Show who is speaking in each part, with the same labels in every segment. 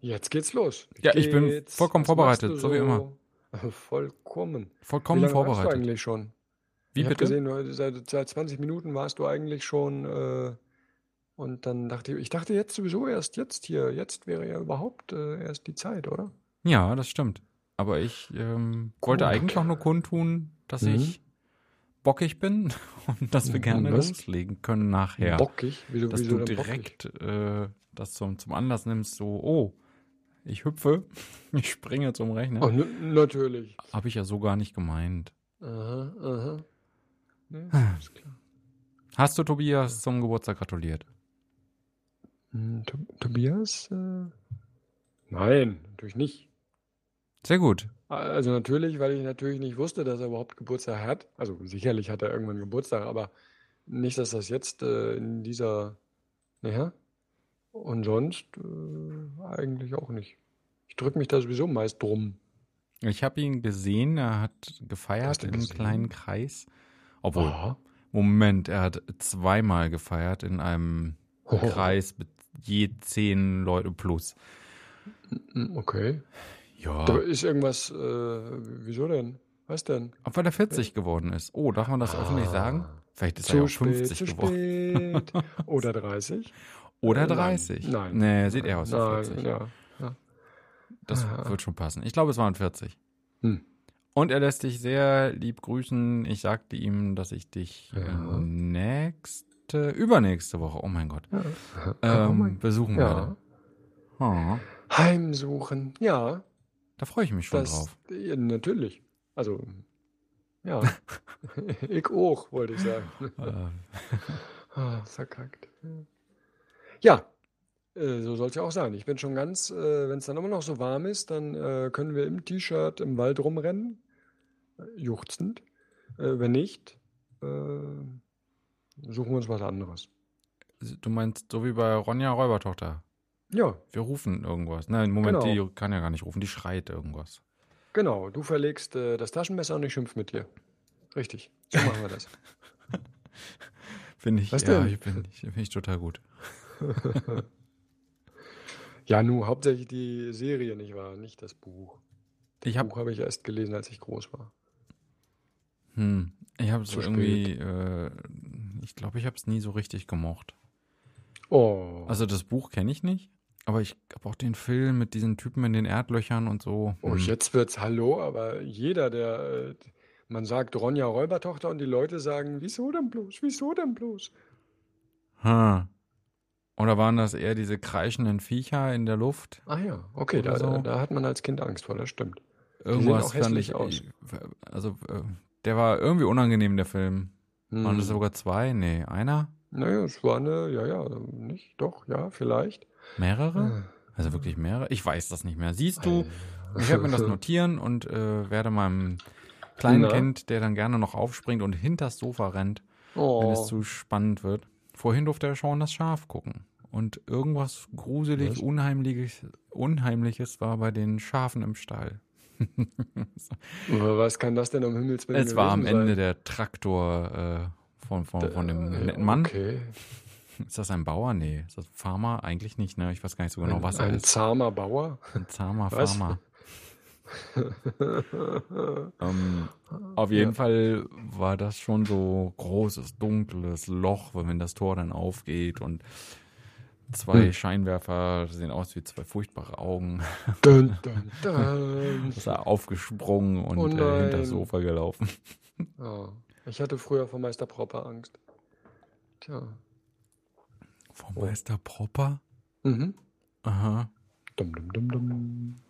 Speaker 1: Jetzt geht's los.
Speaker 2: Ja, ich bin
Speaker 1: Geht's?
Speaker 2: vollkommen vorbereitet, so wie immer.
Speaker 1: Vollkommen.
Speaker 2: Vollkommen
Speaker 1: Wie lange warst du
Speaker 2: vorbereitet.
Speaker 1: eigentlich schon?
Speaker 2: Wie
Speaker 1: ich
Speaker 2: bitte?
Speaker 1: gesehen, du- seit, seit 20 Minuten warst du eigentlich schon. Äh, und dann dachte ich, ich dachte jetzt sowieso erst jetzt hier. Jetzt wäre ja überhaupt äh, erst die Zeit, oder?
Speaker 2: Ja, das stimmt. Aber ich ähm, wollte eigentlich auch nur kundtun, dass
Speaker 1: Mhm.
Speaker 2: ich bockig bin und dass wir
Speaker 1: Mhm,
Speaker 2: gerne
Speaker 1: was?
Speaker 2: loslegen können nachher.
Speaker 1: Bockig. Wieso,
Speaker 2: dass
Speaker 1: wieso
Speaker 2: du direkt äh, das zum, zum Anlass nimmst, so, oh, ich hüpfe, ich springe zum Rechner.
Speaker 1: Oh, natürlich.
Speaker 2: Habe ich ja so gar nicht gemeint.
Speaker 1: Aha, aha. Nee, ist klar.
Speaker 2: Hast du Tobias zum Geburtstag gratuliert?
Speaker 1: Hm, Tob- Tobias? Äh, nein, natürlich nicht.
Speaker 2: Sehr gut.
Speaker 1: Also natürlich, weil ich natürlich nicht wusste, dass er überhaupt Geburtstag hat. Also sicherlich hat er irgendwann Geburtstag, aber nicht, dass das jetzt äh, in dieser, naja. Und sonst äh, eigentlich auch nicht. Ich drücke mich da sowieso meist drum.
Speaker 2: Ich habe ihn gesehen, er hat gefeiert im
Speaker 1: gesehen?
Speaker 2: kleinen Kreis. Obwohl,
Speaker 1: Aha.
Speaker 2: Moment, er hat zweimal gefeiert in einem
Speaker 1: Oh.
Speaker 2: Kreis mit je zehn Leute plus.
Speaker 1: Hm, Okay.
Speaker 2: Ja.
Speaker 1: Da ist irgendwas, äh, wieso denn? Was denn?
Speaker 2: Ob weil er 40 geworden ist. Oh, darf man das öffentlich
Speaker 1: Ah.
Speaker 2: sagen? Vielleicht ist er ja
Speaker 1: Zu
Speaker 2: auch
Speaker 1: spät,
Speaker 2: 50
Speaker 1: zu
Speaker 2: geworden.
Speaker 1: spät. Oder 30?
Speaker 2: Oder
Speaker 1: Äh, nein,
Speaker 2: 30.
Speaker 1: nein.
Speaker 2: Nee, sieht eher aus wie
Speaker 1: Nein,
Speaker 2: 40.
Speaker 1: ja.
Speaker 2: Das
Speaker 1: Ah.
Speaker 2: wird schon passen. Ich glaube, es waren 40.
Speaker 1: Hm.
Speaker 2: Und er lässt dich sehr lieb grüßen. Ich sagte ihm, dass ich dich
Speaker 1: Ja.
Speaker 2: nächste, übernächste Woche, oh mein Gott,
Speaker 1: ja.
Speaker 2: ähm,
Speaker 1: Oh mein-
Speaker 2: besuchen
Speaker 1: ja.
Speaker 2: werde. Oh,
Speaker 1: Heimsuchen, ja.
Speaker 2: da freue ich mich schon
Speaker 1: Das,
Speaker 2: drauf.
Speaker 1: ja, natürlich. Also, ja. ich auch, wollte ich sagen.
Speaker 2: Äh,
Speaker 1: Ah, verkackt. Ja, äh, so soll es ja auch sein. Ich bin schon ganz, äh, wenn es dann immer noch so warm ist, dann äh, können wir im T-Shirt im Wald rumrennen, juchzend. Äh, wenn nicht, äh, suchen wir uns was anderes.
Speaker 2: du meinst, so wie bei Ronja Räubertochter.
Speaker 1: Ja,
Speaker 2: Wir rufen irgendwas. Nein, Moment,
Speaker 1: Genau.
Speaker 2: die kann ja gar nicht rufen, die schreit irgendwas.
Speaker 1: genau. Du verlegst äh, das Taschenmesser und ich schimpf mit dir. Richtig. So machen wir das.
Speaker 2: Finde ich,
Speaker 1: Was
Speaker 2: ja,
Speaker 1: denn?
Speaker 2: ich bin ich, find ich total gut.
Speaker 1: Ja, nur hauptsächlich die Serie, nicht wahr? Nicht das Buch. Das
Speaker 2: Ich hab-
Speaker 1: Buch habe ich erst gelesen, als ich groß war.
Speaker 2: Hm, ich habe so
Speaker 1: Zu
Speaker 2: irgendwie, äh, ich glaube, ich habe es nie so richtig gemocht.
Speaker 1: Oh.
Speaker 2: Also das Buch kenne ich nicht, aber ich habe auch den Film mit diesen Typen in den Erdlöchern und so.
Speaker 1: Oh,
Speaker 2: Hm.
Speaker 1: jetzt wird's Hallo, aber jeder, der, äh, man sagt Ronja Räubertochter und die Leute sagen, wieso denn bloß, wieso denn bloß?
Speaker 2: Hm. Oder waren das eher diese kreischenden Viecher in der Luft?
Speaker 1: Ah ja, okay, da,
Speaker 2: so.
Speaker 1: da, hat man als Kind Angst vor, das stimmt.
Speaker 2: Irgendwas
Speaker 1: auch
Speaker 2: fand ich,
Speaker 1: aus.
Speaker 2: also äh, der war irgendwie unangenehm, der Film. Waren
Speaker 1: Hm.
Speaker 2: das sogar zwei? Nee, einer?
Speaker 1: Naja, es war eine, ja, ja, nicht, doch, ja, vielleicht.
Speaker 2: Mehrere? Also wirklich mehrere? Ich weiß das nicht mehr. Siehst du, ich werde mir das notieren und äh, werde meinem kleinen
Speaker 1: Na?
Speaker 2: Kind, der dann gerne noch aufspringt und hinters Sofa rennt, wenn es
Speaker 1: Oh,
Speaker 2: zu spannend wird. Vorhin durfte er schon das Schaf gucken. Und irgendwas gruselig,
Speaker 1: Was?
Speaker 2: unheimliches, unheimliches war bei den Schafen im Stall.
Speaker 1: was kann das denn um Himmels Willen
Speaker 2: es war am Ende
Speaker 1: sein?
Speaker 2: der Traktor äh, von, von, von dem
Speaker 1: Äh,
Speaker 2: netten Mann.
Speaker 1: Okay.
Speaker 2: Ist das ein Bauer? Nee. Ist das ein Farmer? Eigentlich nicht, ne? Ich weiß gar nicht so genau,
Speaker 1: ein,
Speaker 2: was er
Speaker 1: ein
Speaker 2: ist.
Speaker 1: zahmer Bauer?
Speaker 2: Ein zahmer
Speaker 1: Was?
Speaker 2: Farmer. Ähm, auf jeden
Speaker 1: Ja.
Speaker 2: Fall war das schon so großes, dunkles Loch, wenn das Tor dann aufgeht und zwei
Speaker 1: Hm.
Speaker 2: Scheinwerfer sehen aus wie zwei furchtbare Augen.
Speaker 1: dun, dun, dun.
Speaker 2: ist er aufgesprungen und
Speaker 1: Oh
Speaker 2: äh, hinter das. Sofa gelaufen.
Speaker 1: Oh, ich hatte früher vor Meister Propper Angst. Tja. Oh.
Speaker 2: Meister Propper?
Speaker 1: Mhm.
Speaker 2: Aha.
Speaker 1: Dum, dum, dum, dum.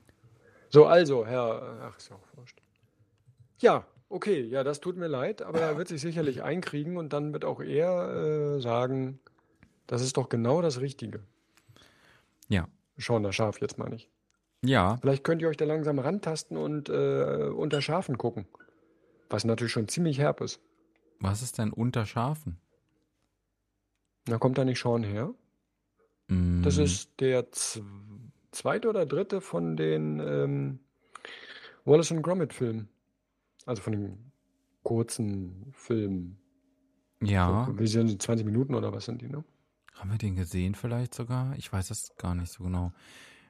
Speaker 1: So, also, Herr, ach, ist ja auch wurscht. Ja, okay, ja, das tut mir leid, aber er wird sich sicherlich einkriegen und dann wird auch er äh, sagen, das ist doch genau das Richtige.
Speaker 2: Ja.
Speaker 1: Schauen das Schaf jetzt mal nicht.
Speaker 2: Ja,
Speaker 1: Vielleicht könnt ihr euch da langsam rantasten und äh, unter Schafen gucken. Was natürlich schon ziemlich herb ist.
Speaker 2: was ist denn unter Schafen?
Speaker 1: Da kommt da nicht Sean her.
Speaker 2: Mm,
Speaker 1: Das ist der z- zweite oder dritte von den ähm, Wallace und Gromit Filmen. Also von den kurzen Filmen.
Speaker 2: Ja,
Speaker 1: So, wie sind die, 20 Minuten oder was sind die, ne?
Speaker 2: Haben wir den gesehen vielleicht sogar? Ich weiß es gar nicht so genau.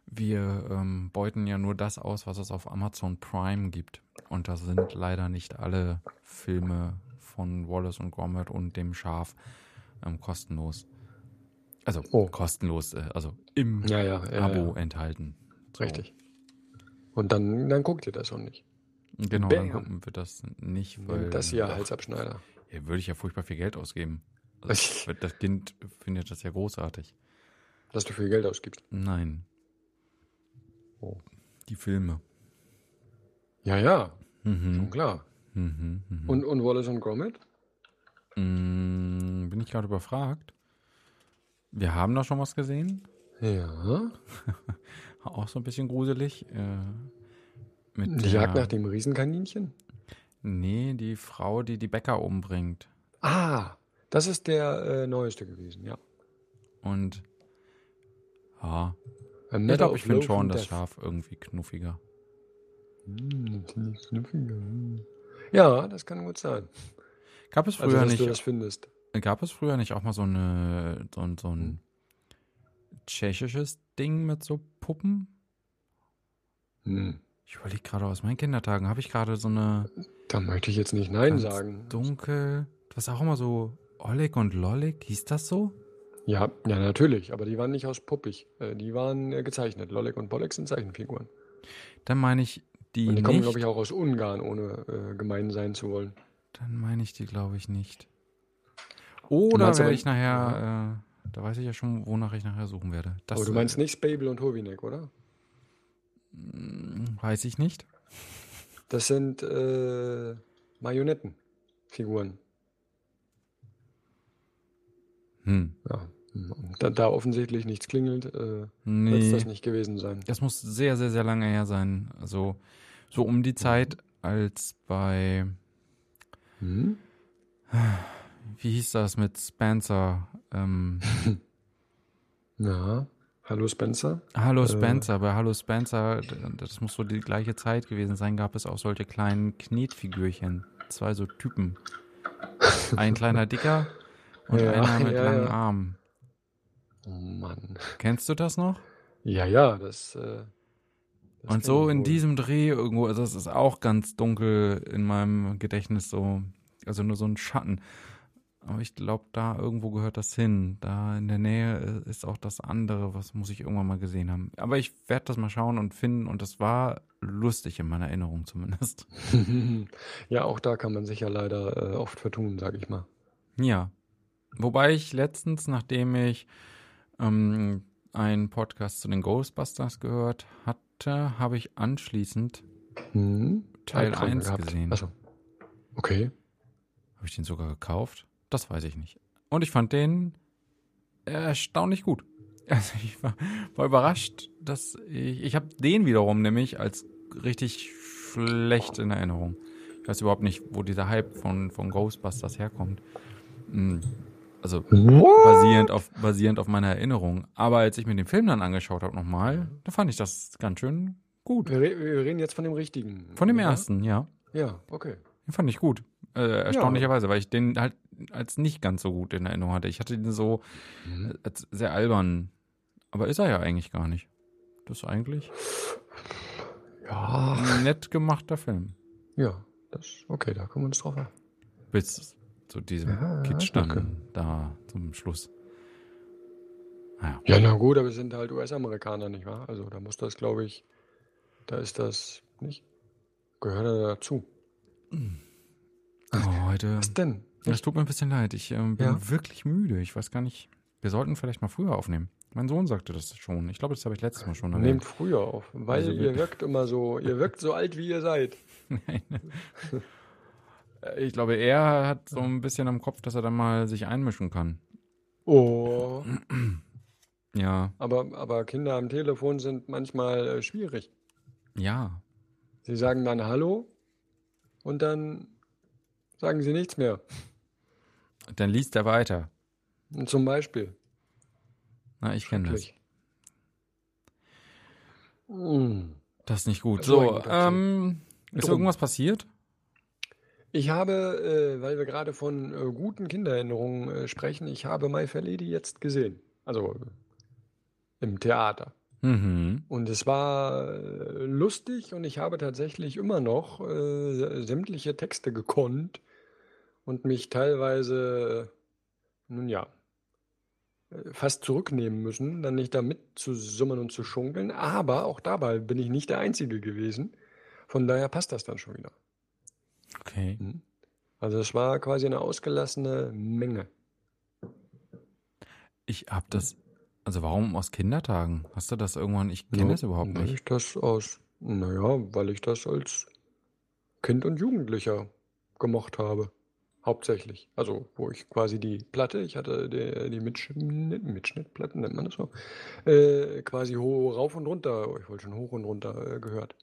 Speaker 2: Wir ähm, beuten ja nur das aus, was es auf Amazon Prime gibt. Und da sind leider nicht alle Filme von Wallace und Gromit und dem Schaf ähm, kostenlos. Also
Speaker 1: Oh.
Speaker 2: kostenlos, äh, also im
Speaker 1: Ja, ja, ja,
Speaker 2: Abo enthalten. So.
Speaker 1: Richtig. Und dann, dann guckt ihr das auch nicht.
Speaker 2: Genau, dann
Speaker 1: Bam.
Speaker 2: gucken wir das nicht, weil
Speaker 1: Nehmt das hier Halsabschneider.
Speaker 2: ja, würde ich ja furchtbar viel Geld ausgeben. Also, das Kind findet das ja großartig.
Speaker 1: Dass du viel Geld ausgibst.
Speaker 2: Nein.
Speaker 1: Oh.
Speaker 2: Die Filme.
Speaker 1: Ja, ja,
Speaker 2: Mhm.
Speaker 1: schon klar.
Speaker 2: Mhm. Mhm.
Speaker 1: Und, und Wallace und Gromit?
Speaker 2: Mm, bin ich gerade überfragt? Wir haben da schon was gesehen.
Speaker 1: Ja.
Speaker 2: Auch so ein bisschen gruselig. Äh, mit
Speaker 1: Die Jagd nach dem Riesenkaninchen?
Speaker 2: Nee, die Frau, die die Bäcker umbringt.
Speaker 1: Ah, das ist der äh, neueste gewesen, ja.
Speaker 2: Und ja, ich glaube, ich finde schon das. Schaf irgendwie knuffiger.
Speaker 1: Hm, knuffiger, hm. Ja, das kann gut sein.
Speaker 2: Gab es
Speaker 1: Also,
Speaker 2: früher
Speaker 1: dass du
Speaker 2: nicht,
Speaker 1: das findest.
Speaker 2: Gab es früher nicht auch mal so eine, so, ein- so ein tschechisches Ding mit so Puppen?
Speaker 1: Hm.
Speaker 2: Ich überlege gerade aus meinen Kindertagen, habe ich gerade so eine
Speaker 1: Da möchte ich jetzt nicht Nein sagen.
Speaker 2: dunkel, das auch immer so Oleg und Lolik, hieß das so?
Speaker 1: Ja, ja, natürlich, aber die waren nicht aus puppig. Äh, Die waren äh, gezeichnet. Lollek und Pollek sind Zeichenfiguren.
Speaker 2: Dann meine ich die,
Speaker 1: Und die kommen, glaube ich, auch aus Ungarn, ohne äh, gemein sein zu wollen.
Speaker 2: Dann meine ich die, glaube ich, nicht. Oder werde ich nachher, äh, da weiß ich ja schon, wonach ich nachher suchen werde. Das
Speaker 1: aber du meinst nicht Spabel und Hovinek, oder?
Speaker 2: äh, Weiß ich nicht.
Speaker 1: Das sind äh, Marionettenfiguren.
Speaker 2: Hm.
Speaker 1: Ja. Und Da, da offensichtlich nichts klingelt, äh, wird es
Speaker 2: Nee.
Speaker 1: das nicht gewesen sein.
Speaker 2: Das muss sehr, sehr, sehr lange her sein. Also so um die Zeit, als bei,
Speaker 1: Hm?
Speaker 2: Wie hieß das mit Spencer? Ähm,
Speaker 1: Ja. Hallo Spencer.
Speaker 2: Hallo
Speaker 1: Äh.
Speaker 2: Spencer, bei Hallo Spencer, das muss so die gleiche Zeit gewesen sein, gab es auch solche kleinen Knetfigürchen. Zwei so Typen. Ein kleiner dicker und
Speaker 1: Ja,
Speaker 2: einer mit
Speaker 1: ja,
Speaker 2: langen
Speaker 1: ja.
Speaker 2: Armen.
Speaker 1: Oh Mann.
Speaker 2: Kennst du das noch?
Speaker 1: Ja, ja, das. Äh, das
Speaker 2: Und so in diesem Dreh irgendwo, also das ist auch ganz dunkel in meinem Gedächtnis so, also nur so ein Schatten. Aber ich glaube, da irgendwo gehört das hin. Da in der Nähe äh, ist auch das andere, was muss ich irgendwann mal gesehen haben. Aber ich werde das mal schauen und finden und das war lustig in meiner Erinnerung zumindest.
Speaker 1: ja, auch da kann man sich ja leider äh, oft vertun, sag ich mal.
Speaker 2: Ja. Wobei ich letztens, nachdem ich ähm, einen Podcast zu den Ghostbusters gehört hatte, habe ich anschließend,
Speaker 1: Hm?
Speaker 2: Teil
Speaker 1: Albträume
Speaker 2: 1
Speaker 1: gehabt.
Speaker 2: gesehen.
Speaker 1: Achso. Okay.
Speaker 2: habe ich den sogar gekauft? Das weiß ich nicht. Und ich fand den erstaunlich gut. Also ich war, war überrascht, dass ich, ich habe den wiederum nämlich als richtig schlecht in Erinnerung. Ich weiß überhaupt nicht, wo dieser Hype von, von Ghostbusters herkommt. Hm, Also basierend auf, basierend auf meiner Erinnerung. Aber als ich mir den Film dann angeschaut habe nochmal, da fand ich das ganz schön gut.
Speaker 1: Wir, wir reden jetzt von dem richtigen.
Speaker 2: Von dem
Speaker 1: ja?
Speaker 2: ersten, ja.
Speaker 1: Ja, okay.
Speaker 2: Den fand ich gut. Äh, erstaunlicherweise, weil ich den halt als nicht ganz so gut in Erinnerung hatte. Ich hatte den so
Speaker 1: Mhm.
Speaker 2: als sehr albern. Aber ist er ja eigentlich gar nicht. Das ist eigentlich
Speaker 1: Ja,
Speaker 2: ein nett gemachter Film.
Speaker 1: ja, das okay, da kommen wir uns drauf an.
Speaker 2: Bis zu diesem
Speaker 1: Ja,
Speaker 2: Kitsch
Speaker 1: okay.
Speaker 2: dann da zum Schluss. Naja.
Speaker 1: Ja, na gut, aber wir sind halt US-Amerikaner, nicht wahr? Also da muss das, glaube ich, da ist das nicht. Gehört er dazu.
Speaker 2: Oh, heute.
Speaker 1: Was denn?
Speaker 2: Es tut mir ein bisschen leid. Ich ähm, bin
Speaker 1: Ja?
Speaker 2: wirklich müde. Ich weiß gar nicht. Wir sollten vielleicht mal früher aufnehmen. Mein Sohn sagte das schon. Ich glaube, das habe ich letztes Mal schon
Speaker 1: Nehmt
Speaker 2: erwähnt.
Speaker 1: früher auf, weil
Speaker 2: Also
Speaker 1: ihr
Speaker 2: wir-
Speaker 1: wirkt immer so, ihr wirkt so alt, wie ihr seid.
Speaker 2: Nein. Äh, Ich glaube, er hat so ein bisschen am Kopf, dass er dann mal sich einmischen kann.
Speaker 1: Oh,
Speaker 2: Ja,
Speaker 1: aber, aber Kinder am Telefon sind manchmal äh, schwierig.
Speaker 2: ja.
Speaker 1: Sie sagen dann Hallo und dann sagen sie nichts mehr.
Speaker 2: Dann liest er weiter.
Speaker 1: Zum Beispiel.
Speaker 2: Na, ich kenne das.
Speaker 1: Mm.
Speaker 2: Das ist nicht gut.
Speaker 1: So ein
Speaker 2: So, ähm, ist
Speaker 1: Drum.
Speaker 2: irgendwas passiert?
Speaker 1: Ich habe, äh, weil wir gerade von äh, guten Kindererinnerungen äh, sprechen, ich habe My Fair Lady jetzt gesehen. Also äh, im Theater.
Speaker 2: Mhm.
Speaker 1: Und es war äh, lustig und ich habe tatsächlich immer noch äh, sämtliche Texte gekonnt und mich teilweise, nun ja, äh, fast zurücknehmen müssen, dann nicht da mitzusummen und zu schunkeln. Aber auch dabei bin ich nicht der Einzige gewesen. Von daher passt das dann schon wieder.
Speaker 2: Okay.
Speaker 1: Mhm. Also es war quasi eine ausgelassene Menge.
Speaker 2: Ich hab das. Also warum aus Kindertagen? Hast du das irgendwann? Ich kenne
Speaker 1: Ja,
Speaker 2: das überhaupt
Speaker 1: weil
Speaker 2: nicht.
Speaker 1: ich das aus, naja, weil ich das als Kind und Jugendlicher gemocht habe. Hauptsächlich. Also, wo ich quasi die Platte, ich hatte die, die Mitschnitt, Mitschnittplatten, nennt man das so, äh, quasi ho rauf und runter, oh, ich wollte schon hoch und runter äh, gehört.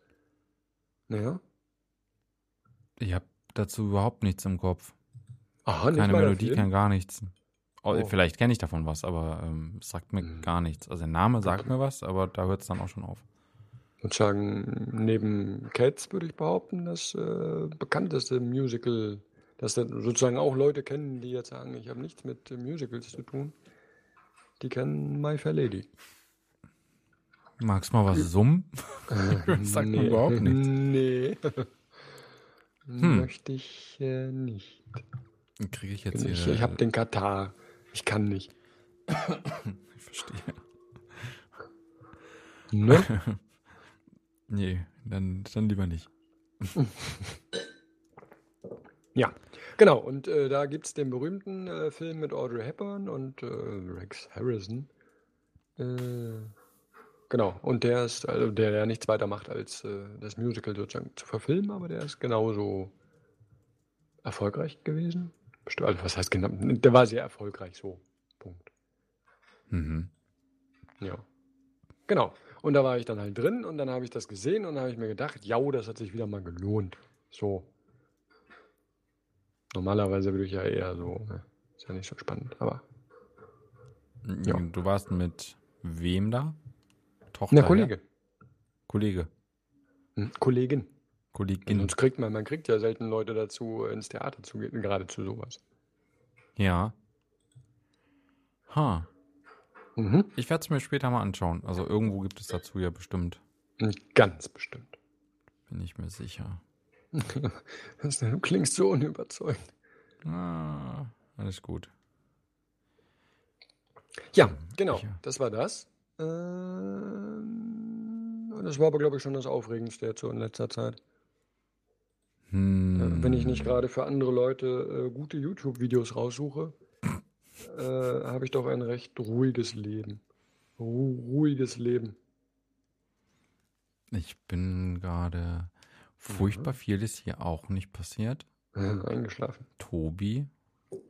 Speaker 1: Naja.
Speaker 2: Ich habe dazu überhaupt nichts im Kopf.
Speaker 1: Aha,
Speaker 2: Keine Melodie, kein gar nichts. Oh,
Speaker 1: Oh.
Speaker 2: Vielleicht kenne ich davon was, aber ähm, es sagt mir
Speaker 1: Mhm.
Speaker 2: gar nichts. Also der Name sagt mir was, aber da hört es dann auch schon auf.
Speaker 1: Ich würde sagen, neben Cats würde ich behaupten, das äh, bekannteste Musical, das dann sozusagen auch Leute kennen, die jetzt sagen, ich habe nichts mit Musicals zu tun, die kennen My Fair Lady.
Speaker 2: Magst du mal was summen?
Speaker 1: Äh,
Speaker 2: Sagt mir überhaupt nichts.
Speaker 1: Nee.
Speaker 2: Hm.
Speaker 1: Möchte ich äh, nicht.
Speaker 2: Kriege ich jetzt
Speaker 1: ich ich habe den Katar. Ich kann nicht.
Speaker 2: ich verstehe.
Speaker 1: Ne?
Speaker 2: Nee, dann, dann lieber nicht.
Speaker 1: Ja, genau. Und äh, da gibt es den berühmten äh, Film mit Audrey Hepburn und äh, Rex Harrison. Äh, genau. Und der ist, also der, der nichts weiter macht, als äh, das Musical sozusagen zu verfilmen, aber der ist genauso erfolgreich gewesen. Bestimmt, also was heißt genau? Der war sehr erfolgreich, so. Punkt.
Speaker 2: Mhm.
Speaker 1: Ja. Genau. Und da war ich dann halt drin und dann habe ich das gesehen und dann habe ich mir gedacht, ja, das hat sich wieder mal gelohnt. So. Normalerweise würde ich ja eher so, ne? ist ja nicht so spannend, aber. Ja.
Speaker 2: Du warst mit wem da? Tochter? Ja?
Speaker 1: Kollege.
Speaker 2: Kollege.
Speaker 1: Hm, Kollegin.
Speaker 2: Kollegin.
Speaker 1: Sonst kriegt man, man kriegt ja selten Leute dazu, ins Theater zu gehen, gerade zu sowas.
Speaker 2: Ja. Ha.
Speaker 1: Mhm.
Speaker 2: Ich werde es mir später mal anschauen. Also irgendwo gibt es dazu ja bestimmt.
Speaker 1: Ganz bestimmt.
Speaker 2: Bin ich mir sicher.
Speaker 1: Du klingst so unüberzeugt.
Speaker 2: Ah, alles gut.
Speaker 1: Ja, genau.
Speaker 2: sicher.
Speaker 1: Das war das. Ähm, das war aber, glaube ich, schon das Aufregendste jetzt so in letzter Zeit.
Speaker 2: Hm.
Speaker 1: Äh, Wenn ich nicht gerade für andere Leute äh, gute YouTube-Videos raussuche, äh, habe ich doch ein recht ruhiges Leben. Ru ruhiges Leben.
Speaker 2: Ich bin gerade. Furchtbar viel ist hier auch nicht passiert.
Speaker 1: Äh, eingeschlafen.
Speaker 2: Tobi,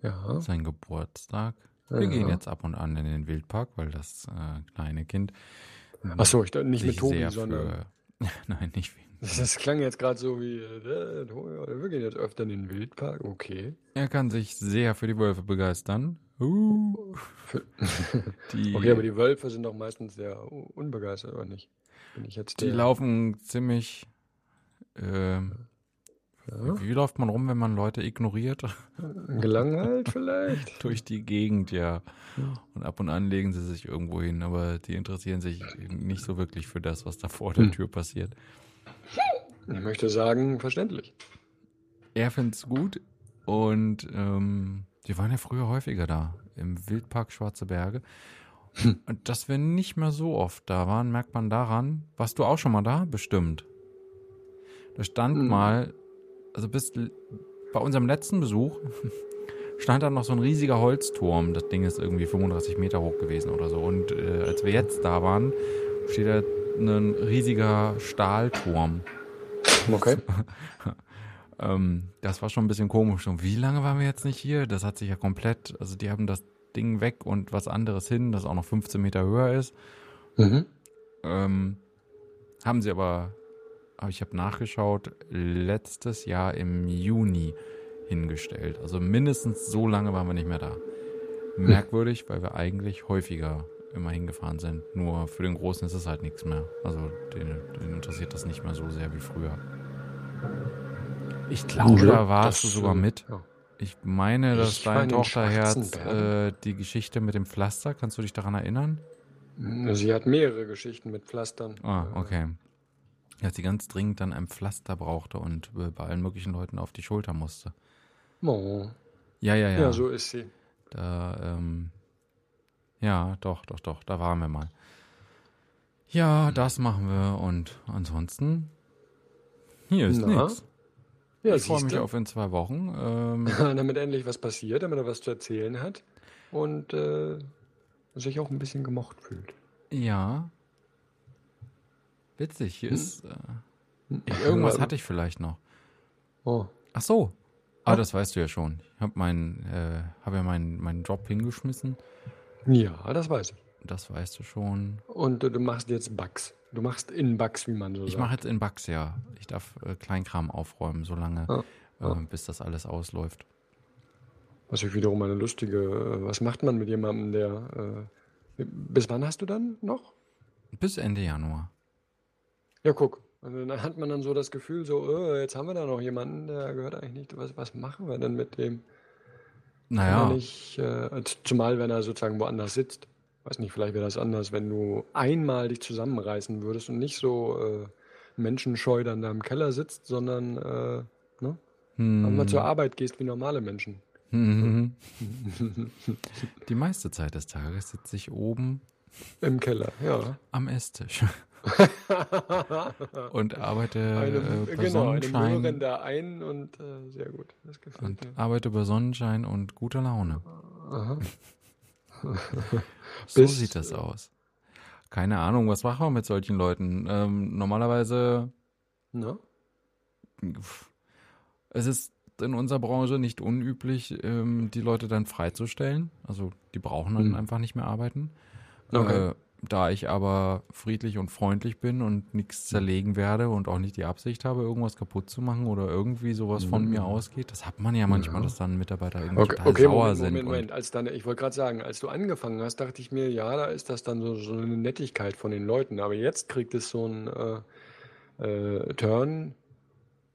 Speaker 1: Ja.
Speaker 2: sein Geburtstag. Wir
Speaker 1: Ja.
Speaker 2: gehen jetzt ab und an in den Wildpark, weil das äh, kleine Kind.
Speaker 1: Achso, ich dachte nicht mit Tobi, sondern.
Speaker 2: für- Nein, nicht wegen.
Speaker 1: Das, das klang jetzt gerade so wie, äh, wir gehen jetzt öfter in den Wildpark, okay.
Speaker 2: Er kann sich sehr für die Wölfe begeistern. Uh, die,
Speaker 1: okay, aber die Wölfe sind doch meistens sehr unbegeistert, oder nicht? Bin ich jetzt
Speaker 2: die laufen ziemlich. Ähm,
Speaker 1: ja,
Speaker 2: Wie läuft man rum, wenn man Leute ignoriert?
Speaker 1: gelangweilt vielleicht?
Speaker 2: Durch die Gegend, ja. Und ab und an legen sie sich irgendwo hin, aber die interessieren sich nicht so wirklich für das, was da vor der
Speaker 1: Hm.
Speaker 2: Tür passiert.
Speaker 1: Ich möchte sagen, verständlich.
Speaker 2: Er find's gut und ähm, wir waren ja früher häufiger da, im Wildpark Schwarze Berge.
Speaker 1: Hm.
Speaker 2: Und dass wir nicht mehr so oft da waren, merkt man daran. Warst du auch schon mal da? Bestimmt. Da stand
Speaker 1: Hm.
Speaker 2: mal, also bis bei unserem letzten Besuch stand da noch so ein riesiger Holzturm. Das Ding ist irgendwie 35 Meter hoch gewesen oder so. Und äh, als wir jetzt da waren, steht da ein riesiger Stahlturm.
Speaker 1: Okay.
Speaker 2: Ähm, das war schon ein bisschen komisch. Und wie lange waren wir jetzt nicht hier? Das hat sich ja komplett, also die haben das Ding weg und was anderes hin, das auch noch 15 Meter höher ist.
Speaker 1: Mhm.
Speaker 2: Ähm, haben sie aber, aber ich habe nachgeschaut, letztes Jahr im Juni hingestellt. Also mindestens so lange waren wir nicht mehr da. Merkwürdig, weil wir eigentlich häufiger immer hingefahren sind. Nur für den Großen ist es halt nichts mehr. Also den, den interessiert das nicht mehr so sehr wie früher. Ich glaube,
Speaker 1: Ja,
Speaker 2: da warst du sogar
Speaker 1: äh,
Speaker 2: mit.
Speaker 1: ja.
Speaker 2: Ich meine, dass
Speaker 1: Ich
Speaker 2: dein Tochterherz äh, die Geschichte mit dem Pflaster, kannst du dich daran erinnern?
Speaker 1: Sie hat mehrere Geschichten mit Pflastern.
Speaker 2: Ah, okay. Dass sie ganz dringend dann ein Pflaster brauchte und äh, bei allen möglichen Leuten auf die Schulter musste.
Speaker 1: Oh.
Speaker 2: Ja, ja,
Speaker 1: Ja,
Speaker 2: ja.
Speaker 1: so ist sie.
Speaker 2: Da, ähm, ja, doch, doch, doch, da waren wir mal. Ja, das machen wir und ansonsten, hier ist nichts.
Speaker 1: Ja,
Speaker 2: ich freue mich auf in zwei Wochen. Ähm,
Speaker 1: damit endlich was passiert, damit er was zu erzählen hat und äh, sich auch ein bisschen gemocht fühlt.
Speaker 2: ja. Witzig, hier
Speaker 1: Hm?
Speaker 2: ist, äh, irgendwas
Speaker 1: Ja.
Speaker 2: hatte ich vielleicht noch.
Speaker 1: Oh.
Speaker 2: Ach so. Ah,
Speaker 1: Ah.
Speaker 2: das weißt du ja schon. Ich habe meinen, äh, habe ja meinen, meinen Job hingeschmissen.
Speaker 1: Ja, das weiß ich.
Speaker 2: Das weißt du schon.
Speaker 1: Und äh, du machst jetzt Bugs. Du machst in Bugs, wie man so
Speaker 2: Ich
Speaker 1: sagt.
Speaker 2: mache jetzt in Bugs, ja. Ich darf äh, Kleinkram aufräumen, solange,
Speaker 1: Ah, ah.
Speaker 2: Äh, bis das alles ausläuft.
Speaker 1: Was ich wiederum eine lustige, äh, was macht man mit jemandem, der, äh, bis wann hast du dann noch?
Speaker 2: Bis Ende Januar.
Speaker 1: Ja, guck. Also dann hat man dann so das Gefühl, so, äh, jetzt haben wir da noch jemanden, der gehört eigentlich nicht. Was, was machen wir denn mit dem?
Speaker 2: Naja,
Speaker 1: nicht, äh, z- zumal wenn er sozusagen woanders sitzt. Weiß nicht, vielleicht wäre das anders, wenn du einmal dich zusammenreißen würdest und nicht so äh, menschenscheu dann da im Keller sitzt, sondern äh, ne?
Speaker 2: hm,
Speaker 1: mal zur Arbeit gehst wie normale Menschen.
Speaker 2: die meiste Zeit des Tages sitze ich oben
Speaker 1: Im Keller, ja.
Speaker 2: am Esstisch und arbeite
Speaker 1: Eine,
Speaker 2: äh, bei
Speaker 1: genau,
Speaker 2: Sonnenschein
Speaker 1: Möhren da ein und äh, sehr gut. Das gefällt
Speaker 2: und
Speaker 1: mir.
Speaker 2: arbeite bei Sonnenschein und guter Laune.
Speaker 1: Aha.
Speaker 2: So
Speaker 1: Bis-
Speaker 2: sieht das aus. Keine Ahnung, was machen wir mit solchen Leuten? Ähm, normalerweise,
Speaker 1: Na?
Speaker 2: pff, es ist in unserer Branche nicht unüblich, ähm, die Leute dann freizustellen. Also die brauchen dann
Speaker 1: Hm.
Speaker 2: einfach nicht mehr arbeiten.
Speaker 1: Okay.
Speaker 2: Äh, da ich aber friedlich und freundlich bin und nichts zerlegen werde und auch nicht die Absicht habe, irgendwas kaputt zu machen oder irgendwie sowas von
Speaker 1: Mhm.
Speaker 2: mir ausgeht, das hat man ja manchmal,
Speaker 1: Ja.
Speaker 2: dass dann Mitarbeiter irgendwie
Speaker 1: Okay,
Speaker 2: total
Speaker 1: okay
Speaker 2: sauer
Speaker 1: Moment,
Speaker 2: sind.
Speaker 1: Moment, Moment. Als dann, ich wollte gerade sagen, als du angefangen hast, dachte ich mir, ja, da ist das dann so, so eine Nettigkeit von den Leuten. Aber jetzt kriegt es so einen äh, äh, Turn.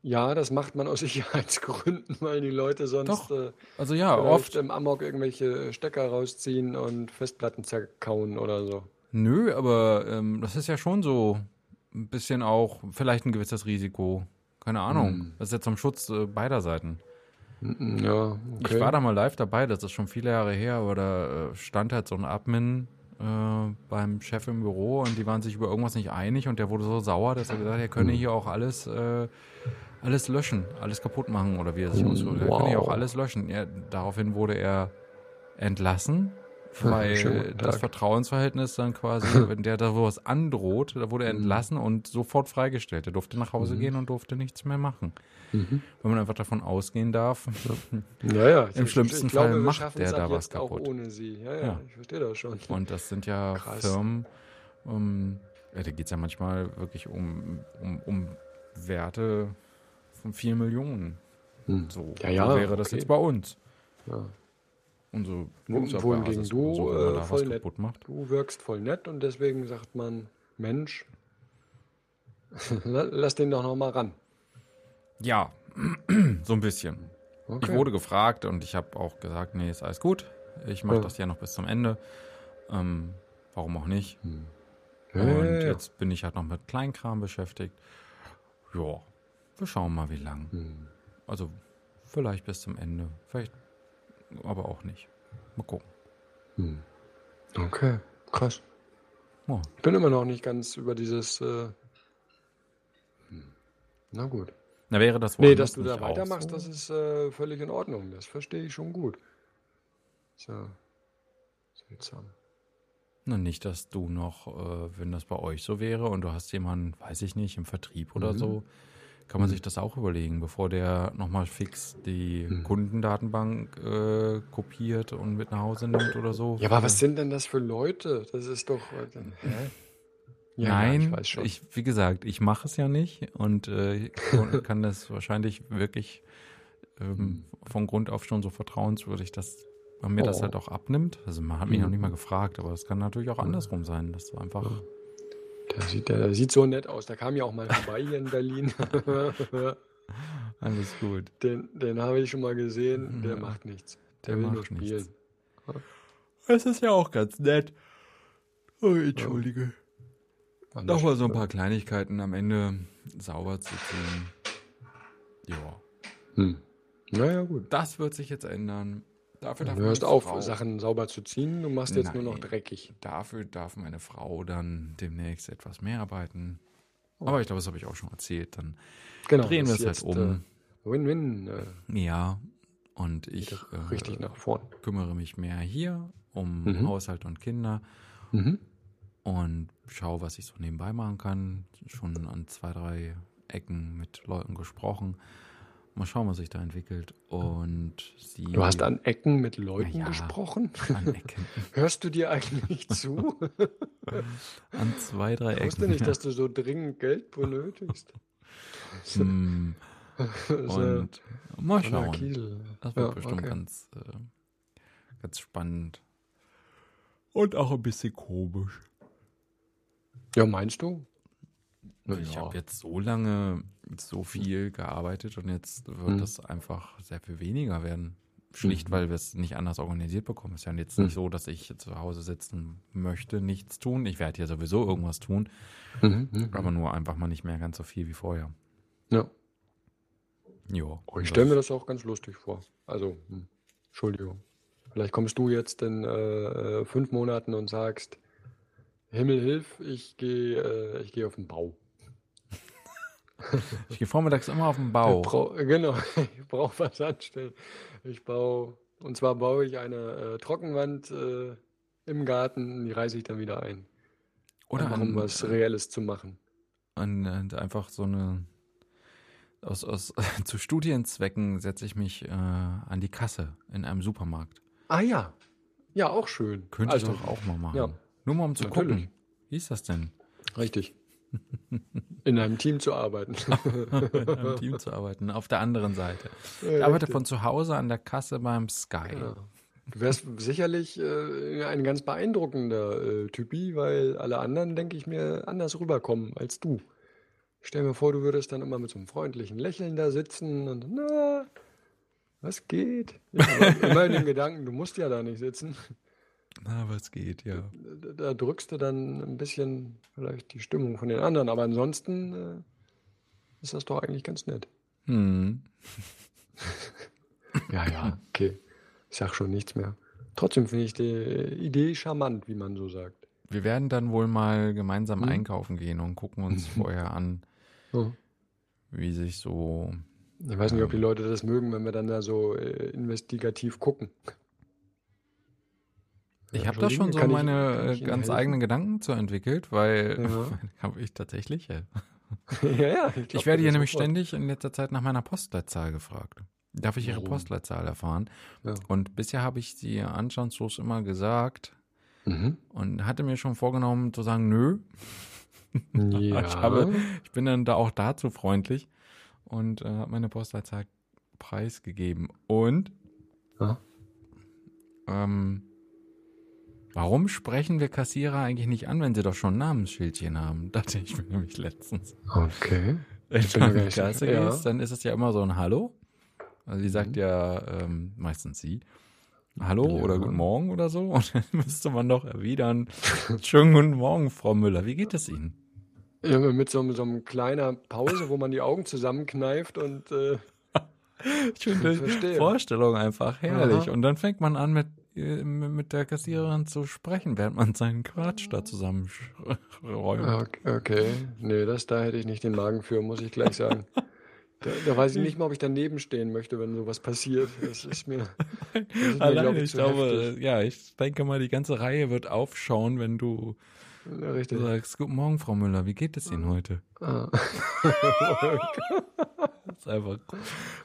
Speaker 1: Ja, das macht man aus Sicherheitsgründen, weil die Leute sonst äh,
Speaker 2: Also ja, oft.
Speaker 1: im Amok irgendwelche Stecker rausziehen und Festplatten zerkauen oder so.
Speaker 2: Nö, aber ähm, das ist ja schon so ein bisschen auch vielleicht ein gewisses Risiko. Keine Ahnung.
Speaker 1: Hm.
Speaker 2: Das ist ja zum Schutz äh, beider Seiten.
Speaker 1: Mm, Ja, okay.
Speaker 2: Ich war da mal live dabei, das ist schon viele Jahre her, aber da äh, stand halt so ein Admin äh, beim Chef im Büro und die waren sich über irgendwas nicht einig und der wurde so sauer, dass er gesagt hat, er könne
Speaker 1: Hm.
Speaker 2: hier auch alles, äh, alles löschen, alles kaputt machen oder wie er sich ausdrückt. Er könne hier auch
Speaker 1: Wow.
Speaker 2: alles löschen. Ja, daraufhin wurde er entlassen, weil das. Vertrauensverhältnis dann quasi, wenn der da was androht, da wurde er
Speaker 1: Hm.
Speaker 2: entlassen und sofort freigestellt. Er durfte nach Hause gehen und durfte nichts mehr machen.
Speaker 1: Mhm.
Speaker 2: Wenn man einfach davon ausgehen darf,
Speaker 1: Ja, ja.
Speaker 2: Im schlimmsten
Speaker 1: glaube,
Speaker 2: Fall macht der da was
Speaker 1: jetzt auch
Speaker 2: kaputt.
Speaker 1: ohne sie. Ja, ja,
Speaker 2: Ja.
Speaker 1: ich verstehe das schon.
Speaker 2: Und das sind ja
Speaker 1: Krass.
Speaker 2: Firmen, ähm, ja, da geht es ja manchmal wirklich um, um, um Werte von vielen Millionen.
Speaker 1: Hm.
Speaker 2: So,
Speaker 1: Ja, ja,
Speaker 2: so wäre das
Speaker 1: okay.
Speaker 2: jetzt bei uns.
Speaker 1: Ja. Wo-
Speaker 2: Userbasis
Speaker 1: wohingegen du,
Speaker 2: so,
Speaker 1: äh,
Speaker 2: da
Speaker 1: voll
Speaker 2: was
Speaker 1: nett-
Speaker 2: kaputt macht.
Speaker 1: Du wirkst voll nett und deswegen sagt man, Mensch, la- lass den doch noch mal ran.
Speaker 2: Ja, so ein bisschen.
Speaker 1: Okay.
Speaker 2: Ich wurde gefragt und ich habe auch gesagt, nee, ist alles gut. Ich mache
Speaker 1: Ja.
Speaker 2: das ja noch bis zum Ende. Ähm, warum auch nicht?
Speaker 1: Ja,
Speaker 2: Und
Speaker 1: ja.
Speaker 2: jetzt bin ich halt noch mit Kleinkram beschäftigt. Ja, wir schauen mal, wie lang.
Speaker 1: Hm.
Speaker 2: Also vielleicht bis zum Ende. Vielleicht aber auch nicht. Mal gucken.
Speaker 1: Hm. Okay, krass.
Speaker 2: Ja.
Speaker 1: Ich bin immer noch nicht ganz über dieses. Äh, hm. Na gut.
Speaker 2: Na, wäre das
Speaker 1: Nee,
Speaker 2: woanders
Speaker 1: dass du da weitermachst,
Speaker 2: so?
Speaker 1: das ist äh, völlig in Ordnung. Das verstehe ich schon gut. Ja seltsam.
Speaker 2: Na, nicht, dass du noch, äh, wenn das bei euch so wäre und du hast jemanden, weiß ich nicht, im Vertrieb oder
Speaker 1: Mhm.
Speaker 2: so, kann man sich das auch überlegen, bevor der nochmal fix die
Speaker 1: Mhm.
Speaker 2: Kundendatenbank äh, kopiert und mit nach Hause nimmt oder so.
Speaker 1: Ja, aber was sind denn das für Leute? Das ist doch. Äh? Ja,
Speaker 2: Nein,
Speaker 1: ja, ich weiß schon.
Speaker 2: ich, wie gesagt, ich mache es ja nicht und äh, kann- das wahrscheinlich wirklich ähm, von Grund auf schon so vertrauenswürdig, dass man mir das
Speaker 1: Oh.
Speaker 2: halt auch abnimmt. Also man hat mich noch
Speaker 1: Mhm.
Speaker 2: nicht mal gefragt, aber es kann natürlich auch andersrum sein, dass du einfach
Speaker 1: Der sieht, der sieht so nett aus. Der kam ja auch mal vorbei hier in Berlin.
Speaker 2: Alles gut.
Speaker 1: Den, den habe ich schon mal gesehen, der
Speaker 2: Ja.
Speaker 1: macht nichts. Der,
Speaker 2: Der
Speaker 1: will nur
Speaker 2: macht
Speaker 1: spielen.
Speaker 2: nichts. Das ist ja auch ganz nett. Oh, entschuldige.
Speaker 1: Der
Speaker 2: Nochmal so ein paar Kleinigkeiten am Ende sauber zu ziehen. Ja.
Speaker 1: Hm. Naja, gut.
Speaker 2: Das wird sich jetzt ändern. Dafür darf
Speaker 1: Du hörst auf,
Speaker 2: Frau,
Speaker 1: Sachen sauber zu ziehen. Du machst jetzt nur noch
Speaker 2: Nein.
Speaker 1: dreckig.
Speaker 2: Dafür darf meine Frau dann demnächst etwas mehr arbeiten. Aber ich glaube, das habe ich auch schon erzählt. Dann
Speaker 1: Genau.
Speaker 2: drehen wir es halt
Speaker 1: jetzt,
Speaker 2: um.
Speaker 1: Äh, Win-win. Äh,
Speaker 2: ja. Und ich
Speaker 1: geht
Speaker 2: äh,
Speaker 1: richtig nach vorn.
Speaker 2: kümmere mich mehr hier um
Speaker 1: Mhm.
Speaker 2: Haushalt und Kinder
Speaker 1: Mhm.
Speaker 2: und schaue, was ich so nebenbei machen kann. Schon an zwei, drei Ecken mit Leuten gesprochen. Mal schauen, was sich da entwickelt. Und sie.
Speaker 1: Du hast an Ecken mit Leuten
Speaker 2: Ja.
Speaker 1: gesprochen.
Speaker 2: an Ecken.
Speaker 1: Hörst du dir eigentlich zu?
Speaker 2: An zwei, drei
Speaker 1: Ich
Speaker 2: Ecken.
Speaker 1: wusste nicht, dass du so dringend Geld benötigst.
Speaker 2: Hm,
Speaker 1: äh,
Speaker 2: und mal schauen. Das wird
Speaker 1: Ja,
Speaker 2: bestimmt
Speaker 1: okay.
Speaker 2: ganz, äh, ganz spannend. Und auch ein bisschen komisch.
Speaker 1: Ja, meinst du? Na
Speaker 2: Ich
Speaker 1: ja.
Speaker 2: habe jetzt so lange so viel gearbeitet und jetzt wird
Speaker 1: Mhm.
Speaker 2: das einfach sehr viel weniger werden. Schlicht,
Speaker 1: Mhm.
Speaker 2: weil wir es nicht anders organisiert bekommen. Es ist ja jetzt
Speaker 1: Mhm.
Speaker 2: nicht so, dass ich zu Hause sitzen möchte, nichts tun. Ich werde ja sowieso irgendwas tun,
Speaker 1: Mhm, mhm.
Speaker 2: aber nur einfach mal nicht mehr ganz so viel wie vorher.
Speaker 1: Ja.
Speaker 2: Jo.
Speaker 1: Oh, ich stelle mir das auch ganz lustig vor. Also, hm, Entschuldigung. Vielleicht kommst du jetzt in äh, äh, fünf Monaten und sagst, Himmel hilf, ich gehe äh, ich gehe auf den Bau.
Speaker 2: Ich gehe vormittags immer auf den Bau.
Speaker 1: brau, genau, ich brauche was anstellen. Ich baue, und zwar baue ich eine äh, Trockenwand äh, im Garten, die reiße ich dann wieder ein.
Speaker 2: Oder
Speaker 1: Einfach, um
Speaker 2: an,
Speaker 1: was Reelles zu machen.
Speaker 2: an, an einfach so eine. Aus, aus, zu Studienzwecken setze ich mich äh, an die Kasse in einem Supermarkt.
Speaker 1: Ah ja, ja, auch schön.
Speaker 2: Könnte
Speaker 1: also,
Speaker 2: ich doch auch mal machen.
Speaker 1: ja.
Speaker 2: Nur mal um zu
Speaker 1: Natürlich.
Speaker 2: gucken. Wie ist das denn?
Speaker 1: Richtig. In einem Team zu arbeiten.
Speaker 2: in einem Team zu arbeiten. Auf der anderen Seite. Ich
Speaker 1: Ja,
Speaker 2: arbeite
Speaker 1: richtig.
Speaker 2: von zu Hause an der Kasse beim Sky.
Speaker 1: Ja. Du wärst sicherlich äh, ein ganz beeindruckender äh, Typi, weil alle anderen, denke ich mir, anders rüberkommen als du. Stell mir vor, du würdest dann immer mit so einem freundlichen Lächeln da sitzen und na, was geht? Ja, immer in dem Gedanken, du musst ja da nicht sitzen.
Speaker 2: Na, was geht, ja.
Speaker 1: Da, da drückst du dann ein bisschen vielleicht die Stimmung von den anderen, aber ansonsten äh, ist das doch eigentlich ganz nett.
Speaker 2: Hm.
Speaker 1: Ja, ja, okay. Ich sag schon nichts mehr. Trotzdem finde ich die Idee charmant, wie man so sagt.
Speaker 2: Wir werden dann wohl mal gemeinsam
Speaker 1: Hm.
Speaker 2: einkaufen gehen und gucken uns vorher an,
Speaker 1: Ja.
Speaker 2: wie sich so.
Speaker 1: Ich weiß nicht, ob die Leute das mögen, wenn wir dann da so äh, investigativ gucken.
Speaker 2: Ich habe da schon so
Speaker 1: Kann ich-
Speaker 2: meine äh,
Speaker 1: ich Ihnen
Speaker 2: ganz eigenen Gedanken zu entwickelt, weil
Speaker 1: Ja.
Speaker 2: habe ich tatsächlich. ja.
Speaker 1: ja, ja. glaub
Speaker 2: Ich werde hier nämlich
Speaker 1: sofort.
Speaker 2: ständig in letzter Zeit nach meiner Postleitzahl gefragt. Darf ich Ihre
Speaker 1: Warum?
Speaker 2: Postleitzahl erfahren?
Speaker 1: Ja.
Speaker 2: Und bisher habe ich sie anstandslos immer gesagt
Speaker 1: Mhm.
Speaker 2: und hatte mir schon vorgenommen zu sagen, nö.
Speaker 1: Ja.
Speaker 2: Ich, habe, ich bin dann da auch dazu freundlich und äh, habe meine Postleitzahl preisgegeben. Und
Speaker 1: Ja.
Speaker 2: ähm, warum sprechen wir Kassierer eigentlich nicht an, wenn sie doch schon Namensschildchen haben? Dachte ich mir nämlich letztens.
Speaker 1: Okay.
Speaker 2: Wenn du an
Speaker 1: gar
Speaker 2: die Kasse
Speaker 1: ja.
Speaker 2: gehst, dann ist es ja immer so ein Hallo. Also die sagt
Speaker 1: Mhm.
Speaker 2: ja ähm, meistens sie. Hallo
Speaker 1: Ja.
Speaker 2: oder guten Morgen oder so. Und dann müsste man doch erwidern. Schönen guten Morgen, Frau Müller. Wie geht es Ihnen?
Speaker 1: Ja, mit so, so einem kleiner Pause, wo man die Augen zusammenkneift und äh,
Speaker 2: Ich finde die. Vorstellung einfach herrlich.
Speaker 1: Aha.
Speaker 2: Und dann fängt man an, mit, mit der Kassiererin zu sprechen, während man seinen Quatsch da zusammenräumt.
Speaker 1: okay, okay. Nee, das da hätte ich nicht den Magen für, muss ich gleich sagen. Da, da weiß ich nicht mal, ob ich daneben stehen möchte, wenn sowas passiert. Das ist mir, das ist mir
Speaker 2: Allein,
Speaker 1: glaub
Speaker 2: ich
Speaker 1: zu
Speaker 2: glaube,
Speaker 1: heftig.
Speaker 2: äh, ja, ich denke mal, die ganze Reihe wird aufschauen, wenn du
Speaker 1: Ja, richtig.
Speaker 2: sagst, guten Morgen, Frau Müller, wie geht es Ihnen heute?
Speaker 1: Ah.
Speaker 2: Das ist einfach,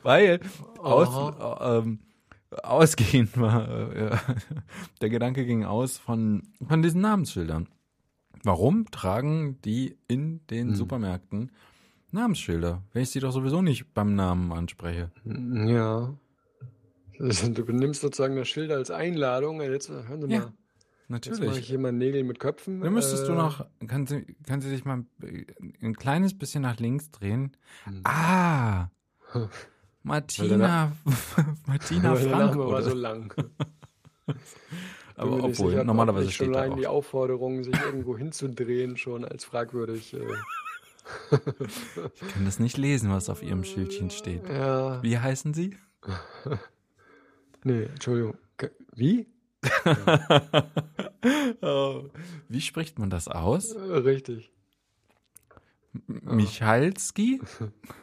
Speaker 2: weil aus, ähm, ausgehend war, äh, der Gedanke ging aus von, von diesen Namensschildern. Warum tragen die in den
Speaker 1: Hm.
Speaker 2: Supermärkten Namensschilder, wenn ich sie doch sowieso nicht beim Namen anspreche?
Speaker 1: Ja. Das- Du nimmst sozusagen das Schild als Einladung. Jetzt hören Sie mal.
Speaker 2: Ja,
Speaker 1: Jetzt mache ich
Speaker 2: Natürlich.
Speaker 1: hier mal Nägel mit Köpfen.
Speaker 2: Dann müsstest du
Speaker 1: Äh,
Speaker 2: noch, kann sie, kann sie sich mal ein kleines bisschen nach links drehen?
Speaker 1: hm.
Speaker 2: Ah, Martina, Martina
Speaker 1: der
Speaker 2: Frank.
Speaker 1: Name war so lang.
Speaker 2: Aber obwohl,
Speaker 1: sicher,
Speaker 2: normalerweise
Speaker 1: nicht schon
Speaker 2: steht da auch.
Speaker 1: die Aufforderung, sich irgendwo hinzudrehen, schon als fragwürdig. Äh,
Speaker 2: Ich kann das nicht lesen, was auf ihrem Schildchen steht.
Speaker 1: ja,
Speaker 2: Wie heißen sie?
Speaker 1: nee, Entschuldigung. Wie?
Speaker 2: Oh. Wie spricht man das aus?
Speaker 1: Äh, Richtig.
Speaker 2: Michalski?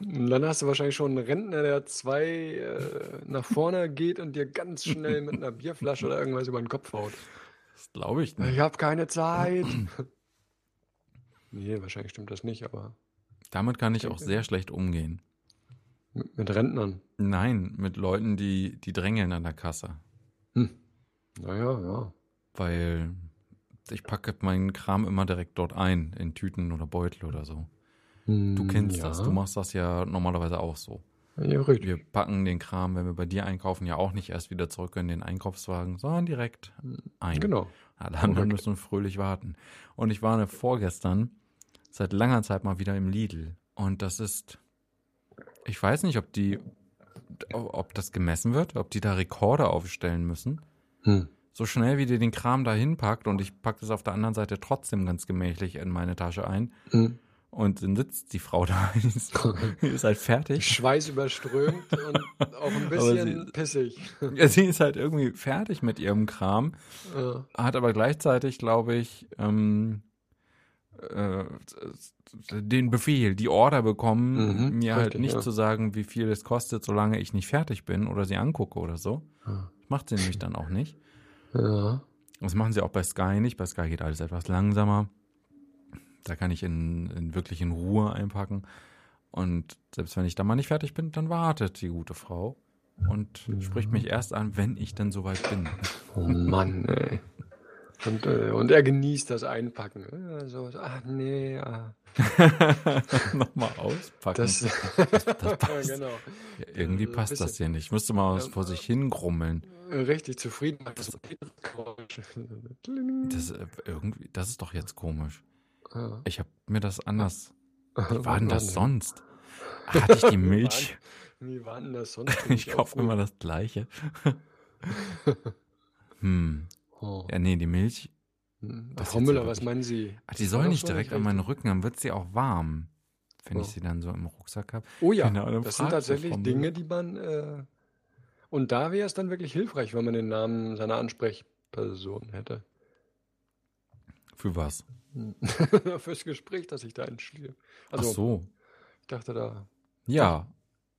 Speaker 1: Und dann hast du wahrscheinlich schon einen Rentner, der zwei äh, nach vorne geht und dir ganz schnell mit einer Bierflasche oder irgendwas über den Kopf haut.
Speaker 2: Das glaube ich nicht.
Speaker 1: Ich habe keine Zeit. nee, wahrscheinlich stimmt das nicht, aber
Speaker 2: Damit kann ich auch sehr schlecht umgehen.
Speaker 1: mit, Rentnern.
Speaker 2: Nein, mit Leuten, die, die drängeln an der Kasse.
Speaker 1: Naja, ja.
Speaker 2: Weil ich packe meinen Kram immer direkt dort ein, in Tüten oder Beutel oder so. Du kennst
Speaker 1: ja.
Speaker 2: das, du machst das ja normalerweise auch so.
Speaker 1: Ja, richtig.
Speaker 2: Wir packen den Kram, wenn wir bei dir einkaufen, ja auch nicht erst wieder zurück in den Einkaufswagen, sondern direkt ein.
Speaker 1: Genau.
Speaker 2: Alle anderen müssen fröhlich warten. Und ich war ne vorgestern seit langer Zeit mal wieder im Lidl. Und das ist, ich weiß nicht, ob die, ob das gemessen wird, ob die da Rekorde aufstellen müssen.
Speaker 1: Hm.
Speaker 2: So schnell, wie dir den Kram da hinpackt und ich packe das auf der anderen Seite trotzdem ganz gemächlich in meine Tasche ein.
Speaker 1: Hm.
Speaker 2: Und dann sitzt die Frau da, die ist, halt fertig.
Speaker 1: Schweiß überströmt und auch ein bisschen
Speaker 2: sie-
Speaker 1: pissig.
Speaker 2: Ja, sie ist halt irgendwie fertig mit ihrem Kram,
Speaker 1: Ja.
Speaker 2: hat aber gleichzeitig, glaube ich, ähm, äh, den Befehl, die Order bekommen,
Speaker 1: Mhm,
Speaker 2: mir halt
Speaker 1: richtig,
Speaker 2: nicht
Speaker 1: ja.
Speaker 2: zu sagen, wie viel es kostet, solange ich nicht fertig bin oder sie angucke oder so.
Speaker 1: Ja.
Speaker 2: Macht sie nämlich dann auch nicht.
Speaker 1: ja.
Speaker 2: Das machen sie auch bei Sky nicht. Bei Sky geht alles etwas langsamer. Da kann ich in, in wirklich in Ruhe einpacken. Und selbst wenn ich da mal nicht fertig bin, dann wartet die gute Frau und spricht mich erst an, wenn ich dann soweit bin.
Speaker 1: Oh Mann, ey. Und, äh, und er genießt das Einpacken. Ja, so, ach nee, ah,
Speaker 2: Nochmal auspacken.
Speaker 1: das,
Speaker 2: das passt.
Speaker 1: genau.
Speaker 2: Ja, irgendwie
Speaker 1: äh,
Speaker 2: passt das hier nicht. Ich müsste mal was
Speaker 1: Ja,
Speaker 2: vor sich hingrummeln.
Speaker 1: Richtig zufrieden. Das,
Speaker 2: Das, äh, irgendwie, das ist doch jetzt komisch.
Speaker 1: Ja.
Speaker 2: Ich habe mir das anders. Wie war denn das sonst? Hatte ich die Milch?
Speaker 1: Wie war denn das sonst?
Speaker 2: Ich kaufe immer das Gleiche. Hm.
Speaker 1: Oh.
Speaker 2: Ja, nee, die Milch.
Speaker 1: Hm.
Speaker 2: das
Speaker 1: Frau
Speaker 2: jetzt
Speaker 1: Müller, was meinen Sie?
Speaker 2: Ach, die soll nicht direkt an meinen. Rücken, dann wird sie auch warm. Wenn
Speaker 1: Ja.
Speaker 2: ich sie dann so im Rucksack habe.
Speaker 1: Oh ja,
Speaker 2: Genau,
Speaker 1: das sind tatsächlich Dinge,
Speaker 2: Müller.
Speaker 1: die man. Äh, und da wäre es dann wirklich hilfreich, wenn man den Namen seiner Ansprechperson hätte.
Speaker 2: Für was?
Speaker 1: Fürs Gespräch, das ich da entschließe.
Speaker 2: Ach
Speaker 1: Also,
Speaker 2: so.
Speaker 1: ich dachte da.
Speaker 2: Ja.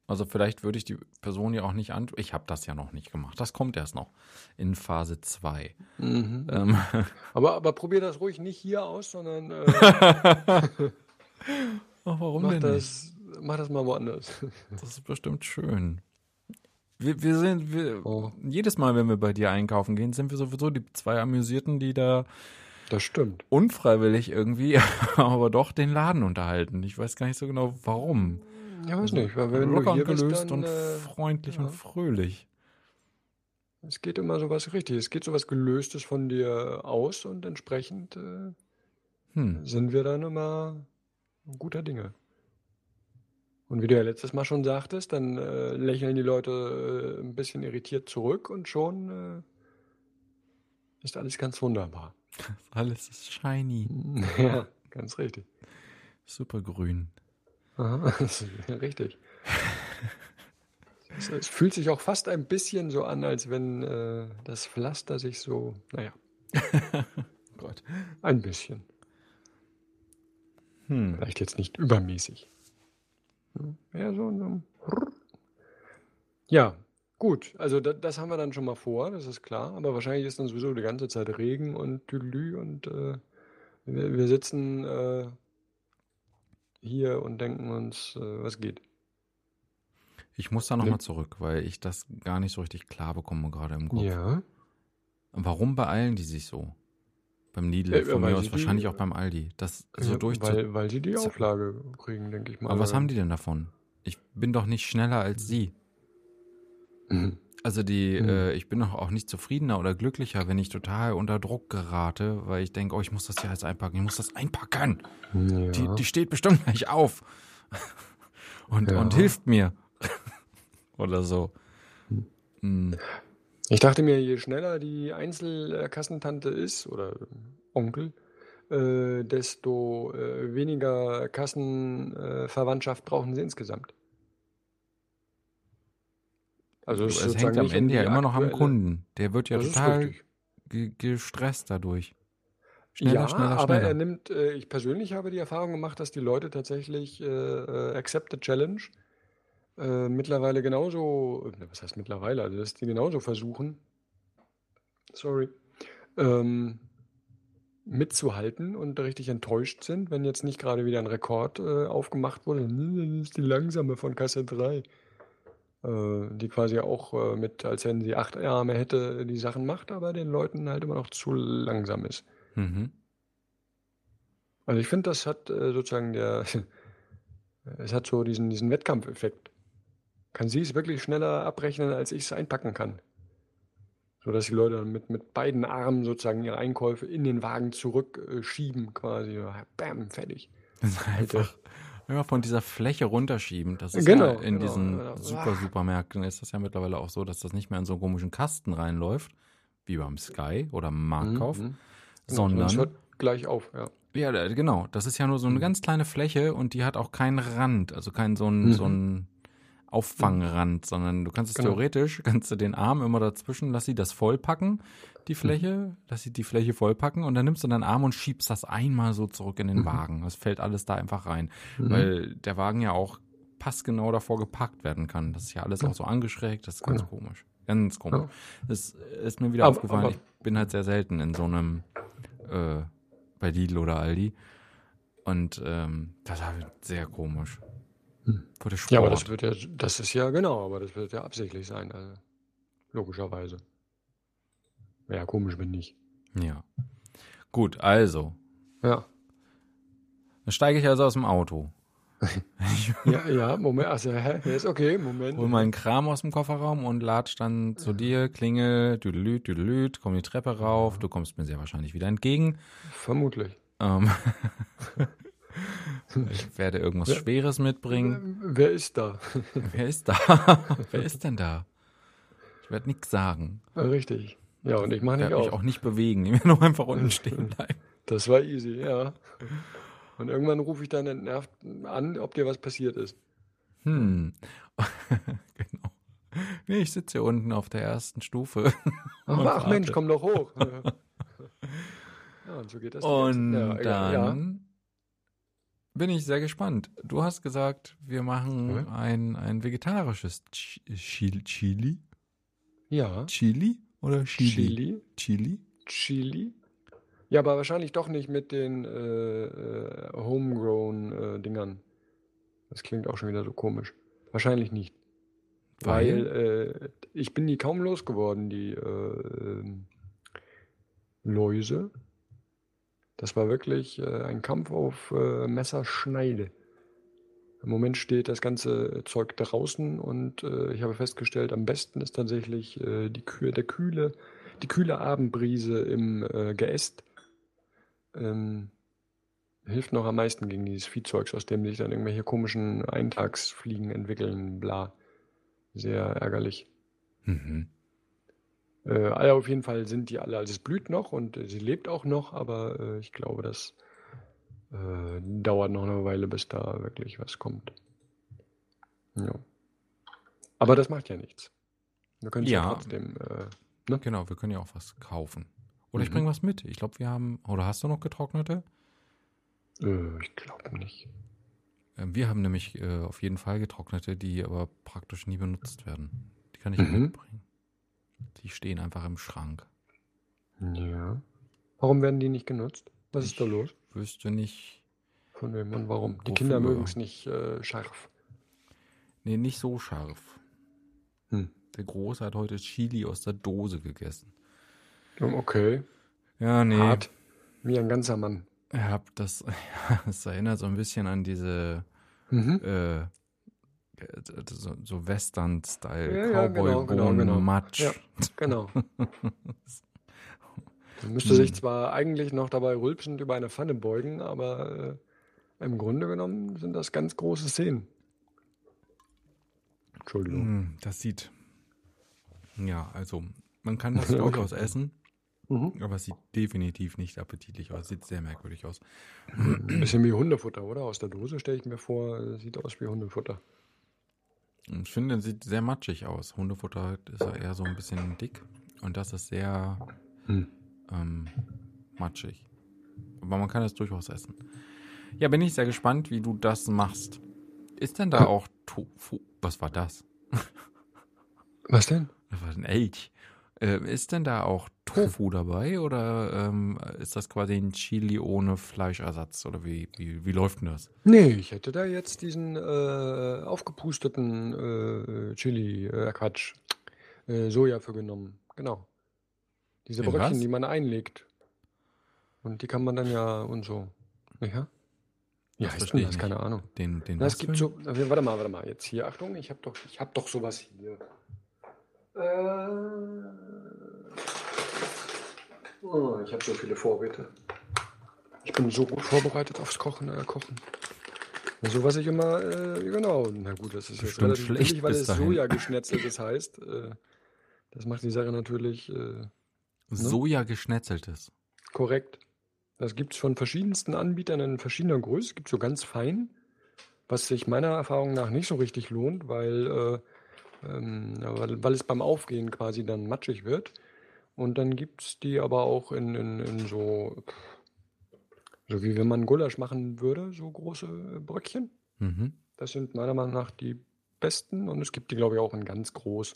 Speaker 2: Also vielleicht würde ich die Person ja auch nicht an. Ich habe das ja noch nicht gemacht. Das kommt erst noch in Phase 2.
Speaker 1: Mhm.
Speaker 2: Ähm,
Speaker 1: Aber, aber probier das ruhig nicht hier aus, sondern äh,
Speaker 2: oh, warum
Speaker 1: mach,
Speaker 2: denn nicht?
Speaker 1: das, mach das mal woanders.
Speaker 2: Das ist bestimmt schön. Wir, wir sind, wir,
Speaker 1: Oh.
Speaker 2: jedes Mal, wenn wir bei dir einkaufen gehen, sind wir sowieso die zwei Amüsierten, die da
Speaker 1: Das stimmt.
Speaker 2: unfreiwillig irgendwie, aber doch den Laden unterhalten. Ich weiß gar nicht so genau, warum.
Speaker 1: Ja, weiß nicht, weil wenn
Speaker 2: Locker und gelöst
Speaker 1: dann,
Speaker 2: und
Speaker 1: äh,
Speaker 2: freundlich
Speaker 1: ja.
Speaker 2: und fröhlich.
Speaker 1: es geht immer sowas richtig. Es geht sowas Gelöstes von dir aus und entsprechend äh,
Speaker 2: Hm.
Speaker 1: sind wir dann immer guter Dinge. Und wie du ja letztes Mal schon sagtest, dann äh, lächeln die Leute äh, ein bisschen irritiert zurück und schon äh, ist alles ganz wunderbar.
Speaker 2: Alles ist shiny.
Speaker 1: Ja, ganz richtig.
Speaker 2: Super grün.
Speaker 1: Aha, richtig. Es, es fühlt sich auch fast ein bisschen so an, als wenn äh, das Pflaster sich so, naja,
Speaker 2: Gott.
Speaker 1: ein bisschen.
Speaker 2: Hm.
Speaker 1: Vielleicht jetzt nicht übermäßig. Ja, so, so. Ja, gut. Also da, das haben wir dann schon mal vor, das ist klar. Aber wahrscheinlich ist dann sowieso die ganze Zeit Regen und Tüdelü und äh, wir, wir sitzen äh, hier und denken uns, äh, was geht.
Speaker 2: Ich muss da nochmal zurück, weil ich das gar nicht so richtig klar bekomme gerade im Kopf.
Speaker 1: Ja.
Speaker 2: Warum beeilen die sich so? Beim Lidl,
Speaker 1: Ja,
Speaker 2: von
Speaker 1: weil
Speaker 2: mir aus
Speaker 1: sie die-
Speaker 2: wahrscheinlich auch beim Aldi. Das so
Speaker 1: Ja,
Speaker 2: durchzu...
Speaker 1: weil, weil sie die Auflage kriegen, denke ich mal.
Speaker 2: Aber was haben die denn davon? Ich bin doch nicht schneller als sie.
Speaker 1: Mhm.
Speaker 2: Also die,
Speaker 1: Hm.
Speaker 2: äh, ich bin doch auch nicht zufriedener oder glücklicher, wenn ich total unter Druck gerate, weil ich denke, oh, ich muss das ja jetzt einpacken, ich muss das einpacken.
Speaker 1: Ja.
Speaker 2: Die, die steht bestimmt gleich auf und,
Speaker 1: Ja.
Speaker 2: und hilft mir. oder so. Hm.
Speaker 1: Ich dachte mir, je schneller die Einzelkassentante ist oder Onkel, äh, desto äh, weniger Kassenverwandtschaft brauchen sie insgesamt.
Speaker 2: Also es, es hängt am Ende ja immer noch am Kunden. Der wird ja total gestresst dadurch. Schneller,
Speaker 1: Ja,
Speaker 2: schneller,
Speaker 1: aber
Speaker 2: schneller.
Speaker 1: er nimmt, äh, ich persönlich habe die Erfahrung gemacht, dass die Leute tatsächlich äh, äh, Accept the Challenge äh, mittlerweile genauso, was heißt mittlerweile, also dass die genauso versuchen, sorry, ähm, mitzuhalten und richtig enttäuscht sind, wenn jetzt nicht gerade wieder ein Rekord äh, aufgemacht wurde. "Nee, Das ist die langsame von Kasse 3. Äh, die quasi auch äh, mit, als wenn sie acht Arme hätte, die Sachen macht, aber den Leuten halt immer noch zu langsam ist.
Speaker 2: Mhm.
Speaker 1: Also ich finde, das hat äh, sozusagen der, es hat so diesen, diesen Wettkampfeffekt. Kann sie es wirklich schneller abrechnen, als ich es einpacken kann. So dass die Leute dann mit, mit beiden Armen sozusagen ihre Einkäufe in den Wagen zurückschieben, schieben quasi. Bam, fertig.
Speaker 2: Das ist einfach, einfach von dieser Fläche runterschieben. Das ist
Speaker 1: Genau,
Speaker 2: ja in
Speaker 1: genau,
Speaker 2: diesen
Speaker 1: genau.
Speaker 2: super Supermärkten ist das ja mittlerweile auch so, dass das nicht mehr in so einen komischen Kasten reinläuft, wie beim Sky oder im Marktkauf,
Speaker 1: Mhm. Genau,
Speaker 2: sondern
Speaker 1: hört gleich auf, ja.
Speaker 2: Ja, genau. Das ist ja nur so eine
Speaker 1: Mhm.
Speaker 2: ganz kleine Fläche und die hat auch keinen Rand, also keinen so einen, so
Speaker 1: Mhm.
Speaker 2: einen Auffangrand, sondern du kannst es
Speaker 1: Genau.
Speaker 2: theoretisch, kannst du den Arm immer dazwischen, lass sie das vollpacken, die Fläche, lass sie die Fläche vollpacken und dann nimmst du deinen Arm und schiebst das einmal so zurück in den
Speaker 1: Mhm.
Speaker 2: Wagen. Das fällt alles da einfach rein,
Speaker 1: Mhm.
Speaker 2: weil der Wagen ja auch passgenau davor geparkt werden kann. Das ist ja alles
Speaker 1: Ja.
Speaker 2: auch so angeschrägt, das ist ganz
Speaker 1: Genau.
Speaker 2: komisch. Ganz komisch.
Speaker 1: Ja.
Speaker 2: Das ist mir wieder
Speaker 1: Aber-
Speaker 2: aufgefallen.
Speaker 1: aber-
Speaker 2: ich bin halt sehr selten in so einem äh, bei Lidl oder Aldi. Und ähm, das war sehr komisch.
Speaker 1: Hm. Ja, aber das wird ja, das ist ja genau, aber das wird ja absichtlich sein, also logischerweise. Ja, komisch bin ich.
Speaker 2: ja. Gut, also.
Speaker 1: Ja.
Speaker 2: Dann steige ich also aus dem Auto.
Speaker 1: Ja, ja, Moment, also, hä? Ist okay, Moment.
Speaker 2: hol meinen Kram aus dem Kofferraum und latsch dann zu dir, klingel, düdelüt, düdelüt, komm die Treppe rauf. Du kommst mir sehr wahrscheinlich wieder entgegen.
Speaker 1: Vermutlich.
Speaker 2: Ähm, ich werde irgendwas
Speaker 1: Ja.
Speaker 2: Schweres mitbringen.
Speaker 1: Wer ist da?
Speaker 2: Wer ist da? Wer ist denn da? Ich werde nichts sagen.
Speaker 1: Richtig. Ja, und ich mache
Speaker 2: Ich
Speaker 1: nicht
Speaker 2: mich
Speaker 1: auf.
Speaker 2: auch nicht bewegen. Ich werde nur einfach unten stehen bleiben.
Speaker 1: Das war easy, ja. Und irgendwann rufe ich dann entnervt an, ob dir was passiert ist.
Speaker 2: Hm. genau. Nee, ich sitze hier unten auf der ersten Stufe.
Speaker 1: Ach, ach Mensch, komm doch hoch. Ja, und so geht das.
Speaker 2: Und
Speaker 1: ja, egal, ja.
Speaker 2: dann bin ich sehr gespannt. Du hast gesagt, wir machen
Speaker 1: Mhm.
Speaker 2: ein, ein vegetarisches Ch-. Chili?
Speaker 1: Ja,
Speaker 2: Chili oder Chili?
Speaker 1: Chili.
Speaker 2: Chili?
Speaker 1: Chili. Ja, aber wahrscheinlich doch nicht mit den äh, äh, homegrown äh, Dingern. Das klingt auch schon wieder so komisch. Wahrscheinlich nicht. Weil, äh, ich bin die kaum losgeworden, die äh, ähm, Läuse. Das war wirklich äh, ein Kampf auf äh, Messerschneide. Im Moment steht das ganze Zeug draußen und äh, ich habe festgestellt, am besten ist tatsächlich äh, die Kühe, der kühle, die kühle Abendbrise im äh, Geäst. Ähm, hilft noch am meisten gegen dieses Viehzeugs, aus dem sich dann irgendwelche komischen Eintagsfliegen entwickeln, bla. Sehr ärgerlich.
Speaker 2: Mhm.
Speaker 1: Äh, alle auf jeden Fall sind die alle, also es blüht noch und äh, sie lebt auch noch, aber äh, ich glaube, das äh, dauert noch eine Weile, bis da wirklich was kommt. Ja. Aber das macht ja nichts. Wir können ja.
Speaker 2: Ja.
Speaker 1: trotzdem. Äh,
Speaker 2: Genau, wir können ja auch was kaufen. Oder ich
Speaker 1: Mhm.
Speaker 2: bringe was mit. Ich glaube, wir haben. Oder hast du noch getrocknete?
Speaker 1: äh, ich glaube nicht.
Speaker 2: Ähm, Wir haben nämlich äh, auf jeden Fall getrocknete, die aber praktisch nie benutzt werden. Die kann ich
Speaker 1: Mhm.
Speaker 2: mitbringen. Die stehen einfach im Schrank.
Speaker 1: Ja. Warum werden die nicht genutzt? Was ist da
Speaker 2: Ich
Speaker 1: los?
Speaker 2: Wüsste nicht.
Speaker 1: Von wem und warum? Die
Speaker 2: Wofür?
Speaker 1: Kinder mögen es nicht äh, scharf.
Speaker 2: Nee, nicht so scharf.
Speaker 1: Hm.
Speaker 2: Der Große hat heute Chili aus der Dose gegessen.
Speaker 1: Okay.
Speaker 2: Ja, nee.
Speaker 1: Hart. Wie ein ganzer Mann.
Speaker 2: Ich hab das, das erinnert so ein bisschen an diese
Speaker 1: Mhm.
Speaker 2: äh, so, so Western-Style,
Speaker 1: Ja, ja,
Speaker 2: Cowboy
Speaker 1: genau, genau, genau.
Speaker 2: Matsch.
Speaker 1: Ja. Genau. Man müsste sich zwar eigentlich noch dabei rülpsend über eine Pfanne beugen, aber äh, im Grunde genommen sind das ganz große Szenen. Entschuldigung.
Speaker 2: Mm, Das sieht. Ja, also, man kann das durchaus essen,
Speaker 1: Mhm.
Speaker 2: aber es sieht definitiv nicht appetitlich aus. Sieht sehr merkwürdig aus.
Speaker 1: Ein bisschen wie Hundefutter, oder? Aus der Dose stelle ich mir vor, sieht aus wie Hundefutter.
Speaker 2: Und Ich finde, es sieht sehr matschig aus. Hundefutter ist ja eher so ein bisschen dick und das ist sehr
Speaker 1: Hm.
Speaker 2: Ähm, matschig. Aber man kann es durchaus essen. Ja, bin ich sehr gespannt, wie du das machst. Ist denn da auch Tofu? Was war das?
Speaker 1: Was denn?
Speaker 2: Das war ein Elch. Äh, ist denn da auch Tofu dabei oder ähm, ist das quasi ein Chili ohne Fleischersatz? Oder wie, wie, wie läuft denn das?
Speaker 1: Nee, ich hätte da jetzt diesen äh, aufgepusteten äh, Chili, äh, Quatsch, äh, Soja für genommen. Genau. Diese
Speaker 2: In
Speaker 1: Bröckchen,
Speaker 2: was?
Speaker 1: die man einlegt. Und die kann man dann ja und so. Ja? Wie
Speaker 2: Das
Speaker 1: heißt denn das? Keine Ahnung.
Speaker 2: Den, den
Speaker 1: Na, es gibt so. Warte mal, warte mal. Jetzt hier, Achtung, ich habe doch, ich hab doch sowas hier. Äh, oh, ich habe so viele Vorräte. Ich bin so gut vorbereitet aufs Kochen, äh, Kochen. So was ich immer, äh, genau. Na gut, das ist jetzt relativ
Speaker 2: schlecht
Speaker 1: billig, weil es. Soja geschnetzeltes heißt. Äh, das macht die Sache natürlich äh,
Speaker 2: Soja geschnetzeltes.
Speaker 1: korrekt. Das gibt es von verschiedensten Anbietern in verschiedener Größe. Es gibt so ganz fein, was sich meiner Erfahrung nach nicht so richtig lohnt, weil, äh, ähm, weil, weil es beim Aufgehen quasi dann matschig wird. Und dann gibt es die aber auch in, in, in so, so wie wenn man Gulasch machen würde, so große äh, Bröckchen.
Speaker 2: Mhm.
Speaker 1: Das sind meiner Meinung nach die besten und es gibt die, glaube ich, auch in ganz groß.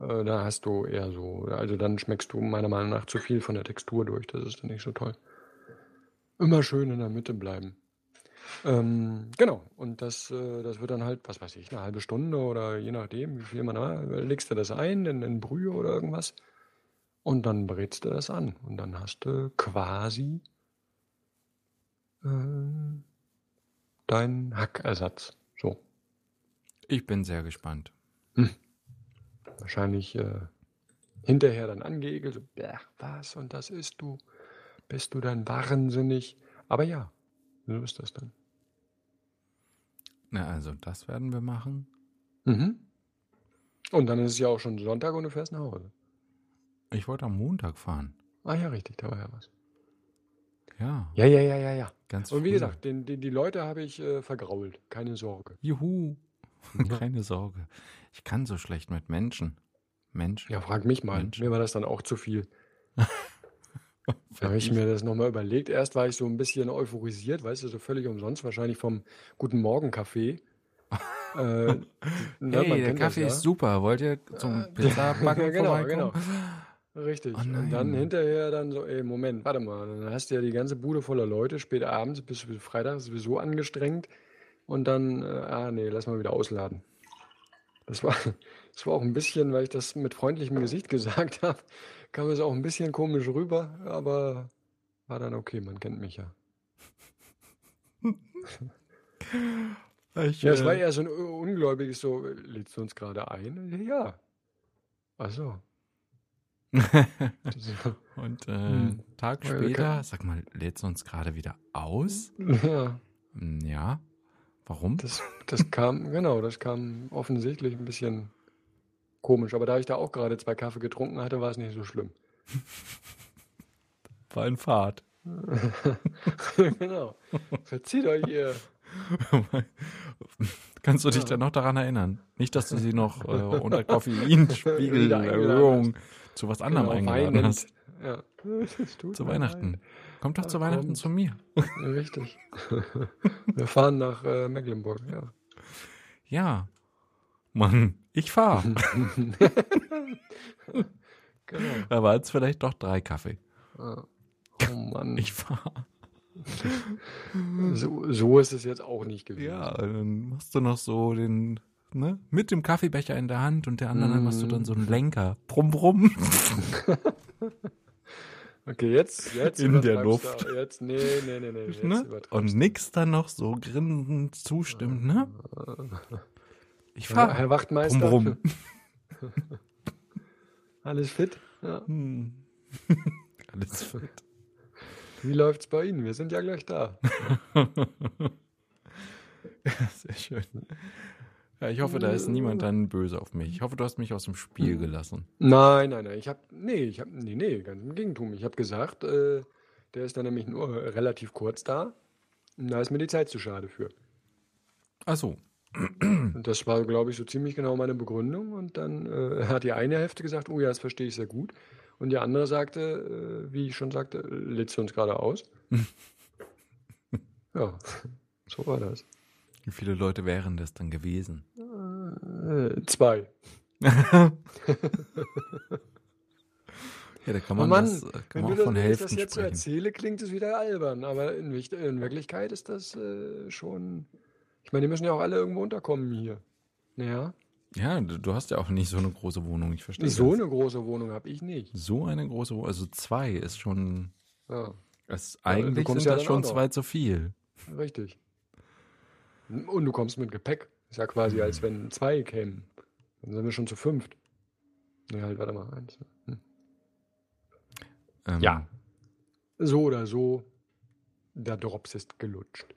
Speaker 1: Äh, da hast du eher so, also dann schmeckst du meiner Meinung nach zu viel von der Textur durch. Das ist dann nicht so toll. Immer schön in der Mitte bleiben. Ähm, genau, und das, äh, das wird dann halt, was weiß ich, eine halbe Stunde oder je nachdem, wie viel man da, legst du das ein in, in Brühe oder irgendwas und dann brätst du das an und dann hast du quasi äh, deinen Hackersatz. So.
Speaker 2: Ich bin sehr gespannt.
Speaker 1: Wahrscheinlich äh, hinterher dann angeekelt, so, "Bäh, was und das isst du, bist du dann wahnsinnig. Aber ja, so ist das dann.
Speaker 2: Na, also, das werden wir machen.
Speaker 1: Mhm. Und dann ist es ja auch schon Sonntag und du fährst nach Hause.
Speaker 2: Ich wollte am Montag fahren.
Speaker 1: Ah ja, richtig, da war ja was.
Speaker 2: Ja,
Speaker 1: Ja, ja, ja, ja, ja.
Speaker 2: ganz
Speaker 1: Und wie
Speaker 2: früh.
Speaker 1: gesagt, den, den, die Leute habe ich äh, vergrault, keine Sorge.
Speaker 2: Juhu. Keine Sorge. Ich kann so schlecht mit Menschen. Mensch.
Speaker 1: Ja, frag mich mal.
Speaker 2: Mensch.
Speaker 1: Mir war das dann auch zu viel. Da habe ich mir das nochmal überlegt. Erst war ich so ein bisschen euphorisiert, weißt du, so völlig umsonst, wahrscheinlich vom Guten Morgen Kaffee. äh, ne,
Speaker 2: Hey, der
Speaker 1: das
Speaker 2: Kaffee
Speaker 1: ja.
Speaker 2: ist super. Wollt ihr zum Pizzabacken
Speaker 1: genau,
Speaker 2: vorbeikommen?
Speaker 1: Richtig.
Speaker 2: Oh
Speaker 1: und dann hinterher dann so, ey, Moment, warte mal, dann hast du ja die ganze Bude voller Leute, spät abends, bist du Freitag sowieso angestrengt und dann, äh, ah nee, lass mal wieder ausladen. Das war, das war auch ein bisschen, weil ich das mit freundlichem Gesicht gesagt habe, kam es auch ein bisschen komisch rüber, aber war dann okay, man kennt mich ja.
Speaker 2: Ich,
Speaker 1: Ja, es war
Speaker 2: äh,
Speaker 1: eher so ein ungläubiges, so, lädst du uns gerade ein? Ja. Ach so.
Speaker 2: Und äh,
Speaker 1: Hm.
Speaker 2: Tag später, sag mal, lädst du uns gerade wieder aus?
Speaker 1: Ja.
Speaker 2: Hm, Ja. Warum?
Speaker 1: Das, das kam, genau, das kam offensichtlich ein bisschen komisch. Aber da ich da auch gerade zwei Kaffee getrunken hatte, war es nicht so schlimm.
Speaker 2: war ein Fahrt.
Speaker 1: genau. Verzieht euch ihr.
Speaker 2: Kannst du dich
Speaker 1: Ja.
Speaker 2: dann noch daran erinnern? Nicht, dass du sie noch äh, unter Koffeinspiegelerhöhung zu was anderem
Speaker 1: Genau,
Speaker 2: eingeladen
Speaker 1: weinend.
Speaker 2: hast.
Speaker 1: Ja.
Speaker 2: Zu Weihnachten. Kommt doch zu Weihnachten
Speaker 1: kommt.
Speaker 2: zu mir.
Speaker 1: Richtig. Wir fahren nach äh, Mecklenburg, ja.
Speaker 2: Ja. Mann, ich fahr.
Speaker 1: Genau.
Speaker 2: Da war jetzt vielleicht doch drei Kaffee.
Speaker 1: Oh Mann.
Speaker 2: Ich fahr.
Speaker 1: so, so ist es jetzt auch nicht gewesen.
Speaker 2: Ja, dann machst du noch so den, ne, mit dem Kaffeebecher in der Hand und der anderen Hand machst du dann so einen Lenker. Brumm, brumm.
Speaker 1: Okay, jetzt, jetzt
Speaker 2: In der Luft.
Speaker 1: du- Jetzt, nee, nee, nee, nee.
Speaker 2: Ne? Und nix dann noch so grinsend zustimmt, ne? Ich fahr.
Speaker 1: Herr Wachtmeister.
Speaker 2: Brumm.
Speaker 1: Alles fit? Ja.
Speaker 2: Hm. Alles fit.
Speaker 1: Wie läuft's bei Ihnen? Wir sind ja gleich da.
Speaker 2: Ja, sehr schön. Ja, ich hoffe, da ist niemand dann böse auf mich. Ich hoffe, du hast mich aus dem Spiel gelassen.
Speaker 1: Nein, nein, nein. Ich habe, nee, ich habe, nee, nee, ganz im Gegentum. Ich habe gesagt, äh, der ist dann nämlich nur relativ kurz da. Und da ist mir die Zeit zu schade für.
Speaker 2: Ach so.
Speaker 1: Und das war, glaube ich, so ziemlich genau meine Begründung. Und dann äh, hat die eine Hälfte gesagt, oh ja, das verstehe ich sehr gut. Und die andere sagte, äh, wie ich schon sagte, lädst du uns gerade aus? ja, so war das.
Speaker 2: Wie viele Leute wären das dann gewesen?
Speaker 1: Äh, zwei.
Speaker 2: Ja, da kann
Speaker 1: Oh
Speaker 2: man,
Speaker 1: Mann,
Speaker 2: das, äh, kann
Speaker 1: wenn,
Speaker 2: man auch von
Speaker 1: wenn ich
Speaker 2: Hälften
Speaker 1: das jetzt so
Speaker 2: sprechen.
Speaker 1: erzähle, klingt es wieder albern. Aber in, in Wirklichkeit ist das äh, schon. Ich meine, die müssen ja auch alle irgendwo unterkommen hier. Ja.
Speaker 2: Ja, du, hast ja auch nicht so eine große Wohnung, ich verstehe
Speaker 1: So
Speaker 2: das.
Speaker 1: eine große Wohnung habe ich nicht.
Speaker 2: So eine große Wohnung, also zwei ist schon,
Speaker 1: Ja,
Speaker 2: eigentlich sind
Speaker 1: ja
Speaker 2: das schon zwei zu viel.
Speaker 1: richtig. Und du kommst mit Gepäck. Ist ja quasi, als wenn zwei kämen. Dann sind wir schon zu fünft. Ja, halt, warte mal. Eins. Hm.
Speaker 2: Ähm,
Speaker 1: Ja. So oder so, der Drops ist gelutscht.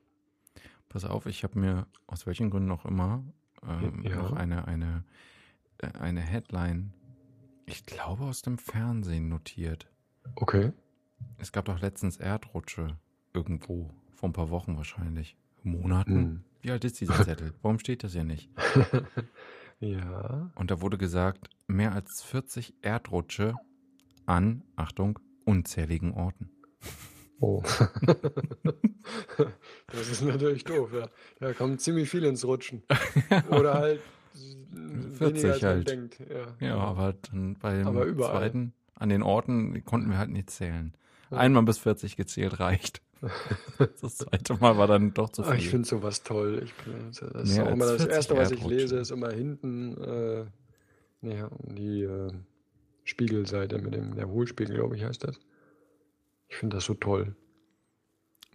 Speaker 2: Pass auf, ich habe mir aus welchen Gründen auch immer ähm,
Speaker 1: Ja.
Speaker 2: noch eine, eine, äh, eine Headline, ich glaube aus dem Fernsehen notiert.
Speaker 1: Okay.
Speaker 2: Es gab doch letztens Erdrutsche irgendwo, vor ein paar Wochen wahrscheinlich. Monaten.
Speaker 1: Hm.
Speaker 2: Wie alt ist dieser Zettel? Warum steht das hier nicht?
Speaker 1: Ja.
Speaker 2: Und da wurde gesagt, mehr als 40 Erdrutsche an, Achtung, unzähligen Orten.
Speaker 1: Oh. das ist natürlich doof, ja. Da kommen ziemlich viele ins Rutschen. Oder halt äh,
Speaker 2: 40
Speaker 1: weniger als man
Speaker 2: halt.
Speaker 1: denkt. Ja.
Speaker 2: Ja, aber dann beim
Speaker 1: Aber überall.
Speaker 2: zweiten, an den Orten konnten wir halt nicht zählen. Einmal bis 40 gezählt reicht. Das zweite Mal war dann doch zu
Speaker 1: Ah, ich
Speaker 2: viel.
Speaker 1: finde sowas toll. Ich, das ist auch immer das
Speaker 2: 40
Speaker 1: Erste, was ich lese, ist immer hinten äh, ja, die äh, Spiegelseite mit dem der Hohlspiegel, glaube ich, heißt das. Ich finde das so toll.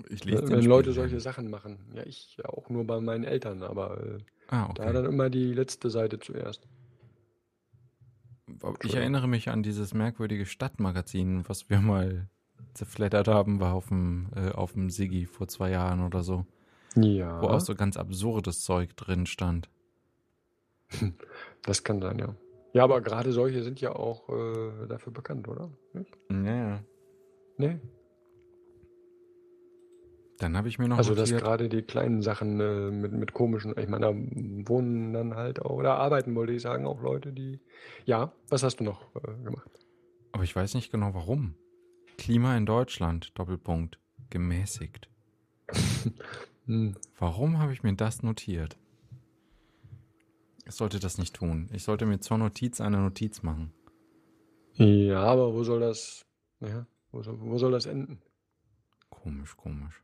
Speaker 2: Ich
Speaker 1: Wenn,
Speaker 2: lese
Speaker 1: wenn Leute
Speaker 2: Spiegel.
Speaker 1: solche Sachen machen. Ja, ich ja auch nur bei meinen Eltern, aber äh,
Speaker 2: Ah,
Speaker 1: da
Speaker 2: okay.
Speaker 1: dann immer die letzte Seite zuerst.
Speaker 2: Ich erinnere mich an dieses merkwürdige Stadtmagazin, was wir mal zerfleddert haben, war auf dem, äh, auf dem Sigi vor zwei Jahren oder so,
Speaker 1: Ja,
Speaker 2: wo auch so ganz absurdes Zeug drin stand.
Speaker 1: das kann sein, ja. Ja, aber gerade solche sind ja auch äh, dafür bekannt, oder? Nicht?
Speaker 2: Ja.
Speaker 1: Nee.
Speaker 2: Dann habe ich mir noch
Speaker 1: Also, dass gerade die kleinen Sachen äh, mit, mit komischen, ich meine, da wohnen dann halt auch, oder arbeiten, wollte ich sagen, auch Leute, die. Ja, was hast du noch äh, gemacht?
Speaker 2: aber ich weiß nicht genau warum. Klima in Deutschland, Doppelpunkt, gemäßigt.
Speaker 1: Hm.
Speaker 2: Warum habe ich mir das notiert? Ich sollte das nicht tun. Ich sollte mir zur Notiz eine Notiz machen.
Speaker 1: Ja, aber wo soll das, ja, wo soll, wo soll das enden?
Speaker 2: Komisch, komisch.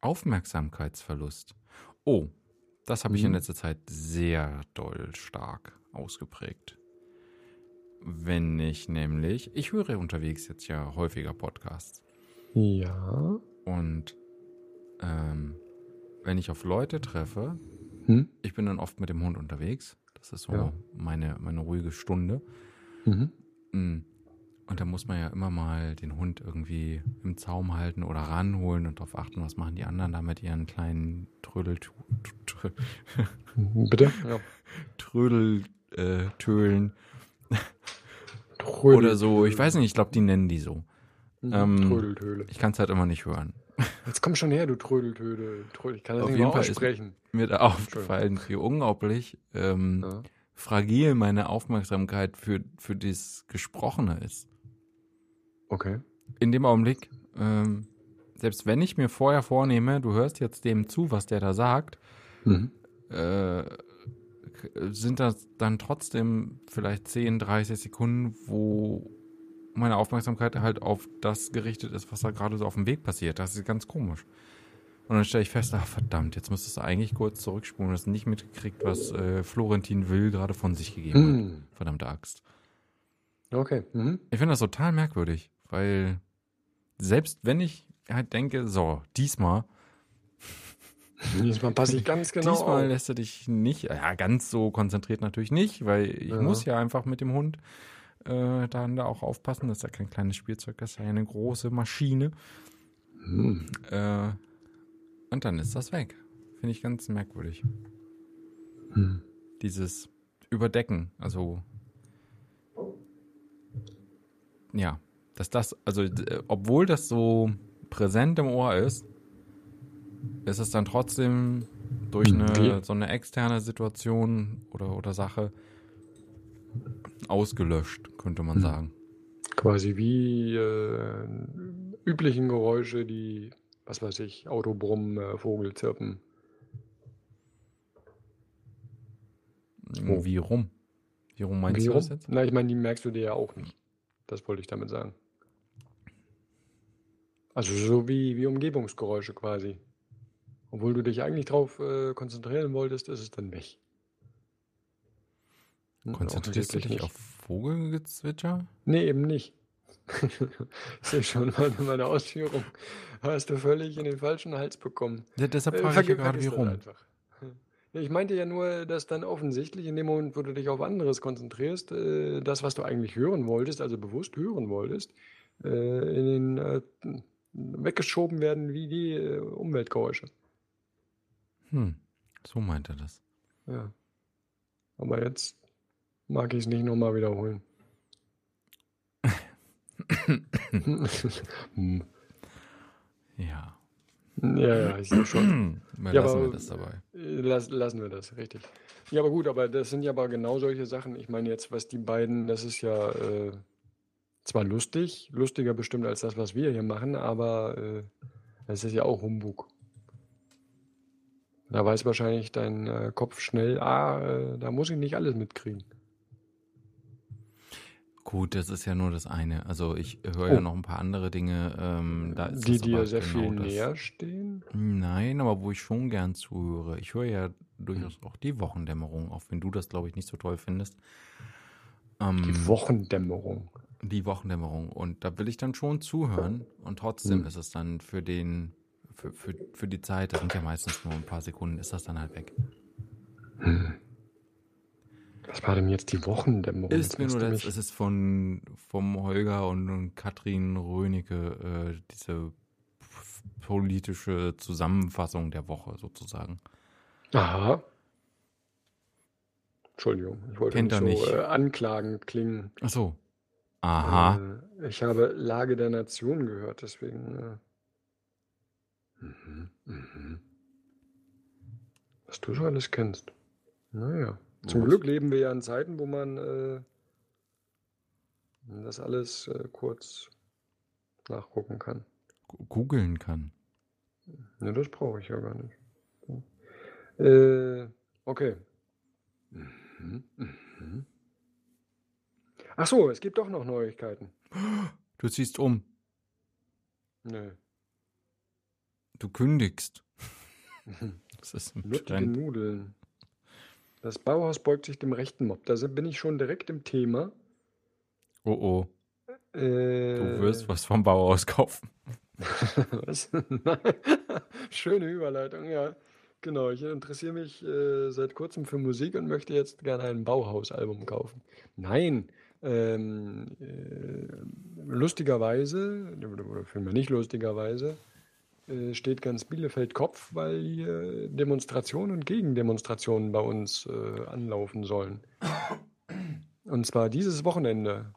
Speaker 2: Aufmerksamkeitsverlust. Oh, das habe ich in
Speaker 1: Mhm.
Speaker 2: letzter Zeit sehr doll stark ausgeprägt. Wenn ich nämlich, ich höre unterwegs jetzt ja häufiger Podcasts.
Speaker 1: Ja.
Speaker 2: Und ähm, wenn ich auf Leute treffe,
Speaker 1: Hm?
Speaker 2: ich bin dann oft mit dem Hund unterwegs. Das ist so
Speaker 1: Ja.
Speaker 2: meine, meine ruhige Stunde.
Speaker 1: Mhm.
Speaker 2: Mm. Und da muss man ja immer mal den Hund irgendwie im Zaum halten oder ranholen und darauf achten, was machen die anderen da mit ihren kleinen Trödel, Trö-
Speaker 1: Bitte? Ja.
Speaker 2: Trödel, äh, Tölen
Speaker 1: Trödel,
Speaker 2: oder so. Ich weiß nicht, ich glaube, die nennen die so.
Speaker 1: Mhm.
Speaker 2: ähm,
Speaker 1: Trödeltöle.
Speaker 2: Ich kann es halt immer nicht hören.
Speaker 1: Jetzt komm schon her, du Trödeltöle. Trödel. Ich kann das
Speaker 2: Auf
Speaker 1: nicht
Speaker 2: jeden Fall ist-
Speaker 1: aussprechen.
Speaker 2: Mir da aufgefallen, wie unglaublich ähm,
Speaker 1: Ja.
Speaker 2: fragil meine Aufmerksamkeit für, für das Gesprochene ist.
Speaker 1: Okay.
Speaker 2: in dem Augenblick, ähm, selbst wenn ich mir vorher vornehme, du hörst jetzt dem zu, was der da sagt,
Speaker 1: Mhm.
Speaker 2: äh, sind das dann trotzdem vielleicht 10, 30 Sekunden, wo meine Aufmerksamkeit halt auf das gerichtet ist, was da gerade so auf dem Weg passiert. Das ist ganz komisch. Und dann stelle ich fest, ach verdammt, jetzt müsstest du eigentlich kurz zurückspulen und hast nicht mitgekriegt, was äh, Florentin Will gerade von sich gegeben hat.
Speaker 1: Mhm.
Speaker 2: Verdammte Axt.
Speaker 1: Okay. Mhm.
Speaker 2: Ich finde das total merkwürdig, weil selbst wenn ich halt denke, so, diesmal,
Speaker 1: Diesmal passe ich ganz genau
Speaker 2: diesmal
Speaker 1: auf.
Speaker 2: lässt er dich nicht, ja, ganz so konzentriert natürlich nicht, weil ich
Speaker 1: Ja.
Speaker 2: muss ja einfach mit dem Hund äh, dann da auch aufpassen. Das ist ja kein kleines Spielzeug, das ist ja eine große Maschine.
Speaker 1: Mhm.
Speaker 2: Äh, und dann ist das weg. Finde ich ganz merkwürdig.
Speaker 1: Hm.
Speaker 2: Dieses Überdecken, also ja, dass das, also äh, obwohl das so präsent im Ohr ist, ist es dann trotzdem durch
Speaker 1: Hm,
Speaker 2: eine so eine externe Situation oder oder Sache ausgelöscht, könnte man
Speaker 1: Hm.
Speaker 2: sagen.
Speaker 1: Quasi wie äh, üblichen Geräusche, die, was weiß ich, Autobrummen, äh, Vogelzirpen. Oh.
Speaker 2: Wie rum? Wie rum meinst
Speaker 1: Wie
Speaker 2: du
Speaker 1: rum?
Speaker 2: das jetzt?
Speaker 1: Na, ich meine, die merkst du dir ja auch nicht. Das wollte ich damit sagen. Also so wie, wie Umgebungsgeräusche quasi. Obwohl du dich eigentlich drauf äh, konzentrieren wolltest, ist es dann weg. Hm,
Speaker 2: Konzentrierst du dich auf Vogelgezwitscher?
Speaker 1: Nee, eben nicht. Ich sehe schon mal meine Ausführung. Hast du völlig in den falschen Hals bekommen.
Speaker 2: Ja, deshalb
Speaker 1: Äh,
Speaker 2: frage ich ja gerade, wie
Speaker 1: das
Speaker 2: rum.
Speaker 1: Ich meinte ja nur, dass dann offensichtlich in dem Moment, wo du dich auf anderes konzentrierst, äh, das, was du eigentlich hören wolltest, also bewusst hören wolltest, äh, in den äh, weggeschoben werden wie die äh, Umweltgeräusche.
Speaker 2: Hm, so meint er das.
Speaker 1: Ja. Aber jetzt mag ich es nicht nochmal wiederholen.
Speaker 2: Ja.
Speaker 1: ja, ja, ich sehe schon. Ja,
Speaker 2: lassen
Speaker 1: aber-
Speaker 2: wir das dabei.
Speaker 1: Äh, Lass, lassen wir das, richtig. Ja, aber gut, aber das sind ja aber genau solche Sachen. Ich meine jetzt, was die beiden, das ist ja äh, zwar lustig, lustiger bestimmt als das, was wir hier machen, aber äh, es ist ja auch Humbug. Da weiß wahrscheinlich dein äh, Kopf schnell, ah, äh, da muss ich nicht alles mitkriegen.
Speaker 2: Gut, das ist ja nur das eine. Also ich höre
Speaker 1: Oh.
Speaker 2: ja noch ein paar andere Dinge. Ähm,
Speaker 1: Die dir sehr
Speaker 2: genau
Speaker 1: viel
Speaker 2: das.
Speaker 1: näher stehen.
Speaker 2: Nein, aber wo ich schon gern zuhöre. Ich höre ja durchaus auch die Wochendämmerung, auch wenn du das, glaube ich, nicht so toll findest. Ähm,
Speaker 1: Die Wochendämmerung.
Speaker 2: die Wochendämmerung. Und da will ich dann schon zuhören. Und trotzdem
Speaker 1: Hm.
Speaker 2: ist es dann für den, für, für, für die Zeit, das sind ja meistens nur ein paar Sekunden, ist das dann halt weg.
Speaker 1: Hm. Was war denn jetzt die Wochendämmerung?
Speaker 2: Ist mir nur das, es ist von vom Holger und, und Katrin Rönecke, äh, diese politische Zusammenfassung der Woche sozusagen.
Speaker 1: Aha. Entschuldigung, ich wollte
Speaker 2: Kennt
Speaker 1: nicht so
Speaker 2: nicht.
Speaker 1: Äh, anklagend klingen.
Speaker 2: Ach so. Aha.
Speaker 1: Äh, ich habe Lage der Nation gehört, deswegen. Mhm, mhm. Was du so alles kennst. Naja. Zum
Speaker 2: Was?
Speaker 1: Glück leben wir ja in Zeiten, wo man äh, das alles äh, kurz nachgucken kann.
Speaker 2: Googeln kann.
Speaker 1: Ne, das brauche ich ja gar nicht. Äh, okay. Mhm, mhm. Ach so, es gibt doch noch Neuigkeiten.
Speaker 2: Du ziehst um.
Speaker 1: Nö.
Speaker 2: Du kündigst. Das ist ein
Speaker 1: Nuttige
Speaker 2: Trend.
Speaker 1: Nudeln. Das Bauhaus beugt sich dem rechten Mob. Da bin ich schon direkt im Thema.
Speaker 2: Oh oh.
Speaker 1: Äh,
Speaker 2: Du wirst was vom Bauhaus kaufen.
Speaker 1: Was? Schöne Überleitung, ja. Genau, ich interessiere mich äh, seit kurzem für Musik und möchte jetzt gerne ein Bauhaus-Album kaufen. Nein, ähm, äh, lustigerweise, oder vielmehr nicht lustigerweise, äh, steht ganz Bielefeld Kopf, weil hier Demonstrationen und Gegendemonstrationen bei uns äh, anlaufen sollen. Und zwar dieses Wochenende.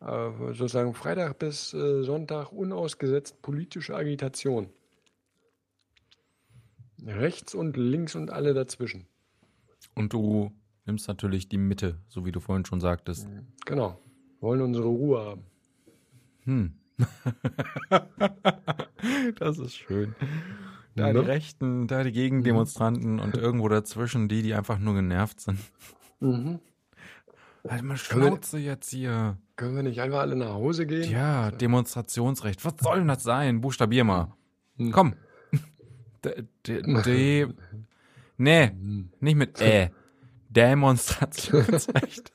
Speaker 1: Äh, sozusagen Freitag bis äh, Sonntag unausgesetzt politische Agitation. Rechts und links und alle dazwischen.
Speaker 2: Und du nimmst natürlich die Mitte, so wie du vorhin schon sagtest.
Speaker 1: Genau. Wollen unsere Ruhe haben.
Speaker 2: Hm. das ist schön. Da
Speaker 1: Ne?
Speaker 2: die Rechten, da die Gegendemonstranten und irgendwo dazwischen die, die einfach nur genervt sind.
Speaker 1: Mhm.
Speaker 2: Halt mal Schnauze jetzt hier.
Speaker 1: Können wir nicht einfach alle nach Hause gehen?
Speaker 2: Ja, Demonstrationsrecht. Was soll denn das sein? Buchstabier mal.
Speaker 1: Hm.
Speaker 2: Komm. D d d nee,
Speaker 1: Hm.
Speaker 2: nicht mit Ä. Demonstrationsrecht.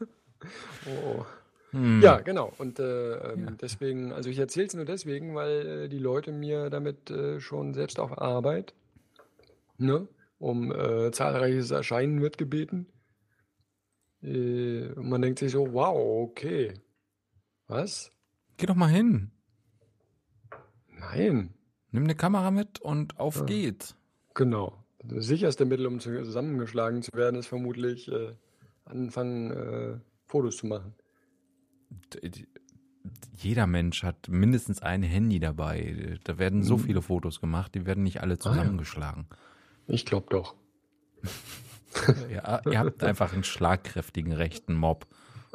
Speaker 1: Oh.
Speaker 2: Hm.
Speaker 1: Ja, genau. Und äh, ähm,
Speaker 2: Ja.
Speaker 1: deswegen, also ich erzähle es nur deswegen, weil äh, die Leute mir damit äh, schon selbst auf Arbeit ne, um äh, zahlreiches Erscheinen wird gebeten. Äh, und man denkt sich so, wow, okay. Was?
Speaker 2: Geh doch mal hin.
Speaker 1: Nein.
Speaker 2: Nimm eine Kamera mit und auf
Speaker 1: Ja.
Speaker 2: geht's.
Speaker 1: Genau. Das sicherste Mittel, um zusammengeschlagen zu werden, ist vermutlich äh, anfangen, Fotos zu machen.
Speaker 2: Jeder Mensch hat mindestens ein Handy dabei. Da werden so
Speaker 1: Mhm.
Speaker 2: viele Fotos gemacht, die werden nicht alle
Speaker 1: ja.
Speaker 2: zusammengeschlagen.
Speaker 1: Ich glaube doch.
Speaker 2: Ja, ihr habt einfach einen schlagkräftigen rechten Mob.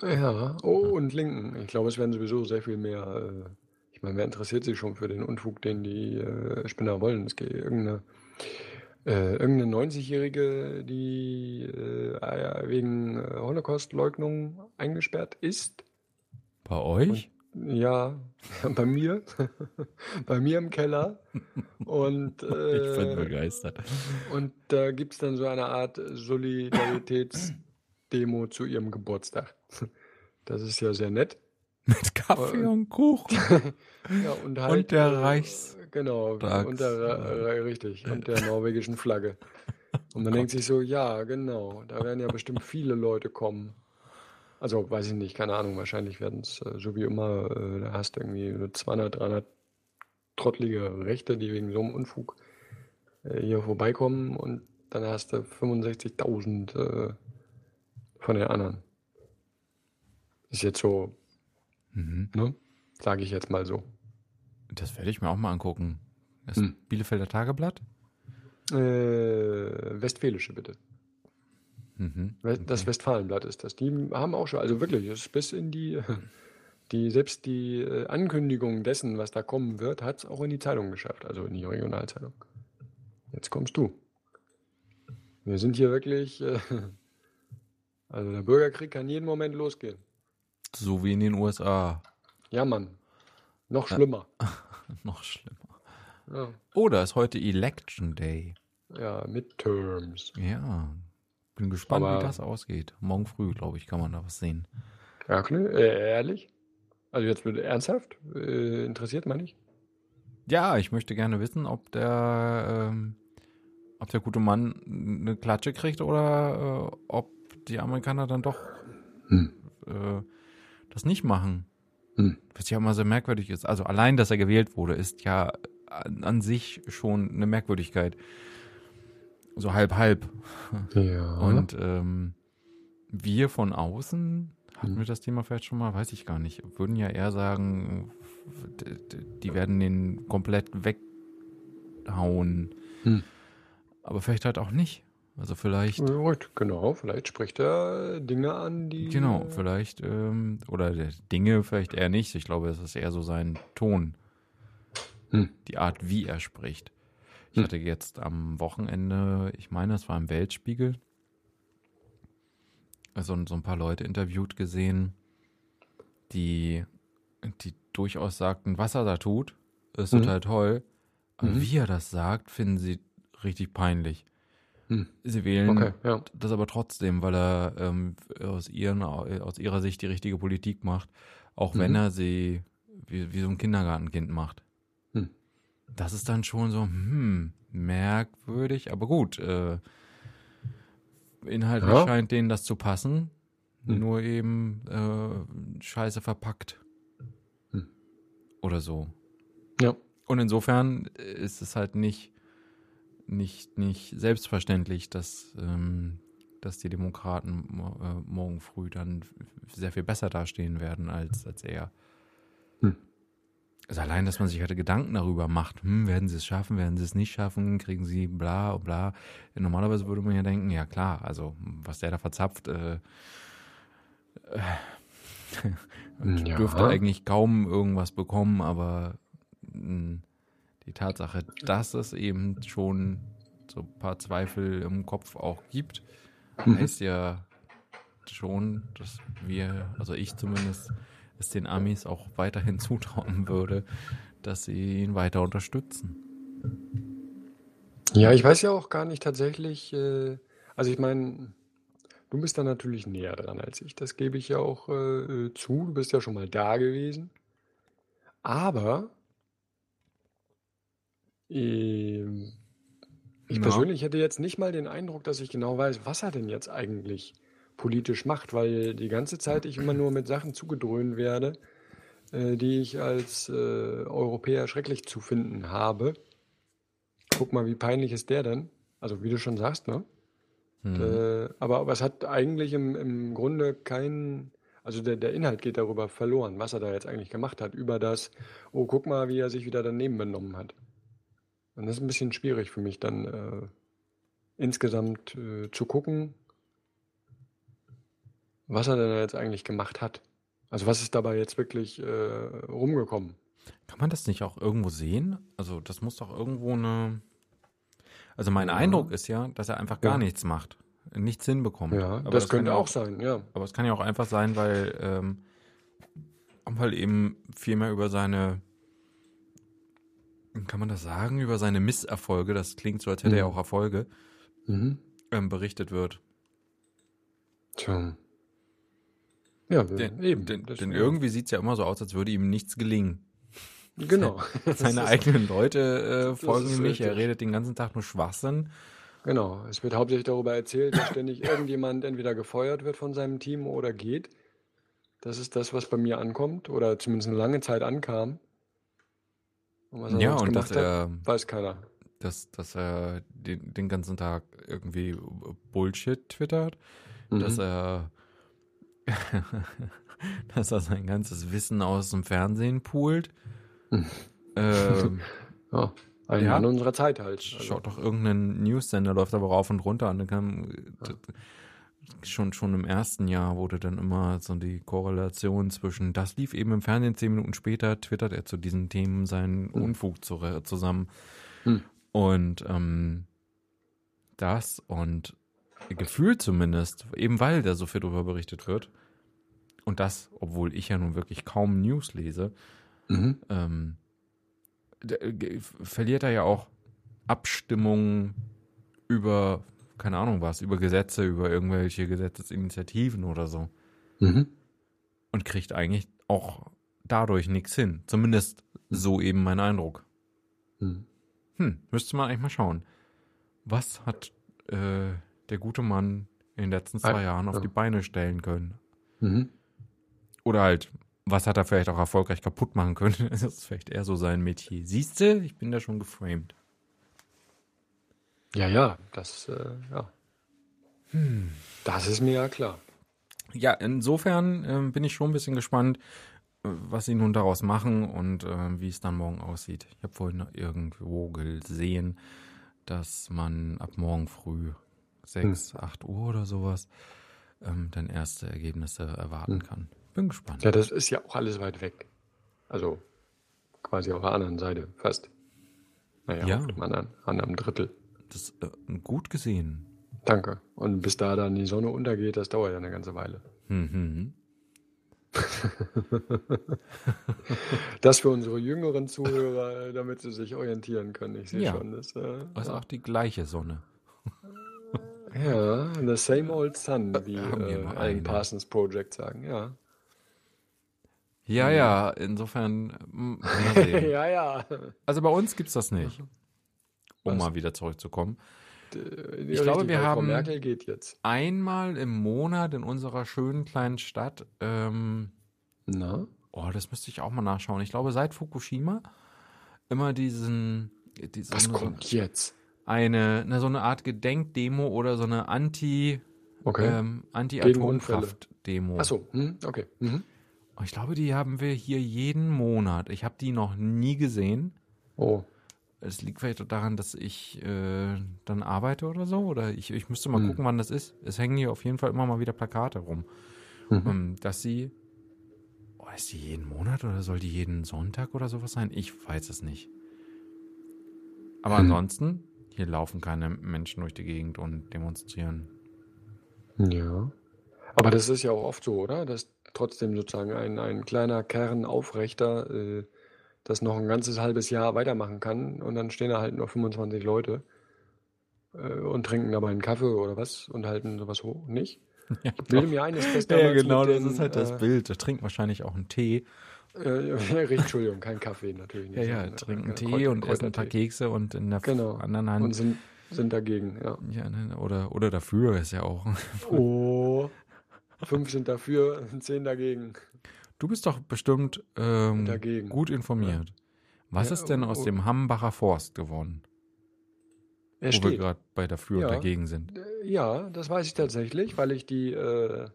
Speaker 1: Ja, oh, und Linken. Ich glaube, es werden sowieso sehr viel mehr. Äh, ich meine, wer interessiert sich schon für den Unfug, den die äh, Spinner wollen? Es geht irgendeine, äh, irgendeine 90-Jährige, die äh, wegen Holocaust-Leugnung eingesperrt ist.
Speaker 2: Bei euch?
Speaker 1: Ja, bei mir. bei mir im Keller. Und,
Speaker 2: Ich bin
Speaker 1: äh,
Speaker 2: begeistert.
Speaker 1: und da gibt es dann so eine Art Solidaritätsdemo zu ihrem Geburtstag. Das ist ja sehr nett.
Speaker 2: Mit Kaffee und Kuchen.
Speaker 1: Ja, und halt.
Speaker 2: der
Speaker 1: äh,
Speaker 2: Reichs-
Speaker 1: Genau,
Speaker 2: Tags-
Speaker 1: und der, äh, richtig, und der norwegischen Flagge. Und man denkt sich so, ja, genau, da werden ja bestimmt viele Leute kommen. Also, weiß ich nicht, keine Ahnung, wahrscheinlich werden es, äh, so wie immer, äh, da hast du irgendwie so 200, 300 trottlige Rechte, die wegen so einem Unfug äh, hier vorbeikommen und dann hast du 65.000 äh, von den anderen. Ist jetzt so,
Speaker 2: Mhm.
Speaker 1: ne? Sage ich jetzt mal so.
Speaker 2: Das werde ich mir auch mal angucken. Das
Speaker 1: Hm.
Speaker 2: Bielefelder Tageblatt?
Speaker 1: Äh, Westfälische bitte.
Speaker 2: Mhm.
Speaker 1: Das Westfalenblatt ist das. Die haben auch schon, also wirklich, es ist bis in die, die selbst die äh, Ankündigung dessen, was da kommen wird, hat es auch in die Zeitung geschafft, also in die Regionalzeitung. Jetzt kommst du. Wir sind hier wirklich, äh, also der Bürgerkrieg kann jeden Moment losgehen.
Speaker 2: So wie in den USA.
Speaker 1: Ja, Mann. Noch schlimmer.
Speaker 2: Noch schlimmer.
Speaker 1: Ja,
Speaker 2: Oh, da ist heute Election Day.
Speaker 1: ja Midterms.
Speaker 2: Ja. Bin gespannt,
Speaker 1: Aber-
Speaker 2: wie das ausgeht. Morgen früh, glaube ich, kann man da was sehen.
Speaker 1: Ja, klar, äh, ehrlich? Also jetzt wird ernsthaft? Äh, interessiert man nicht?
Speaker 2: Ja, ich möchte gerne wissen, ob der, ähm, ob der gute Mann eine Klatsche kriegt oder äh, ob die Amerikaner dann doch
Speaker 1: Hm.
Speaker 2: äh, das nicht machen.
Speaker 1: Hm.
Speaker 2: Was ja immer sehr merkwürdig ist. Also allein, dass er gewählt wurde, ist ja an, an sich schon eine Merkwürdigkeit. So halb halb.
Speaker 1: Ja.
Speaker 2: Und ähm, wir von außen, hatten
Speaker 1: Hm.
Speaker 2: wir das Thema vielleicht schon mal, weiß ich gar nicht, würden ja eher sagen, die werden den komplett weghauen.
Speaker 1: Hm.
Speaker 2: Aber vielleicht halt auch nicht. Also vielleicht,
Speaker 1: Gut, genau. Vielleicht spricht er Dinge an, die.
Speaker 2: genau, vielleicht, ähm, oder der Dinge vielleicht eher nicht. Ich glaube, es ist eher so sein Ton,
Speaker 1: Hm.
Speaker 2: die Art, wie er spricht. Ich
Speaker 1: Hm.
Speaker 2: hatte jetzt am Wochenende, ich meine, es war im Weltspiegel, also so ein paar Leute interviewt gesehen, die, die durchaus sagten, was er da tut, ist
Speaker 1: Mhm.
Speaker 2: total toll. Aber
Speaker 1: Mhm.
Speaker 2: wie er das sagt, finden sie richtig peinlich.
Speaker 1: Hm.
Speaker 2: Sie wählen
Speaker 1: Okay, ja.
Speaker 2: das aber trotzdem, weil er ähm, aus, ihren, aus ihrer Sicht die richtige Politik macht, auch wenn
Speaker 1: Mhm.
Speaker 2: er sie wie, wie so ein Kindergartenkind macht. Das ist dann schon so, hm, merkwürdig, aber gut. Äh, inhaltlich
Speaker 1: Ja.
Speaker 2: scheint denen das zu passen,
Speaker 1: Hm.
Speaker 2: nur eben äh, scheiße verpackt.
Speaker 1: Hm.
Speaker 2: Oder so.
Speaker 1: Ja.
Speaker 2: Und insofern ist es halt nicht, nicht, nicht selbstverständlich, dass, ähm, dass die Demokraten mo- äh, morgen früh dann sehr viel besser dastehen werden als, als er.
Speaker 1: Hm.
Speaker 2: Also allein, dass man sich heute Gedanken darüber macht, hm, werden sie es schaffen, werden sie es nicht schaffen, kriegen sie bla bla. Normalerweise würde man ja denken, ja klar, also was der da verzapft, äh, äh,
Speaker 1: Ja.
Speaker 2: dürfte eigentlich kaum irgendwas bekommen, aber mh, die Tatsache, dass es eben schon so ein paar Zweifel im Kopf auch gibt,
Speaker 1: Mhm.
Speaker 2: heißt ja schon, dass wir, also ich zumindest, es den Amis auch weiterhin zutrauen würde, dass sie ihn weiter unterstützen.
Speaker 1: Ja, ich weiß ja auch gar nicht tatsächlich, äh, also ich meine, du bist da natürlich näher dran als ich, das gebe ich ja auch äh, äh, zu, du bist ja schon mal da gewesen. Aber ähm, ich
Speaker 2: Ja.
Speaker 1: persönlich hätte jetzt nicht mal den Eindruck, dass ich genau weiß, was er denn jetzt eigentlich politisch macht, weil die ganze Zeit ich immer nur mit Sachen zugedröhnt werde, äh, die ich als äh, Europäer schrecklich zu finden habe. Guck mal, wie peinlich ist der denn? Also wie du schon sagst, ne?
Speaker 2: Hm.
Speaker 1: Äh, aber, aber es hat eigentlich im, im Grunde keinen, also der, der Inhalt geht darüber verloren, was er da jetzt eigentlich gemacht hat, über das, oh, guck mal, wie er sich wieder daneben benommen hat. Und das ist ein bisschen schwierig für mich dann äh, insgesamt äh, zu gucken, was er denn jetzt eigentlich gemacht hat. Also was ist dabei jetzt wirklich äh, rumgekommen?
Speaker 2: Kann man das nicht auch irgendwo sehen? Also das muss doch irgendwo eine. Also mein
Speaker 1: Ja.
Speaker 2: Eindruck ist ja, dass er einfach gar
Speaker 1: Ja.
Speaker 2: nichts macht, nichts hinbekommt.
Speaker 1: Ja,
Speaker 2: Aber
Speaker 1: das,
Speaker 2: kann
Speaker 1: könnte
Speaker 2: ja
Speaker 1: auch sein, ja.
Speaker 2: Aber es kann ja auch einfach sein, weil, ähm, weil eben viel mehr über seine, kann man das sagen, über seine Misserfolge, das klingt so, als hätte er
Speaker 1: Mhm.
Speaker 2: auch Erfolge,
Speaker 1: Mhm.
Speaker 2: ähm, berichtet wird.
Speaker 1: Tja. Ja,
Speaker 2: Denn,
Speaker 1: eben.
Speaker 2: denn, denn irgendwie sieht es ja immer so aus, als würde ihm nichts gelingen.
Speaker 1: Genau.
Speaker 2: Seine eigenen Leute äh, folgen ihm nicht, er redet den ganzen Tag nur Schwachsinn.
Speaker 1: Genau, es wird hauptsächlich darüber erzählt, dass ständig irgendjemand entweder gefeuert wird von seinem Team oder geht. Das ist das, was bei mir ankommt oder zumindest eine lange Zeit ankam. Und was er
Speaker 2: Ja, und dass
Speaker 1: hat,
Speaker 2: er,
Speaker 1: weiß keiner.
Speaker 2: dass, dass er den, den ganzen Tag irgendwie Bullshit twittert. dass
Speaker 1: Mhm.
Speaker 2: er dass er sein ganzes Wissen aus dem Fernsehen poolt.
Speaker 1: Mhm.
Speaker 2: ähm,
Speaker 1: Ja, ein
Speaker 2: Ja.
Speaker 1: Mann unserer Zeit halt. Also,
Speaker 2: schaut doch irgendein News-Sender, läuft aber rauf und runter und dann kam schon, schon im ersten Jahr wurde dann immer so die Korrelation zwischen, das lief eben im Fernsehen, zehn Minuten später twittert er zu diesen Themen seinen Unfug zu, zusammen.
Speaker 1: Hm.
Speaker 2: Und ähm, das und gefühlt zumindest, eben weil da so viel drüber berichtet wird, und das, obwohl ich ja nun wirklich kaum News lese,
Speaker 1: Mhm.
Speaker 2: ähm, äh, verliert er ja auch Abstimmungen über, keine Ahnung was, über Gesetze, über irgendwelche Gesetzesinitiativen oder so.
Speaker 1: Mhm.
Speaker 2: Und kriegt eigentlich auch dadurch nichts hin. Zumindest so eben mein Eindruck.
Speaker 1: Mhm.
Speaker 2: Hm, müsste man eigentlich mal schauen. Was hat äh, der gute Mann in den letzten zwei
Speaker 1: Ah,
Speaker 2: Jahren auf
Speaker 1: ja.
Speaker 2: die Beine stellen können?
Speaker 1: Mhm.
Speaker 2: Oder halt, was hat er vielleicht auch erfolgreich kaputt machen können? Das ist vielleicht eher so sein Metier. Siehst du, ich bin da schon geframed.
Speaker 1: Ja, ja, das, äh, ja.
Speaker 2: Hm.
Speaker 1: Das ist mir ja klar.
Speaker 2: Ja, insofern ähm, bin ich schon ein bisschen gespannt, äh, was sie nun daraus machen und äh, wie es dann morgen aussieht. Ich habe vorhin noch irgendwo gesehen, dass man ab morgen früh 6, 8 Uhr oder sowas ähm, dann erste Ergebnisse erwarten kann. Bin gespannt.
Speaker 1: Ja, das ist ja auch alles weit weg. Also quasi auf der anderen Seite, fast. Naja,
Speaker 2: Ja.
Speaker 1: auf dem anderen, anderen Drittel.
Speaker 2: Das ist äh, gut gesehen.
Speaker 1: Danke. Und bis da dann die Sonne untergeht, das dauert ja eine ganze Weile.
Speaker 2: Mhm.
Speaker 1: Das für unsere jüngeren Zuhörer, äh, damit sie sich orientieren können. Ich sehe
Speaker 2: Ja.
Speaker 1: schon. Das, äh,
Speaker 2: ist
Speaker 1: ja.
Speaker 2: auch die gleiche Sonne.
Speaker 1: Ja, the same old sun, wie äh,
Speaker 2: nur
Speaker 1: Alan
Speaker 2: eine.
Speaker 1: Parsons Project sagen. Ja.
Speaker 2: Ja, ja, insofern
Speaker 1: ja, ja.
Speaker 2: Also bei uns gibt's das nicht. Um
Speaker 1: Was?
Speaker 2: mal wieder zurückzukommen.
Speaker 1: Ich
Speaker 2: Ich glaube, wir haben-. Einmal im Monat in unserer schönen kleinen Stadt, ähm,
Speaker 1: Na?
Speaker 2: oh, das müsste ich auch mal nachschauen. Ich glaube, seit Fukushima immer diesen, diese,
Speaker 1: Was kommt jetzt?
Speaker 2: Eine, na, so eine Art Gedenkdemo oder so eine Anti,
Speaker 1: Okay.
Speaker 2: ähm. Anti-Atomkraft-Demo.
Speaker 1: Achso, hm, okay. Mhm.
Speaker 2: Ich glaube, die haben wir hier jeden Monat. Ich habe die noch nie gesehen.
Speaker 1: Oh.
Speaker 2: Es liegt vielleicht daran, dass ich äh, dann arbeite oder so. Oder ich, ich müsste mal
Speaker 1: Hm.
Speaker 2: gucken, wann das ist. Es hängen hier auf jeden Fall immer mal wieder Plakate rum.
Speaker 1: Mhm.
Speaker 2: Ähm, dass sie. Oh, ist die jeden Monat oder soll die jeden Sonntag oder sowas sein? Ich weiß es nicht. Aber
Speaker 1: Hm.
Speaker 2: ansonsten, hier laufen keine Menschen durch die Gegend und demonstrieren.
Speaker 1: Ja. Aber das ist ja auch oft so, oder? Dass trotzdem sozusagen ein, ein kleiner Kern Aufrechter äh, das noch ein ganzes halbes Jahr weitermachen kann und dann stehen da halt nur 25 Leute äh, und trinken dabei einen Kaffee oder was und halten sowas hoch. Nicht?
Speaker 2: Ja,
Speaker 1: Ich bilde mir ein, ist das
Speaker 2: ja genau, das
Speaker 1: den,
Speaker 2: ist halt das
Speaker 1: äh,
Speaker 2: Bild. Der trinkt wahrscheinlich auch einen Tee.
Speaker 1: Äh, Entschuldigung, kein Kaffee natürlich nicht.
Speaker 2: Ja, ja,
Speaker 1: sondern,
Speaker 2: trinken
Speaker 1: äh,
Speaker 2: Tee
Speaker 1: Kräuter-
Speaker 2: und essen ein paar. Kekse und in der
Speaker 1: Genau.
Speaker 2: anderen Hand.
Speaker 1: Und sind, sind dagegen, ja.
Speaker 2: ja, ne, oder, oder dafür ist ja auch.
Speaker 1: Oh, fünf sind dafür, zehn dagegen.
Speaker 2: Du bist doch bestimmt ähm,
Speaker 1: Dagegen.
Speaker 2: gut informiert. Was
Speaker 1: Ja,
Speaker 2: ist denn aus
Speaker 1: oh.
Speaker 2: dem Hambacher Forst geworden?
Speaker 1: Er
Speaker 2: wo wir
Speaker 1: steht.
Speaker 2: gerade bei dafür
Speaker 1: Ja.
Speaker 2: und dagegen sind.
Speaker 1: Äh, Ja, das weiß ich tatsächlich, weil ich die, äh,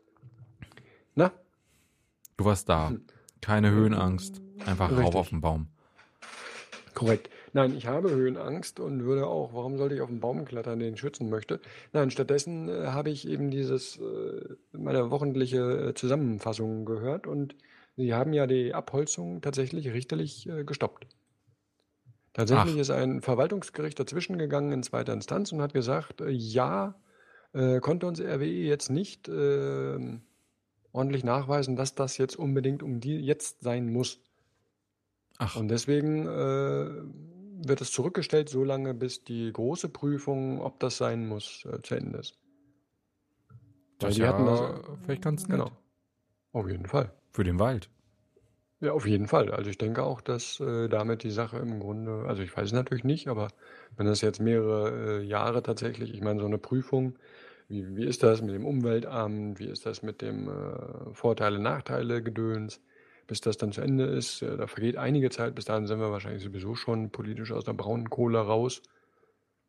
Speaker 1: na,
Speaker 2: Du warst da. Keine Höhenangst. Einfach rauf
Speaker 1: Richtig.
Speaker 2: auf den Baum.
Speaker 1: korrekt. Nein, ich habe Höhenangst und würde auch, warum sollte ich auf einen Baum klettern, den ich schützen möchte? Nein, stattdessen äh, habe ich eben dieses, äh, meine wöchentliche äh, Zusammenfassung gehört und sie haben ja die Abholzung tatsächlich richterlich äh, gestoppt. Tatsächlich
Speaker 2: Ach.
Speaker 1: ist ein Verwaltungsgericht dazwischen gegangen in zweiter Instanz und hat gesagt, äh, ja, äh, konnte uns RWE jetzt nicht ähm, ordentlich nachweisen, dass das jetzt unbedingt um die jetzt sein muss.
Speaker 2: Ach,
Speaker 1: Und deswegen äh, wird es zurückgestellt, solange bis die große Prüfung, ob das sein muss, äh, zu Ende ist.
Speaker 2: das ist
Speaker 1: die
Speaker 2: ja
Speaker 1: hatten das-
Speaker 2: vielleicht ganz nett.
Speaker 1: Genau. Auf jeden Fall.
Speaker 2: Für den Wald.
Speaker 1: Ja, auf jeden Fall. Also ich denke auch, dass äh, damit die Sache im Grunde, also ich weiß es natürlich nicht, aber wenn das jetzt mehrere äh, Jahre tatsächlich, ich meine, so eine Prüfung, wie, wie ist das mit dem Umweltamt, wie ist das mit dem äh, Vorteile, Nachteile, Gedöns, bis das dann zu Ende ist, äh, da vergeht einige Zeit, bis dahin sind wir wahrscheinlich sowieso schon politisch aus der braunen Kohle raus.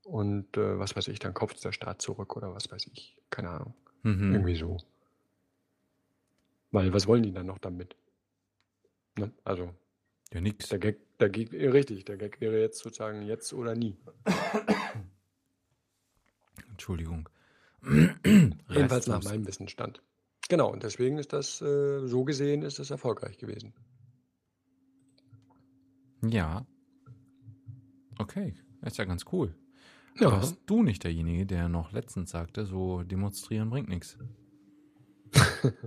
Speaker 1: Und äh, was weiß ich, dann kauft der Staat zurück oder was weiß ich. Keine Ahnung.
Speaker 2: Mhm.
Speaker 1: Irgendwie so. Weil was wollen die dann noch damit? Ne? Also
Speaker 2: Ja, nix.
Speaker 1: der Gag, der Gag, äh, richtig, der Gag wäre jetzt sozusagen jetzt oder nie.
Speaker 2: Entschuldigung.
Speaker 1: Jedenfalls nach meinem Wissensstand. Genau, und deswegen ist das, äh, so gesehen, ist es erfolgreich gewesen.
Speaker 2: Ja. Okay, ist ja ganz cool.
Speaker 1: Ja,
Speaker 2: Warst du nicht derjenige, der noch letztens sagte, so demonstrieren bringt nichts?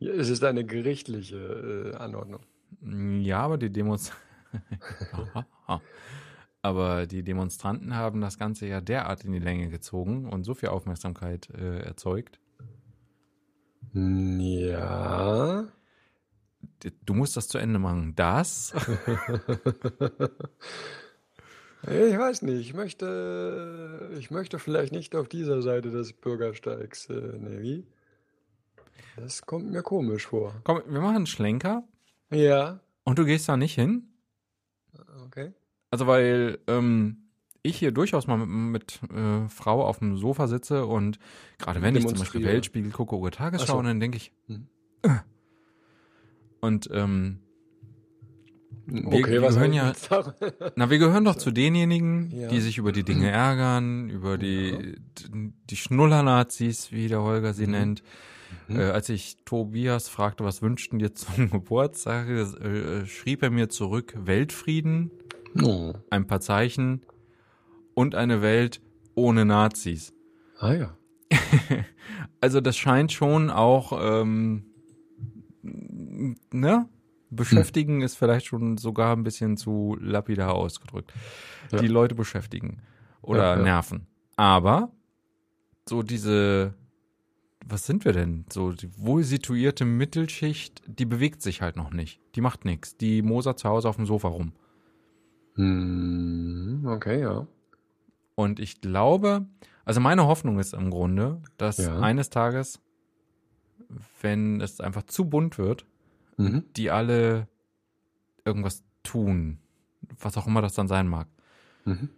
Speaker 1: Es ist eine gerichtliche äh, Anordnung.
Speaker 2: Ja, aber die Demos. aber die Demonstranten haben das Ganze ja derart in die Länge gezogen und so viel Aufmerksamkeit äh, erzeugt.
Speaker 1: Ja.
Speaker 2: Du musst das zu Ende machen. Das?
Speaker 1: Ich weiß nicht, ich möchte, ich möchte vielleicht nicht auf dieser Seite des Bürgersteigs, äh, ne, wie? Das kommt mir komisch vor.
Speaker 2: Komm, wir machen einen Schlenker
Speaker 1: Ja,
Speaker 2: und du gehst da nicht hin?
Speaker 1: okay.
Speaker 2: Also, weil ähm, ich hier durchaus mal mit, mit äh, Frau auf dem Sofa sitze und gerade wenn ich zum Beispiel. Weltspiegel gucke oder Tagesschau,
Speaker 1: so.
Speaker 2: und dann denke ich,
Speaker 1: Hm.
Speaker 2: äh. und ähm, Wir-
Speaker 1: Okay,
Speaker 2: wir
Speaker 1: was
Speaker 2: gehören ja- na, wir gehören doch zu denjenigen,
Speaker 1: Ja.
Speaker 2: die sich über die Dinge ärgern, über die, die Schnuller-Nazis, wie der Holger sie
Speaker 1: Mhm.
Speaker 2: nennt.
Speaker 1: Mhm.
Speaker 2: Äh, als ich Tobias fragte, was wünschten dir zum Geburtstag, äh, schrieb er mir zurück Weltfrieden,
Speaker 1: Oh.
Speaker 2: ein paar Zeichen und eine Welt ohne Nazis.
Speaker 1: Ah ja.
Speaker 2: Also das scheint schon auch, ähm, ne? Beschäftigen ist vielleicht schon sogar ein bisschen zu lapidar ausgedrückt.
Speaker 1: Ja.
Speaker 2: Die Leute beschäftigen oder
Speaker 1: Ja, ja.
Speaker 2: nerven. Aber so diese, was sind wir denn? So die wohl situierte Mittelschicht, die bewegt sich halt noch nicht. Die macht nichts. Die mosert zu Hause auf dem Sofa rum.
Speaker 1: Hm, okay, ja.
Speaker 2: Und ich glaube, also meine Hoffnung ist im Grunde, dass
Speaker 1: Ja.
Speaker 2: eines Tages, wenn es einfach zu bunt wird,
Speaker 1: Mhm.
Speaker 2: die alle irgendwas tun, was auch immer das dann sein mag.
Speaker 1: Mhm.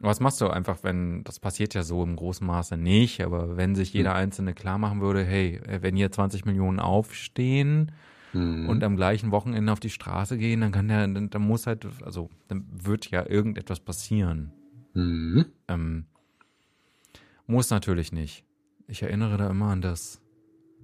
Speaker 2: Was machst du einfach, wenn, das passiert ja so im großen Maße nicht, aber wenn sich jeder Einzelne klar machen würde, hey, wenn hier 20 Millionen aufstehen
Speaker 1: Mhm.
Speaker 2: und am gleichen Wochenende auf die Straße gehen, dann kann der, dann, dann muss halt, also dann wird ja irgendetwas passieren.
Speaker 1: Mhm.
Speaker 2: Ähm, muss natürlich nicht. Ich erinnere da immer an das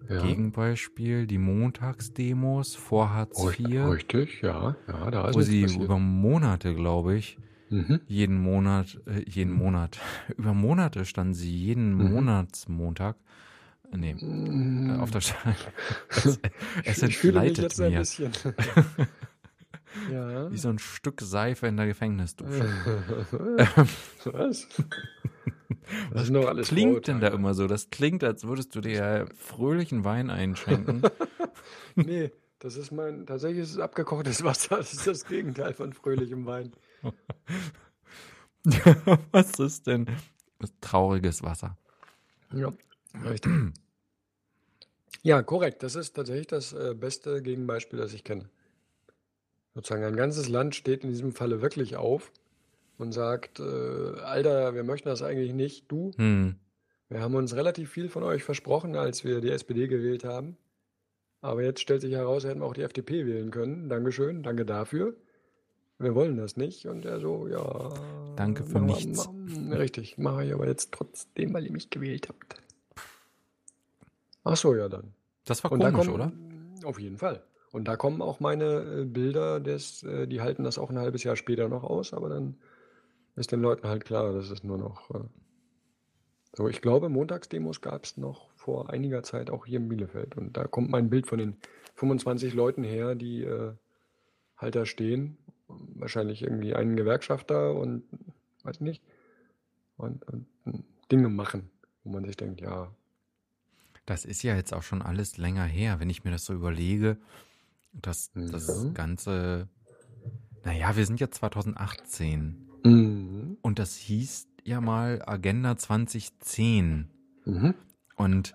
Speaker 1: Ja.
Speaker 2: Gegenbeispiel, die Montagsdemos vor Hartz IV,
Speaker 1: richtig, ja. Ja, da ist
Speaker 2: wo sie
Speaker 1: passiert.
Speaker 2: über Monate, glaube ich,
Speaker 1: Mhm.
Speaker 2: jeden Monat, äh, jeden Monat, über Monate standen sie jeden
Speaker 1: Mhm.
Speaker 2: Monatsmontag, nee, äh, auf der Straße. es, es entgleitet mir
Speaker 1: ja.
Speaker 2: wie so ein Stück Seife in der Gefängnisdusche.
Speaker 1: Was? Was noch alles
Speaker 2: Klingt denn da immer so? Das klingt, als würdest du dir fröhlichen Wein einschenken.
Speaker 1: Nee, das ist mein, tatsächlich ist es abgekochtes Wasser. Das ist das Gegenteil von fröhlichem Wein.
Speaker 2: Was ist denn? Trauriges Wasser.
Speaker 1: Ja, richtig. Ja, korrekt. Das ist tatsächlich das äh, beste Gegenbeispiel, das ich kenne. Sozusagen ein ganzes Land steht in diesem Falle wirklich auf und sagt, äh, Alter, wir möchten das eigentlich nicht, du.
Speaker 2: Hm.
Speaker 1: Wir haben uns relativ viel von euch versprochen, als wir die SPD gewählt haben. Aber jetzt stellt sich heraus, hätten wir auch die FDP wählen können. Dankeschön, danke dafür. Wir wollen das nicht. Und er so, ja.
Speaker 2: Danke für nichts.
Speaker 1: machen- richtig, mache ich aber jetzt trotzdem, weil ihr mich gewählt habt. Ach so, ja dann.
Speaker 2: Das war
Speaker 1: Und da
Speaker 2: komisch,
Speaker 1: kommen,
Speaker 2: oder?
Speaker 1: Auf jeden Fall. Und da kommen auch meine äh, Bilder, des, äh, die halten das auch ein halbes Jahr später noch aus, aber dann ist den Leuten halt klar, dass es nur noch. Äh, so, ich glaube, Montagsdemos gab es noch vor einiger Zeit auch hier in Bielefeld. Und da kommt mein Bild von den 25 Leuten her, die äh, halt da stehen. Wahrscheinlich irgendwie einen Gewerkschafter und weiß nicht. Und, und äh, Dinge machen, wo man sich denkt, ja,
Speaker 2: Das ist ja jetzt auch schon alles länger her, wenn ich mir das so überlege. dass das
Speaker 1: Mhm.
Speaker 2: Ganze, naja, wir sind jetzt 2018
Speaker 1: Mhm.
Speaker 2: und das hieß ja mal Agenda 2010.
Speaker 1: Mhm.
Speaker 2: Und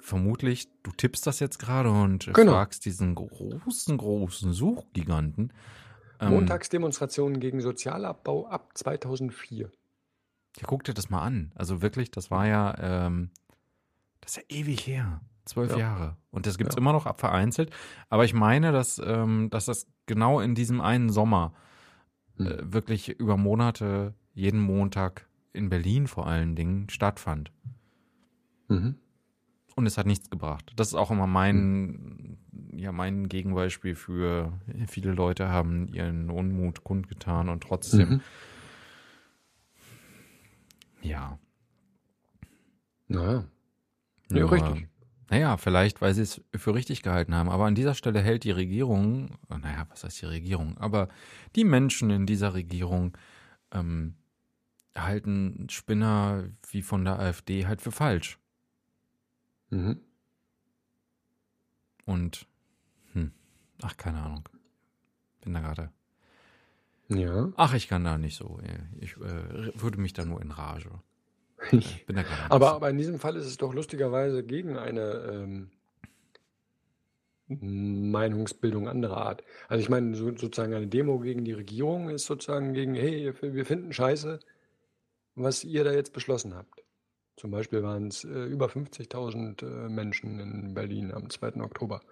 Speaker 2: vermutlich, du tippst das jetzt gerade und
Speaker 1: Genau.
Speaker 2: fragst diesen großen, großen Suchgiganten. ähm,
Speaker 1: Montagsdemonstrationen gegen Sozialabbau ab 2004.
Speaker 2: Ja, guck dir das mal an. Also wirklich, das war ja, ähm, das ist ja ewig her. Zwölf
Speaker 1: Ja.
Speaker 2: Jahre. Und das gibt's
Speaker 1: Ja.
Speaker 2: immer noch ab vereinzelt. Aber ich meine, dass, ähm, dass das genau in diesem einen Sommer
Speaker 1: Hm.
Speaker 2: äh, wirklich über Monate, jeden Montag in Berlin vor allen Dingen stattfand.
Speaker 1: Mhm.
Speaker 2: Und es hat nichts gebracht. Das ist auch immer mein, ja, mein Gegenbeispiel für viele Leute haben ihren Unmut kundgetan und trotzdem,
Speaker 1: Mhm.
Speaker 2: ja.
Speaker 1: Naja. Ja,
Speaker 2: nur-
Speaker 1: richtig.
Speaker 2: Naja, vielleicht, weil sie es für richtig gehalten haben. Aber an dieser Stelle hält die Regierung, äh, naja, was heißt die Regierung? Aber die Menschen in dieser Regierung ähm, halten Spinner wie von der AfD halt für falsch.
Speaker 1: Mhm.
Speaker 2: Und, hm, ach, keine Ahnung. Bin da gerade.
Speaker 1: Ja.
Speaker 2: Ach, ich kann da nicht so. Ich äh, würde mich da nur in Rage. Äh, Bin da gerade.
Speaker 1: aber, aber in diesem Fall ist es doch lustigerweise gegen eine ähm, Meinungsbildung anderer Art. Also ich meine, so, sozusagen eine Demo gegen die Regierung ist sozusagen gegen, hey, wir finden scheiße, was ihr da jetzt beschlossen habt. Zum Beispiel waren es äh, über 50.000 äh, Menschen in Berlin am 2. Oktober.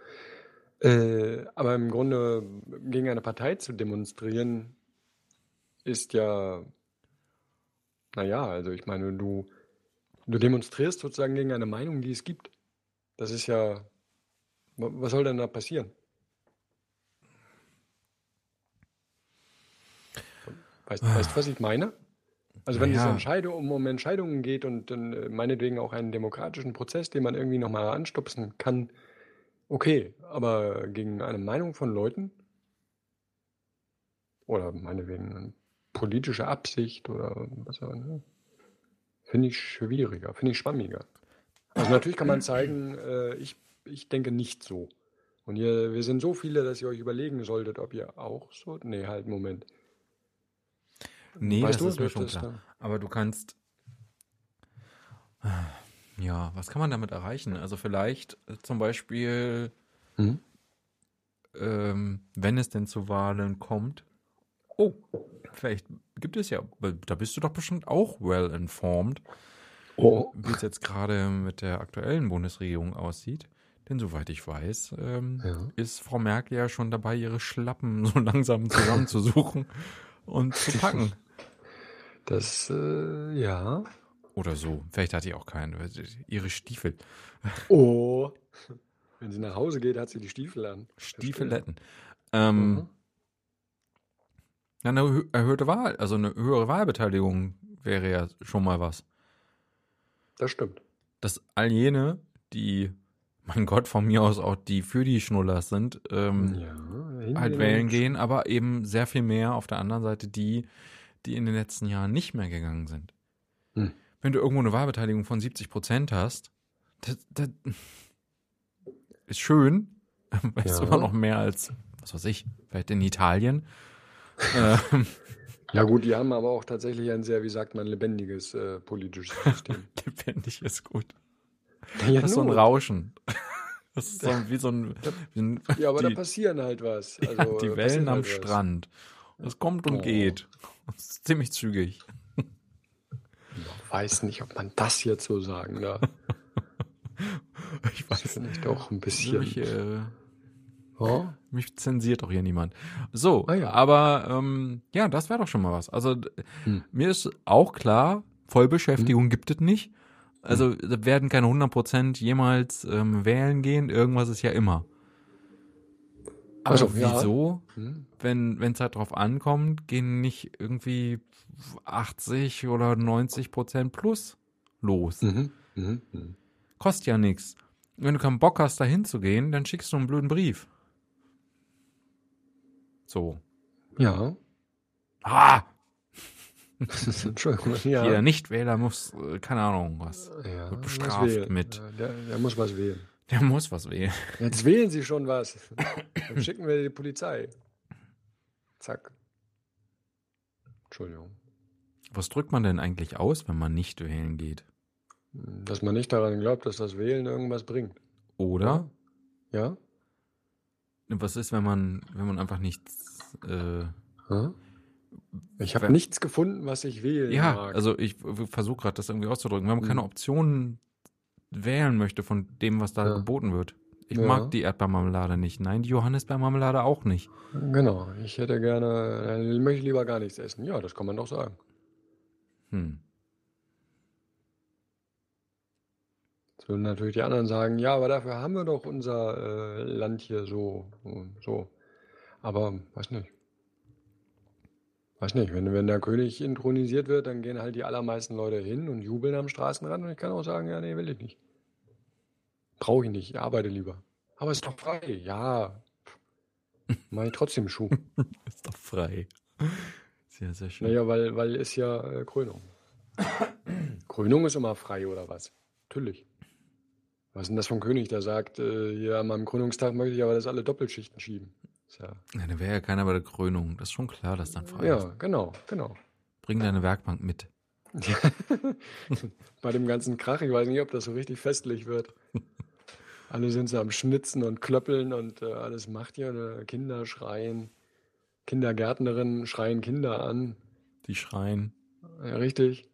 Speaker 1: Äh, aber im Grunde gegen eine Partei zu demonstrieren, ist ja, naja, also ich meine, du, du demonstrierst sozusagen gegen eine Meinung, die es gibt. Das ist ja, wa- was soll denn da passieren? Weißt, weißt du, was ich meine? Also wenn es
Speaker 2: Naja.
Speaker 1: Entscheidung, um, um Entscheidungen geht und dann äh, meinetwegen auch einen demokratischen Prozess, den man irgendwie nochmal anstupsen kann, okay, aber gegen eine Meinung von Leuten oder meinetwegen eine politische Absicht oder was auch immer, finde ich schwieriger, finde ich schwammiger. Also natürlich kann man zeigen, äh, ich, ich denke nicht so. Und ihr, wir sind so viele, dass ihr euch überlegen solltet, ob ihr auch so. Nee, halt, Moment.
Speaker 2: Nee,
Speaker 1: Weißt
Speaker 2: das
Speaker 1: du,
Speaker 2: ist mir schon klar.
Speaker 1: da-
Speaker 2: Aber du kannst. Ja, was kann man damit erreichen? Also vielleicht äh, zum Beispiel,
Speaker 1: Hm?
Speaker 2: ähm, wenn es denn zu Wahlen kommt. Oh, vielleicht gibt es ja, da bist du doch bestimmt auch well informed,
Speaker 1: Oh.
Speaker 2: wie es jetzt gerade mit der aktuellen Bundesregierung aussieht. Denn soweit ich weiß, ähm,
Speaker 1: Ja.
Speaker 2: ist Frau Merkel ja schon dabei, ihre Schlappen so langsam zusammenzusuchen und zu packen.
Speaker 1: Das, äh, ja.
Speaker 2: Oder so. Vielleicht hat die auch keinen. Ihre Stiefel.
Speaker 1: Oh. Wenn sie nach Hause geht, hat sie die Stiefel an.
Speaker 2: Stiefeletten. Ähm,
Speaker 1: Mhm.
Speaker 2: Ja, eine erhö- erhöhte Wahl, also eine höhere Wahlbeteiligung wäre ja schon mal was.
Speaker 1: Das stimmt.
Speaker 2: Dass all jene, die, mein Gott, von mir aus auch die für die Schnullers sind, ähm,
Speaker 1: Ja,
Speaker 2: halt wählen gehen, aber eben sehr viel mehr auf der anderen Seite die, die in den letzten Jahren nicht mehr gegangen sind.
Speaker 1: Hm.
Speaker 2: Wenn du irgendwo eine Wahlbeteiligung von 70 Prozent hast, das, das ist schön, weil es
Speaker 1: Ja.
Speaker 2: immer noch mehr als, was weiß ich, vielleicht in Italien. Ähm,
Speaker 1: Ja, gut, die haben aber auch tatsächlich ein sehr, wie sagt man, lebendiges äh, politisches System.
Speaker 2: lebendig ist gut.
Speaker 1: ja,
Speaker 2: Das ist so ein. Rauschen. Das ist so wie so ein, wie ein
Speaker 1: Ja, aber da
Speaker 2: die,
Speaker 1: passieren halt was.
Speaker 2: ja,
Speaker 1: Also,
Speaker 2: die
Speaker 1: äh,
Speaker 2: Wellen
Speaker 1: passiert
Speaker 2: am
Speaker 1: halt.
Speaker 2: Strand. Es kommt und
Speaker 1: Oh.
Speaker 2: geht. Das ist ziemlich zügig.
Speaker 1: Ich weiß nicht, ob man das jetzt so sagen darf.
Speaker 2: Ich
Speaker 1: Das finde ich doch ein bisschen.
Speaker 2: Mich, äh,
Speaker 1: Ja?
Speaker 2: mich zensiert doch hier niemand. So,
Speaker 1: Ah ja.
Speaker 2: aber ähm, ja, das wäre doch schon mal was. Also
Speaker 1: Hm.
Speaker 2: mir ist auch klar, Vollbeschäftigung gibt es nicht. Also da werden keine 100% jemals ähm, wählen gehen. Irgendwas ist ja immer. Aber
Speaker 1: Ach so, ja.
Speaker 2: wieso,
Speaker 1: Hm?
Speaker 2: wenn es halt drauf ankommt, gehen nicht irgendwie 80 oder 90% plus los?
Speaker 1: Mhm. Mhm. Mhm.
Speaker 2: Kostet ja nichts. Wenn du keinen Bock hast, da hinzugehen, dann schickst du einen blöden Brief. So.
Speaker 1: Ja.
Speaker 2: Ah!
Speaker 1: Entschuldigung. Ja.
Speaker 2: Jeder Nichtwähler muss, äh, keine Ahnung, was.
Speaker 1: ja,
Speaker 2: wird bestraft mit.
Speaker 1: Der, der muss was wählen.
Speaker 2: Der muss was wählen.
Speaker 1: Jetzt wählen Sie schon was. Dann schicken wir die Polizei. Zack. Entschuldigung.
Speaker 2: Was drückt man denn eigentlich aus, wenn man nicht wählen geht?
Speaker 1: Dass man nicht daran glaubt, dass das Wählen irgendwas bringt.
Speaker 2: Oder
Speaker 1: Ja?
Speaker 2: Was ist, wenn man, wenn man einfach nichts. Äh,
Speaker 1: Hm? Ich habe nichts gefunden, was ich wählen
Speaker 2: ja,
Speaker 1: mag.
Speaker 2: also ich versuche gerade das irgendwie auszudrücken. Wenn man keine
Speaker 1: Mhm.
Speaker 2: Optionen wählen möchte von dem, was da
Speaker 1: Ja.
Speaker 2: geboten wird. Ich
Speaker 1: Ja.
Speaker 2: mag die Erdbeermarmelade nicht. Nein, die Johannisbeermarmelade auch nicht.
Speaker 1: Genau. Ich hätte gerne, äh, möchte lieber gar nichts essen. Ja, das kann man doch sagen.
Speaker 2: Hm.
Speaker 1: Würden natürlich die anderen sagen, ja, aber dafür haben wir doch unser äh, Land hier so und so. Aber weiß nicht. Weiß nicht, wenn, wenn der König intronisiert wird, dann gehen halt die allermeisten Leute hin und jubeln am Straßenrand und ich kann auch sagen, ja, nee, will ich nicht. Brauche ich nicht, ich arbeite lieber. Aber ist doch frei, ja. Mach ich trotzdem Schuh.
Speaker 2: Ist doch frei. Sehr, sehr schön.
Speaker 1: Naja, weil, weil ist ja äh, Krönung. Krönung ist immer frei, oder was? Natürlich. Was ist denn das vom König, der sagt, äh, hier an meinem Krönungstag möchte ich aber, dass alle Doppelschichten schieben. Ist ja,
Speaker 2: Ja, da wäre ja keiner bei der Krönung. Das ist schon klar, dass dann frei ist.
Speaker 1: ja, genau, genau.
Speaker 2: Bring deine Werkbank mit.
Speaker 1: Bei dem ganzen Krach, ich weiß nicht, ob das so richtig festlich wird. Alle sind so am Schnitzen und Klöppeln und äh, alles macht ja. Äh, Kinder schreien, Kindergärtnerinnen schreien Kinder an.
Speaker 2: Die schreien.
Speaker 1: Ja, richtig.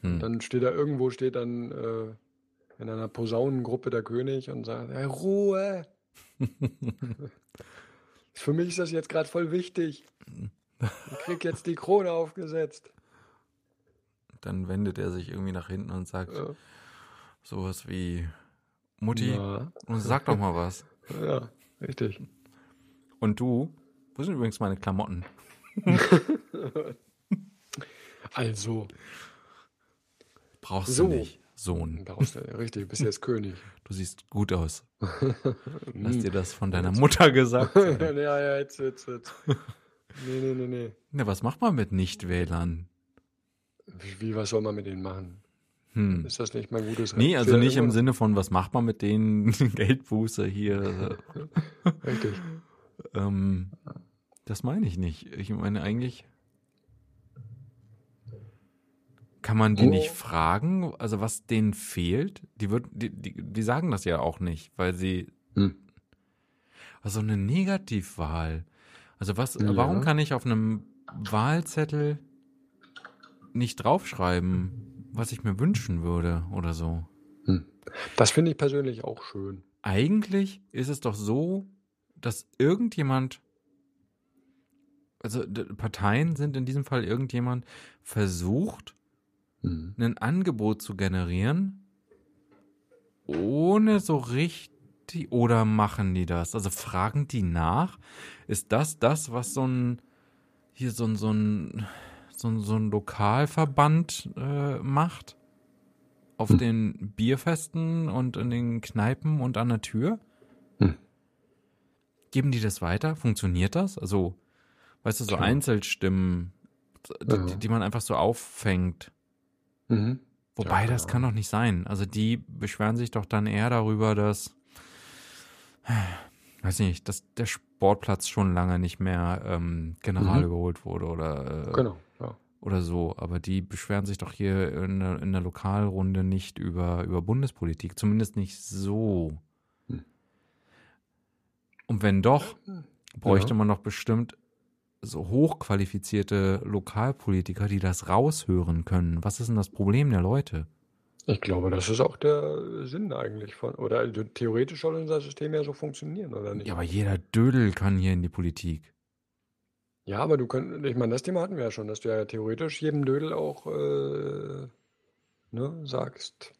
Speaker 2: Hm.
Speaker 1: Dann steht da irgendwo, steht dann äh, in einer Posaunengruppe der König und sagt, hey, Ruhe! Für mich ist das jetzt gerade voll wichtig. Ich krieg jetzt die Krone aufgesetzt.
Speaker 2: Dann wendet er sich irgendwie nach hinten und sagt
Speaker 1: Ja,
Speaker 2: sowas wie Mutti,
Speaker 1: ja,
Speaker 2: sag doch mal was.
Speaker 1: ja, richtig.
Speaker 2: Und du? Wo sind übrigens meine Klamotten?
Speaker 1: Also,
Speaker 2: Brauchst
Speaker 1: So.
Speaker 2: du nicht, Sohn.
Speaker 1: du, richtig, du bist jetzt König.
Speaker 2: Du siehst gut aus.
Speaker 1: Hm.
Speaker 2: dir das von deiner Mutter gesagt
Speaker 1: ja, ja, jetzt, jetzt, jetzt. Nee, nee, nee, nee.
Speaker 2: Na, was macht man mit Nichtwählern?
Speaker 1: Wie, wie, was soll man mit denen machen?
Speaker 2: Hm.
Speaker 1: Ist das nicht mein gutes Recht?
Speaker 2: Nee, also nicht im
Speaker 1: immer.
Speaker 2: Sinne von, was macht man mit denen? Geldbuße hier.
Speaker 1: Richtig.
Speaker 2: Ähm, das meine ich nicht. Ich meine eigentlich. Kann man die
Speaker 1: Oh.
Speaker 2: nicht fragen, also was denen fehlt? Die, wird, die, die, die sagen das ja auch nicht, weil sie.
Speaker 1: Hm.
Speaker 2: Also eine Negativwahl. Also was,
Speaker 1: Ja.
Speaker 2: warum kann ich auf einem Wahlzettel nicht draufschreiben, was ich mir wünschen würde oder so?
Speaker 1: Hm. Das finde ich persönlich auch schön.
Speaker 2: eigentlich ist es doch so, dass irgendjemand, also Parteien sind in diesem Fall irgendjemand, versucht,
Speaker 1: Hm.
Speaker 2: ein Angebot zu generieren, ohne so richtig, oder machen die das? Also fragen die nach? Ist das das, was so ein, hier so ein, so ein, so ein, so ein Lokalverband äh, macht? Auf
Speaker 1: Hm.
Speaker 2: den Bierfesten und in den Kneipen und an der Tür?
Speaker 1: Hm.
Speaker 2: Geben die das weiter? Funktioniert das? Also, weißt du, so. Einzelstimmen, die, die man einfach so auffängt.
Speaker 1: Mhm.
Speaker 2: Wobei,
Speaker 1: Ja,
Speaker 2: das kann doch nicht sein. Also die beschweren sich doch dann eher darüber, dass, weiß nicht, dass der Sportplatz schon lange nicht mehr ähm, general
Speaker 1: Mhm.
Speaker 2: überholt wurde oder, äh,
Speaker 1: Genau, ja.
Speaker 2: oder so. Aber die beschweren sich doch hier in der, in der Lokalrunde nicht über, über Bundespolitik. Zumindest nicht so.
Speaker 1: Hm.
Speaker 2: Und wenn doch, bräuchte
Speaker 1: Ja.
Speaker 2: man doch bestimmt so hochqualifizierte Lokalpolitiker, die das raushören können. Was ist denn das Problem der Leute?
Speaker 1: Ich glaube, das ist auch der Sinn eigentlich von, oder also theoretisch soll unser System ja so funktionieren, oder nicht?
Speaker 2: Ja, aber jeder Dödel kann hier in die Politik.
Speaker 1: Ja, aber du könntest, ich meine, das Thema hatten wir ja schon, dass du ja theoretisch jedem Dödel auch äh, ne, sagst,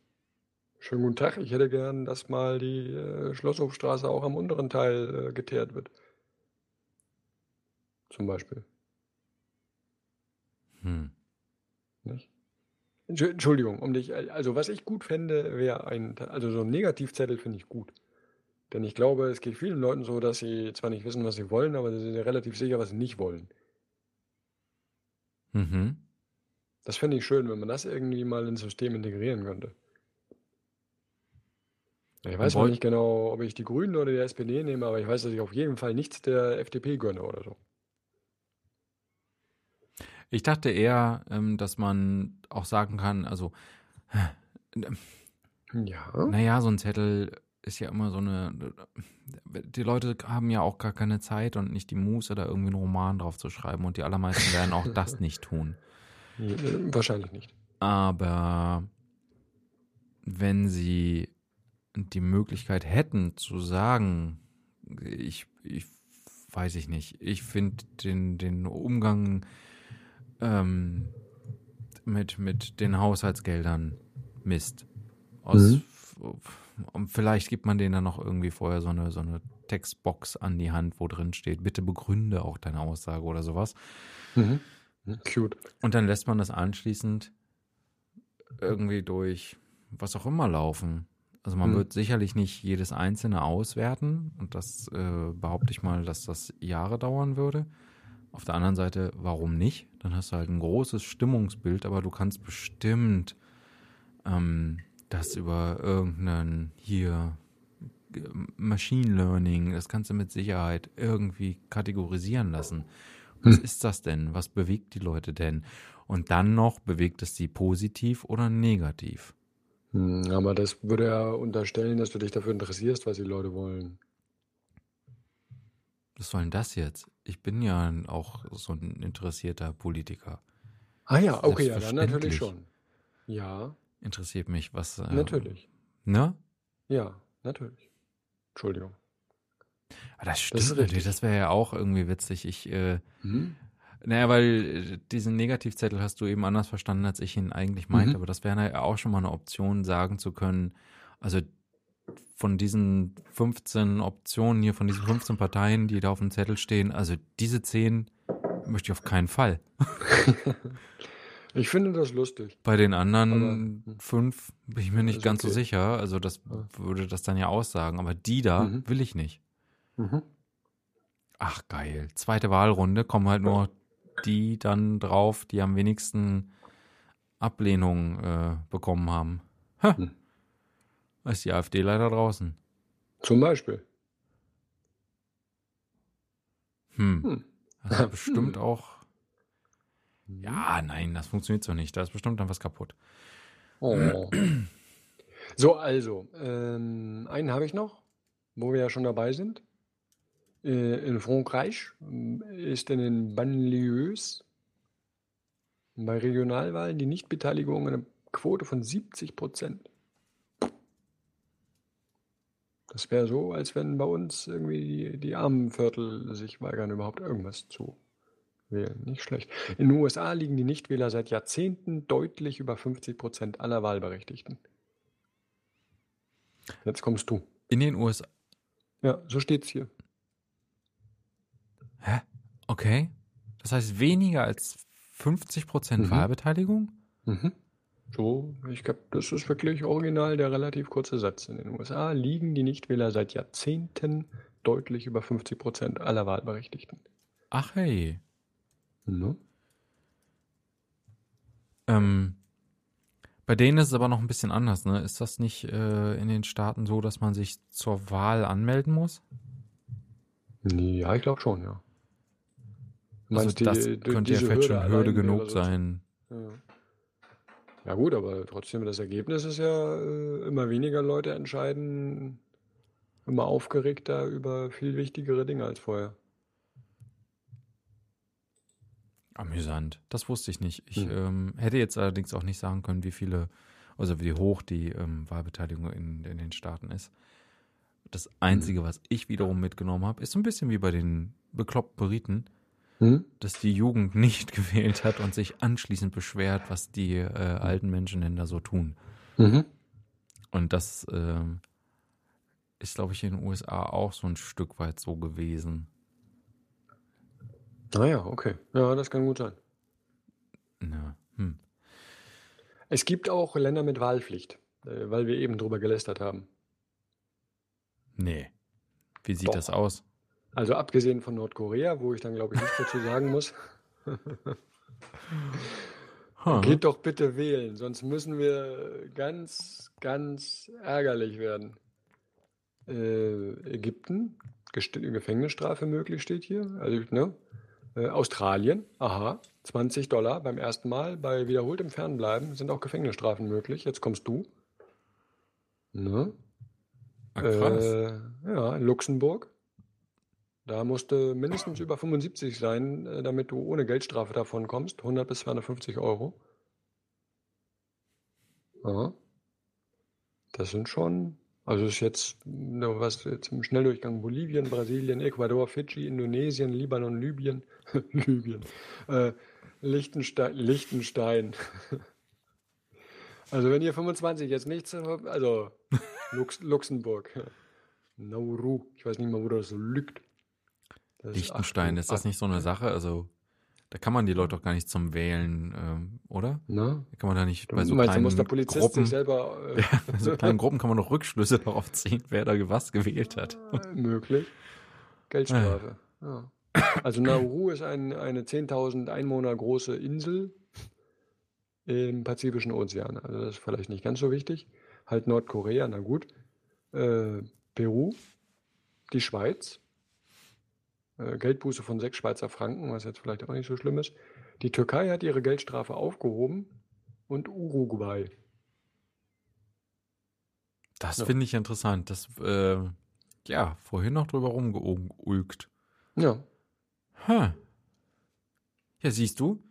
Speaker 1: schönen guten Tag, ich hätte gern, dass mal die äh, Schlosshofstraße auch am unteren Teil äh, geteert wird. Zum Beispiel.
Speaker 2: Hm.
Speaker 1: Nicht? Entsch- Entschuldigung, um dich, also was ich gut fände, wäre ein, also so ein Negativzettel finde ich gut. Denn ich glaube, es geht vielen Leuten so, dass sie zwar nicht wissen, was sie wollen, aber sie sind ja relativ sicher, was sie nicht wollen.
Speaker 2: Mhm.
Speaker 1: Das fände ich schön, wenn man das irgendwie mal ins System integrieren könnte. Ich weiß
Speaker 2: Woll-
Speaker 1: nicht genau, ob ich die Grünen oder die SPD nehme, aber ich weiß, dass ich auf jeden Fall nichts der FDP gönne oder so.
Speaker 2: Ich dachte eher, ähm, dass man auch sagen kann, also,
Speaker 1: Ja.
Speaker 2: naja, so ein Zettel ist ja immer so eine. Die Leute haben ja auch gar keine Zeit und nicht die Muße, da irgendwie einen Roman drauf zu schreiben. Und die allermeisten werden auch das nicht tun.
Speaker 1: Äh, Wahrscheinlich nicht.
Speaker 2: Aber wenn sie die Möglichkeit hätten zu sagen, ich, ich weiß ich nicht, ich finde den, den Umgang ähm, mit, mit den Haushaltsgeldern Mist. Aus,
Speaker 1: Mhm.
Speaker 2: und vielleicht gibt man denen dann noch irgendwie vorher so eine, so eine Textbox an die Hand, wo drin steht, bitte begründe auch deine Aussage oder sowas.
Speaker 1: Mhm. Cute.
Speaker 2: Und dann lässt man das anschließend irgendwie durch was auch immer laufen. Also man
Speaker 1: Hm.
Speaker 2: wird sicherlich nicht jedes einzelne auswerten und das äh, behaupte ich mal, dass das Jahre dauern würde. Auf der anderen Seite, warum nicht? Dann hast du halt ein großes Stimmungsbild, aber du kannst bestimmt ähm, das über irgendeinen hier äh, Machine Learning, das kannst du mit Sicherheit irgendwie kategorisieren lassen. Was
Speaker 1: Hm.
Speaker 2: ist das denn? Was bewegt die Leute denn? Und dann noch, bewegt es sie positiv oder negativ?
Speaker 1: Hm, Aber das würde ja unterstellen, dass du dich dafür interessierst, was die Leute wollen.
Speaker 2: Was soll denn das jetzt? Ich bin ja auch so ein interessierter Politiker.
Speaker 1: Ah ja, okay, ja, dann natürlich schon. Ja,
Speaker 2: Interessiert mich, was. Äh,
Speaker 1: natürlich.
Speaker 2: Ne?
Speaker 1: Ja, natürlich. Entschuldigung.
Speaker 2: Aber das
Speaker 1: ist
Speaker 2: stimmt
Speaker 1: richtig.
Speaker 2: natürlich. Das wäre ja auch irgendwie witzig. Ich, äh,
Speaker 1: Hm?
Speaker 2: naja, weil äh, diesen Negativzettel hast du eben anders verstanden, als ich ihn eigentlich meinte.
Speaker 1: Mhm.
Speaker 2: Aber das wäre ja auch schon mal eine Option, sagen zu können, also von diesen 15 Optionen hier, von diesen 15 Parteien, die da auf dem Zettel stehen, also diese 10 möchte ich auf keinen Fall.
Speaker 1: Ich finde das lustig.
Speaker 2: Bei den
Speaker 1: Aber,
Speaker 2: anderen
Speaker 1: hm.
Speaker 2: fünf bin ich mir nicht ganz so
Speaker 1: okay.
Speaker 2: sicher. Also das
Speaker 1: Ja.
Speaker 2: würde das dann ja aussagen. Aber die da
Speaker 1: Mhm.
Speaker 2: will ich nicht.
Speaker 1: Mhm.
Speaker 2: Ach geil. Zweite Wahlrunde kommen halt nur die dann drauf, die am wenigsten Ablehnung äh, bekommen haben. Ha.
Speaker 1: Hm.
Speaker 2: Ist die AfD leider draußen.
Speaker 1: Zum Beispiel.
Speaker 2: Hm.
Speaker 1: Hm.
Speaker 2: Das ist bestimmt
Speaker 1: Hm.
Speaker 2: auch. Ja, nein, das funktioniert so nicht. Da ist bestimmt dann was kaputt.
Speaker 1: Oh. So, also, ähm, einen habe ich noch, wo wir ja schon dabei sind. Äh, in Frankreich ähm, ist in den Banlieues bei Regionalwahlen die Nichtbeteiligung eine Quote von 70 Prozent. Das wäre so, als wenn bei uns irgendwie die, die armen Viertel sich weigern, überhaupt irgendwas zu wählen. Nicht schlecht. In den USA liegen die Nichtwähler seit Jahrzehnten deutlich über 50 Prozent aller Wahlberechtigten. Jetzt kommst du.
Speaker 2: In den USA.
Speaker 1: Ja, so steht's hier.
Speaker 2: Hä? Okay. Das heißt weniger als 50%
Speaker 1: Mhm.
Speaker 2: Wahlbeteiligung?
Speaker 1: Mhm. So, ich glaube, das ist wirklich original der relativ kurze Satz. In den USA liegen die Nichtwähler seit Jahrzehnten deutlich über 50 Prozent aller Wahlberechtigten.
Speaker 2: Ach hey.
Speaker 1: Ne?
Speaker 2: Ähm, bei denen ist es aber noch ein bisschen anders, ne? Ist das nicht äh, in den Staaten so, dass man sich zur Wahl anmelden muss?
Speaker 1: Ja, ich glaube schon, ja.
Speaker 2: Also
Speaker 1: meinst,
Speaker 2: das
Speaker 1: die-
Speaker 2: könnte ja vielleicht schon Hürde genug sein.
Speaker 1: Ja. Ja gut, aber trotzdem, das Ergebnis ist ja, äh, immer weniger Leute entscheiden immer aufgeregter über viel wichtigere Dinge als vorher.
Speaker 2: Amüsant. Das wusste ich nicht. Ich
Speaker 1: Hm.
Speaker 2: ähm, hätte jetzt allerdings auch nicht sagen können, wie viele, also wie hoch die ähm, Wahlbeteiligung in, in den Staaten ist. Das Einzige, was ich wiederum mitgenommen habe, ist so ein bisschen wie bei den bekloppten Briten,
Speaker 1: Hm?
Speaker 2: dass die Jugend nicht gewählt hat und sich anschließend beschwert, was die äh, alten Menschen denn da so tun.
Speaker 1: Mhm.
Speaker 2: Und das ähm, ist, glaube ich, in den USA auch so ein Stück weit so gewesen.
Speaker 1: Naja, okay. Ja, das kann gut sein.
Speaker 2: Ja. Hm.
Speaker 1: Es gibt auch Länder mit Wahlpflicht, äh, weil wir eben drüber gelästert haben.
Speaker 2: Nee. Wie sieht
Speaker 1: Doch.
Speaker 2: das aus?
Speaker 1: Also abgesehen von Nordkorea, wo ich dann glaube ich nichts dazu sagen muss. Geht doch bitte wählen, sonst müssen wir ganz, ganz ärgerlich werden. Äh, Ägypten, Gest Gefängnisstrafe möglich steht hier. Also, ne? äh, Australien, aha, 20 Dollar beim ersten Mal. Bei wiederholtem Fernbleiben sind auch Gefängnisstrafen möglich. Jetzt kommst du. Ne?
Speaker 2: Ah, krass.
Speaker 1: Äh, ja, Luxemburg. Da musste mindestens über 75 sein, äh, damit du ohne Geldstrafe davon kommst. 100 bis 250 Euro. Ja. Das sind schon, also ist jetzt nur was jetzt im Schnelldurchgang Bolivien, Brasilien, Ecuador, Fidschi, Indonesien, Libanon, Libyen, Libyen, äh, Liechtenstein, Liechtenstein. Also wenn ihr 25 jetzt nichts, also Lux, Luxemburg, Nauru, ich weiß nicht mal, wo das so liegt. Das ist
Speaker 2: Liechtenstein,
Speaker 1: acht-
Speaker 2: ist das nicht so eine Sache? Also, da kann man die Leute doch gar nicht zum Wählen, ähm, oder?
Speaker 1: Ne?
Speaker 2: Da kann man da nicht
Speaker 1: Du
Speaker 2: bei so
Speaker 1: meinst,
Speaker 2: kleinen
Speaker 1: muss der Polizist
Speaker 2: Gruppen,
Speaker 1: sich selber äh,
Speaker 2: bei so kleinen Gruppen kann man noch Rückschlüsse darauf ziehen, wer da was gewählt hat.
Speaker 1: Äh, möglich. Geldstrafe. Ja. Also Nauru ist ein, eine 10.000 Einwohner große Insel im Pazifischen Ozean. Also das ist vielleicht nicht ganz so wichtig. Halt Nordkorea, na gut. Äh, Peru, die Schweiz. Äh, Geldbuße von sechs Schweizer Franken, was jetzt vielleicht auch nicht so schlimm ist. Die Türkei hat ihre Geldstrafe aufgehoben und Uruguay.
Speaker 2: Das
Speaker 1: Ja.
Speaker 2: finde ich interessant. Das, äh, ja, vorhin noch drüber rumgeulgt.
Speaker 1: Ja,
Speaker 2: Huh. Ja, siehst du,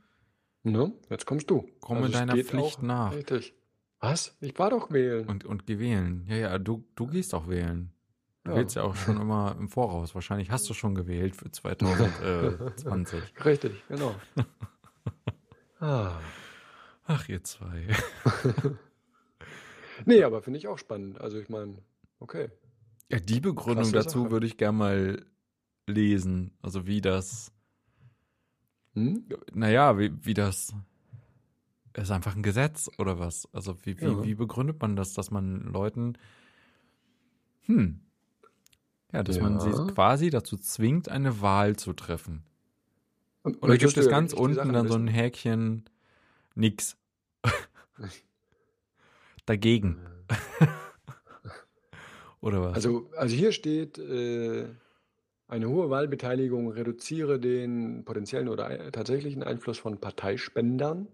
Speaker 1: ne? Jetzt kommst du.
Speaker 2: komm
Speaker 1: Also
Speaker 2: deiner Pflicht nach
Speaker 1: Richtig. Was? Ich war doch wählen.
Speaker 2: und, und geh wählen. Ja, ja, du, du gehst auch wählen. Du
Speaker 1: Ja.
Speaker 2: wählst ja auch schon immer im Voraus. Wahrscheinlich hast du schon gewählt für 2020.
Speaker 1: Richtig, genau. ah.
Speaker 2: Ach, ihr zwei.
Speaker 1: Nee, aber finde ich auch spannend. Also ich meine, okay.
Speaker 2: Ja, die Begründung
Speaker 1: Krasse
Speaker 2: dazu
Speaker 1: Sache.
Speaker 2: würde ich gerne mal lesen. Also wie das,
Speaker 1: Hm?
Speaker 2: naja, wie, wie das, ist einfach ein Gesetz oder was? Also wie, wie,
Speaker 1: Ja.
Speaker 2: wie begründet man das, dass man Leuten, hm, ja, dass man sie
Speaker 1: Ja.
Speaker 2: quasi dazu zwingt, eine Wahl zu treffen.
Speaker 1: Und
Speaker 2: Oder gibt es ganz unten dann so ein? Häkchen, nix. Dagegen. Oder was?
Speaker 1: Also, also hier steht, äh, eine hohe Wahlbeteiligung reduziere den potenziellen oder tatsächlichen Einfluss von Parteispendern,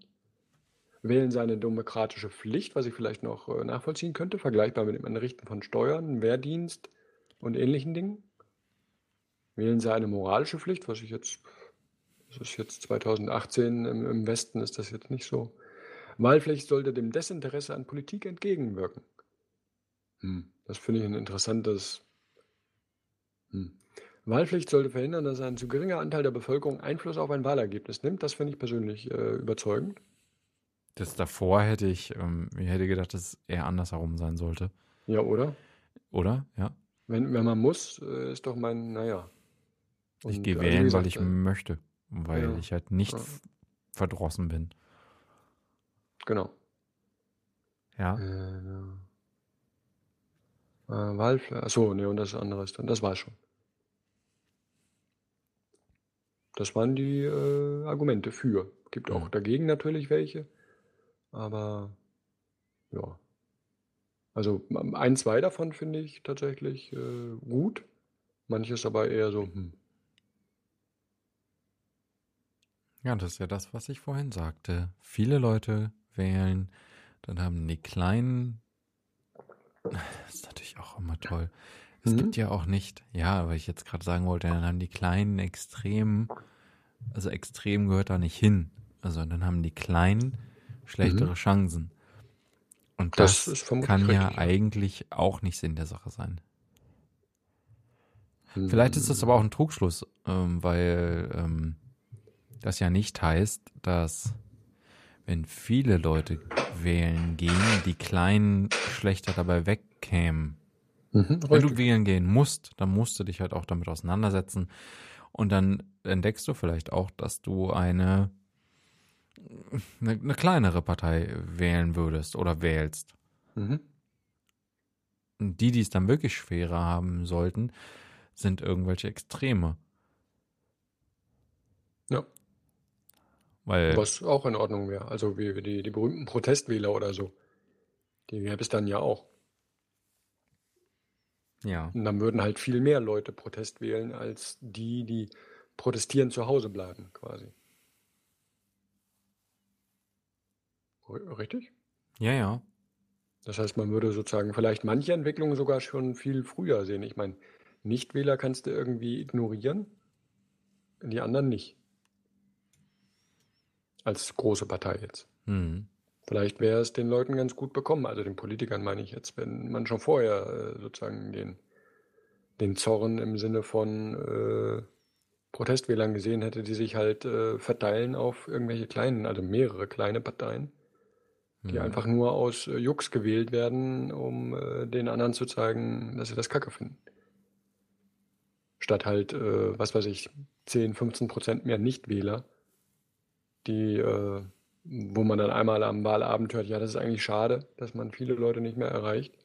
Speaker 1: wählen seine demokratische Pflicht, was ich vielleicht noch äh, nachvollziehen könnte, vergleichbar mit dem Entrichten von Steuern, Wehrdienst und ähnlichen Dingen. Wählen sie eine moralische Pflicht, was ich jetzt, das ist jetzt 2018, im, im Westen ist das jetzt nicht so. Wahlpflicht sollte dem Desinteresse an Politik entgegenwirken. Hm, das finde ich ein interessantes. Hm. Wahlpflicht sollte verhindern, dass ein zu geringer Anteil der Bevölkerung Einfluss auf ein Wahlergebnis nimmt. Das finde ich persönlich äh, überzeugend.
Speaker 2: Das davor hätte ich, ähm, ich hätte gedacht, dass es eher andersherum sein sollte.
Speaker 1: Ja, oder?
Speaker 2: Oder? Ja.
Speaker 1: Wenn, wenn man muss, äh, ist doch mein, naja.
Speaker 2: Ich
Speaker 1: Und,
Speaker 2: gehe
Speaker 1: also,
Speaker 2: wählen, weil ich
Speaker 1: äh,
Speaker 2: möchte. Weil
Speaker 1: ja.
Speaker 2: ich halt nicht
Speaker 1: Ja.
Speaker 2: verdrossen bin.
Speaker 1: Genau.
Speaker 2: Ja.
Speaker 1: Äh, ja. Äh, Wahlpflicht. Achso, nee, und das andere ist dann. Das war schon. Das waren die äh, Argumente für. Gibt auch
Speaker 2: Mhm.
Speaker 1: dagegen natürlich welche. Aber ja. Also ein, zwei davon finde ich tatsächlich äh, gut. Manches aber eher so, hm.
Speaker 2: Ja, das ist ja das, was ich vorhin sagte. Viele Leute wählen, dann haben die kleinen. Das ist natürlich auch immer toll. Es
Speaker 1: Mhm.
Speaker 2: gibt ja auch nicht, ja, weil ich jetzt gerade sagen wollte, dann haben die kleinen Extremen Also extrem gehört da nicht hin. Also dann haben die Kleinen schlechtere
Speaker 1: Mhm.
Speaker 2: Chancen. Und
Speaker 1: Das
Speaker 2: das, kann ja
Speaker 1: richtig, ja.
Speaker 2: eigentlich auch nicht Sinn der Sache sein.
Speaker 1: Hm.
Speaker 2: Vielleicht ist das aber auch ein Trugschluss, ähm, weil ähm, das ja nicht heißt, dass wenn viele Leute wählen gehen, die Kleinen schlechter dabei wegkämen.
Speaker 1: Mhm,
Speaker 2: Wenn du wählen gehen musst, dann musst du dich halt auch damit auseinandersetzen. Und dann entdeckst du vielleicht auch, dass du eine, eine, eine kleinere Partei wählen würdest oder wählst.
Speaker 1: Mhm.
Speaker 2: Und die, die es dann wirklich schwerer haben sollten, sind irgendwelche Extreme.
Speaker 1: Ja.
Speaker 2: Weil,
Speaker 1: Was auch in Ordnung wäre. Also wie die, die berühmten Protestwähler oder so. Die gäbe es dann ja auch.
Speaker 2: ja,
Speaker 1: Und dann würden halt viel mehr Leute Protest wählen, als die, die protestieren zu Hause bleiben, quasi. Richtig?
Speaker 2: ja, ja.
Speaker 1: Das heißt, man würde sozusagen vielleicht manche Entwicklungen sogar schon viel früher sehen. Ich meine, Nichtwähler kannst du irgendwie ignorieren, die anderen nicht. Als große Partei jetzt.
Speaker 2: Hm.
Speaker 1: Vielleicht wäre es den Leuten ganz gut bekommen, also den Politikern meine ich jetzt, wenn man schon vorher äh, sozusagen den, den Zorn im Sinne von äh, Protestwählern gesehen hätte, die sich halt äh, verteilen auf irgendwelche kleinen, also mehrere kleine Parteien, die
Speaker 2: Hm.
Speaker 1: einfach nur aus äh, Jux gewählt werden, um äh, den anderen zu zeigen, dass sie das Kacke finden. Statt halt, äh, was weiß ich, 10, 15 Prozent mehr Nichtwähler, die, äh, wo man dann einmal am Wahlabend hört, ja, das ist eigentlich schade, dass man viele Leute nicht mehr erreicht.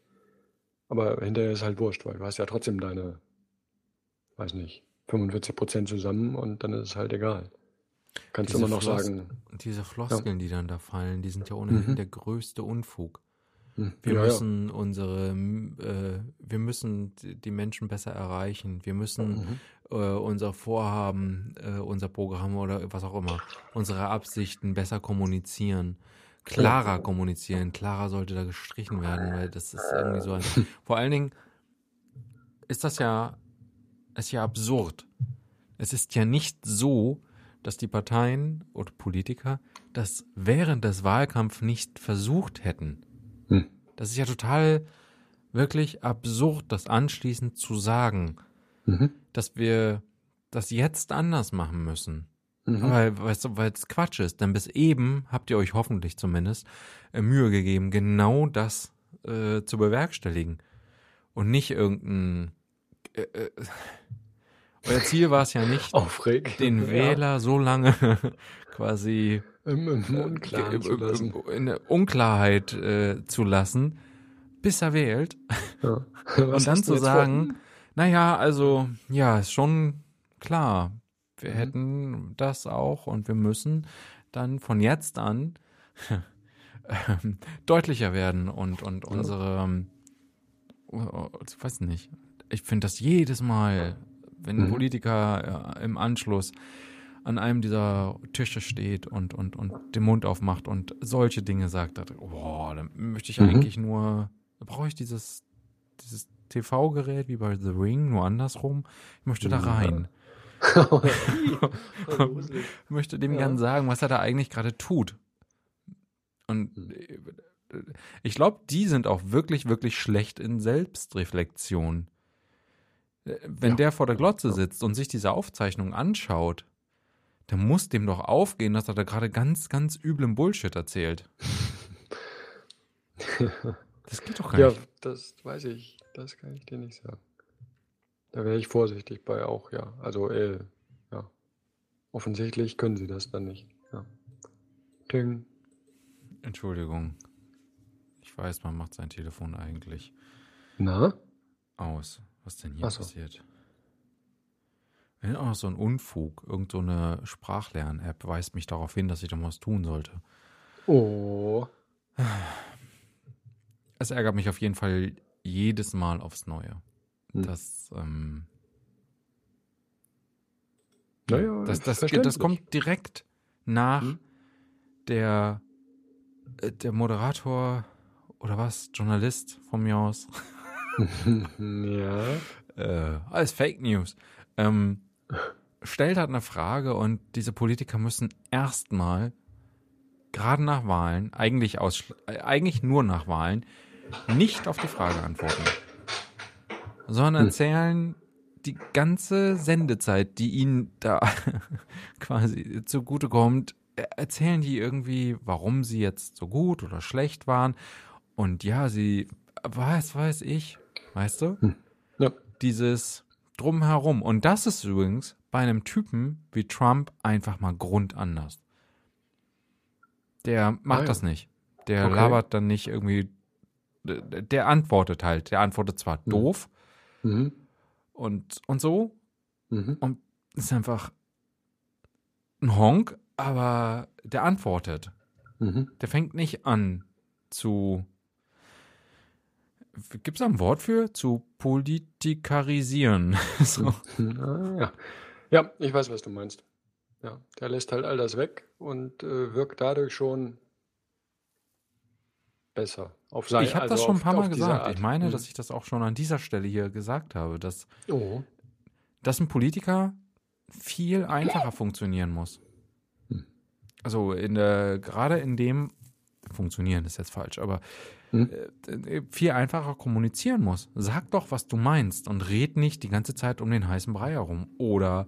Speaker 1: Aber hinterher ist halt wurscht, weil du hast ja trotzdem deine, weiß nicht, 45 Prozent zusammen und dann ist es halt egal. Kannst
Speaker 2: Diese
Speaker 1: immer noch
Speaker 2: Floss-
Speaker 1: sagen,
Speaker 2: Diese Floskeln, die dann da fallen, die sind ja ohnehin
Speaker 1: Mhm.
Speaker 2: der größte Unfug.
Speaker 1: hm,
Speaker 2: Wir
Speaker 1: ja, ja.
Speaker 2: müssen unsere, m, äh, wir müssen die die Menschen besser erreichen. Wir müssen
Speaker 1: Mhm.
Speaker 2: äh, unser Vorhaben, äh, unser Programm oder was auch immer, unsere Absichten besser kommunizieren, klarer kommunizieren. Klarer sollte da gestrichen werden, weil das ist irgendwie so ein. Vor allen Dingen ist das ja, ist ja absurd. Es ist ja nicht so, dass die Parteien oder Politiker das während des Wahlkampfs nicht versucht hätten.
Speaker 1: Hm.
Speaker 2: Das ist ja total wirklich absurd, das anschließend zu sagen,
Speaker 1: Mhm.
Speaker 2: dass wir das jetzt anders machen müssen.
Speaker 1: Mhm.
Speaker 2: Weil weißt du, es Quatsch ist. Denn bis eben habt ihr euch hoffentlich zumindest äh, Mühe gegeben, genau das äh, zu bewerkstelligen. Und nicht irgendein. Äh, äh, euer Ziel war es ja nicht,
Speaker 1: Aufregend.
Speaker 2: den
Speaker 1: Ja.
Speaker 2: Wähler so lange quasi
Speaker 1: im, im Unklaren
Speaker 2: äh,
Speaker 1: zu lassen.
Speaker 2: in Unklarheit äh, zu lassen, bis er wählt.
Speaker 1: Ja.
Speaker 2: Und dann zu sagen, naja, also, ja, ist schon klar. Wir
Speaker 1: Mhm.
Speaker 2: hätten das auch und wir müssen dann von jetzt an ähm, deutlicher werden und, und unsere, ähm, oh, ich weiß nicht, ich finde das jedes Mal, wenn ein
Speaker 1: Mhm.
Speaker 2: Politiker im Anschluss an einem dieser Tische steht und, und, und den Mund aufmacht und solche Dinge sagt, da, boah, dann möchte ich
Speaker 1: Mhm.
Speaker 2: eigentlich nur, brauche ich dieses, dieses TV-Gerät wie bei The Ring, nur andersrum. Ich möchte da rein. Ich möchte dem
Speaker 1: Ja.
Speaker 2: gern sagen, was er da eigentlich gerade tut. Und
Speaker 1: Hm.
Speaker 2: äh, ich glaube, die sind auch wirklich, wirklich schlecht in Selbstreflexion. Wenn
Speaker 1: Ja.
Speaker 2: der vor der Glotze
Speaker 1: Ja.
Speaker 2: sitzt und sich diese Aufzeichnung anschaut, dann muss dem doch aufgehen, dass er da gerade ganz, ganz üblem Bullshit erzählt. Das geht doch gar
Speaker 1: Ja,
Speaker 2: nicht.
Speaker 1: das weiß ich. Das kann ich dir nicht sagen. Da wäre ich vorsichtig bei auch, ja. Also, äh, ja. Offensichtlich können sie das dann nicht. Ja. Ding.
Speaker 2: Entschuldigung. Ich weiß, man macht sein Telefon eigentlich
Speaker 1: Na?
Speaker 2: aus. Was denn hier
Speaker 1: so.
Speaker 2: passiert? Auch noch so ein Unfug, irgend so eine Sprachlern-App weist mich darauf hin, dass ich mal was tun sollte.
Speaker 1: Oh.
Speaker 2: Es ärgert mich auf jeden Fall jedes Mal aufs Neue.
Speaker 1: Hm.
Speaker 2: Das, ähm,
Speaker 1: Naja,
Speaker 2: das, das, das kommt direkt nach
Speaker 1: Hm.
Speaker 2: der, äh, der Moderator oder was, Journalist von mir aus.
Speaker 1: ja.
Speaker 2: äh, alles Fake News. Ähm, stellt halt eine Frage und diese Politiker müssen erstmal gerade nach Wahlen, eigentlich, aus, äh, eigentlich nur nach Wahlen, nicht auf die Frage antworten, sondern
Speaker 1: Hm.
Speaker 2: erzählen die ganze Sendezeit, die ihnen da quasi zugutekommt, äh, erzählen die irgendwie, warum sie jetzt so gut oder schlecht waren. Und ja, sie, was weiß ich, weißt du?
Speaker 1: Ja.
Speaker 2: Dieses Drumherum. Und das ist übrigens bei einem Typen wie Trump einfach mal grundanders. Der macht
Speaker 1: Ah, ja.
Speaker 2: das nicht. Der
Speaker 1: Okay.
Speaker 2: labert dann nicht irgendwie. Der der antwortet halt. Der antwortet zwar
Speaker 1: Mhm.
Speaker 2: doof
Speaker 1: Mhm.
Speaker 2: und, und so,
Speaker 1: Mhm.
Speaker 2: und ist einfach ein Honk, aber der antwortet.
Speaker 1: Mhm.
Speaker 2: Der fängt nicht an zu. Gibt es da ein Wort für? Zu politikarisieren. so.
Speaker 1: Ah, ja. ja, ich weiß, was du meinst. Ja, der lässt halt all das weg und äh, wirkt dadurch schon besser. Auf sein,
Speaker 2: Ich habe
Speaker 1: also
Speaker 2: das schon ein
Speaker 1: auf,
Speaker 2: paar Mal gesagt. Ich meine,
Speaker 1: Mhm.
Speaker 2: dass ich das auch schon an dieser Stelle hier gesagt habe, dass,
Speaker 1: Oh.
Speaker 2: dass ein Politiker viel einfacher funktionieren muss.
Speaker 1: Hm.
Speaker 2: Also in der, gerade in dem, funktionieren ist jetzt falsch, aber
Speaker 1: Hm.
Speaker 2: äh, viel einfacher kommunizieren muss. Sag doch, was du meinst und red nicht die ganze Zeit um den heißen Brei herum oder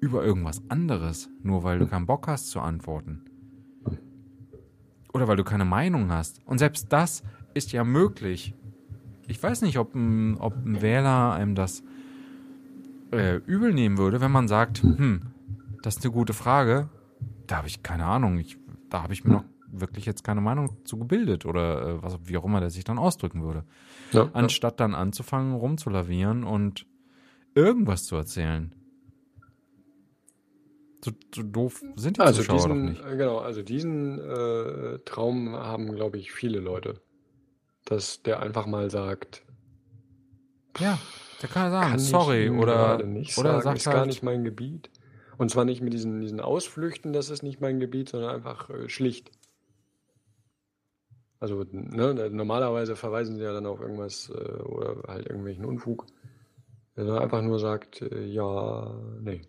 Speaker 2: über irgendwas anderes, nur weil du
Speaker 1: Hm.
Speaker 2: keinen Bock hast zu antworten. Oder weil du keine Meinung hast. Und selbst das ist ja möglich. Ich weiß nicht, ob ein, ob ein Wähler einem das äh, übel nehmen würde, wenn man sagt, hm, das ist eine gute Frage. Da habe ich keine Ahnung. Ich, da habe ich mir noch wirklich jetzt keine Meinung zu gebildet oder äh, was, wie auch immer der sich dann ausdrücken würde.
Speaker 1: Ja, ja.
Speaker 2: Anstatt dann anzufangen, rumzulavieren und irgendwas zu erzählen. So, so doof sind die
Speaker 1: Also
Speaker 2: Zuschauer
Speaker 1: diesen,
Speaker 2: doch nicht.
Speaker 1: äh, genau, also diesen äh, Traum haben, glaube ich, viele Leute. Dass der einfach mal sagt,
Speaker 2: Ja, der kann ja sagen,
Speaker 1: kann
Speaker 2: sorry, oder,
Speaker 1: nicht
Speaker 2: oder
Speaker 1: sagen,
Speaker 2: sagt
Speaker 1: ist gar
Speaker 2: halt,
Speaker 1: nicht mein Gebiet. Und zwar nicht mit diesen, diesen Ausflüchten, das ist nicht mein Gebiet, sondern einfach äh, schlicht. Also ne, normalerweise verweisen sie ja dann auf irgendwas äh, oder halt irgendwelchen Unfug. Wenn er einfach nur sagt, äh, ja, nee.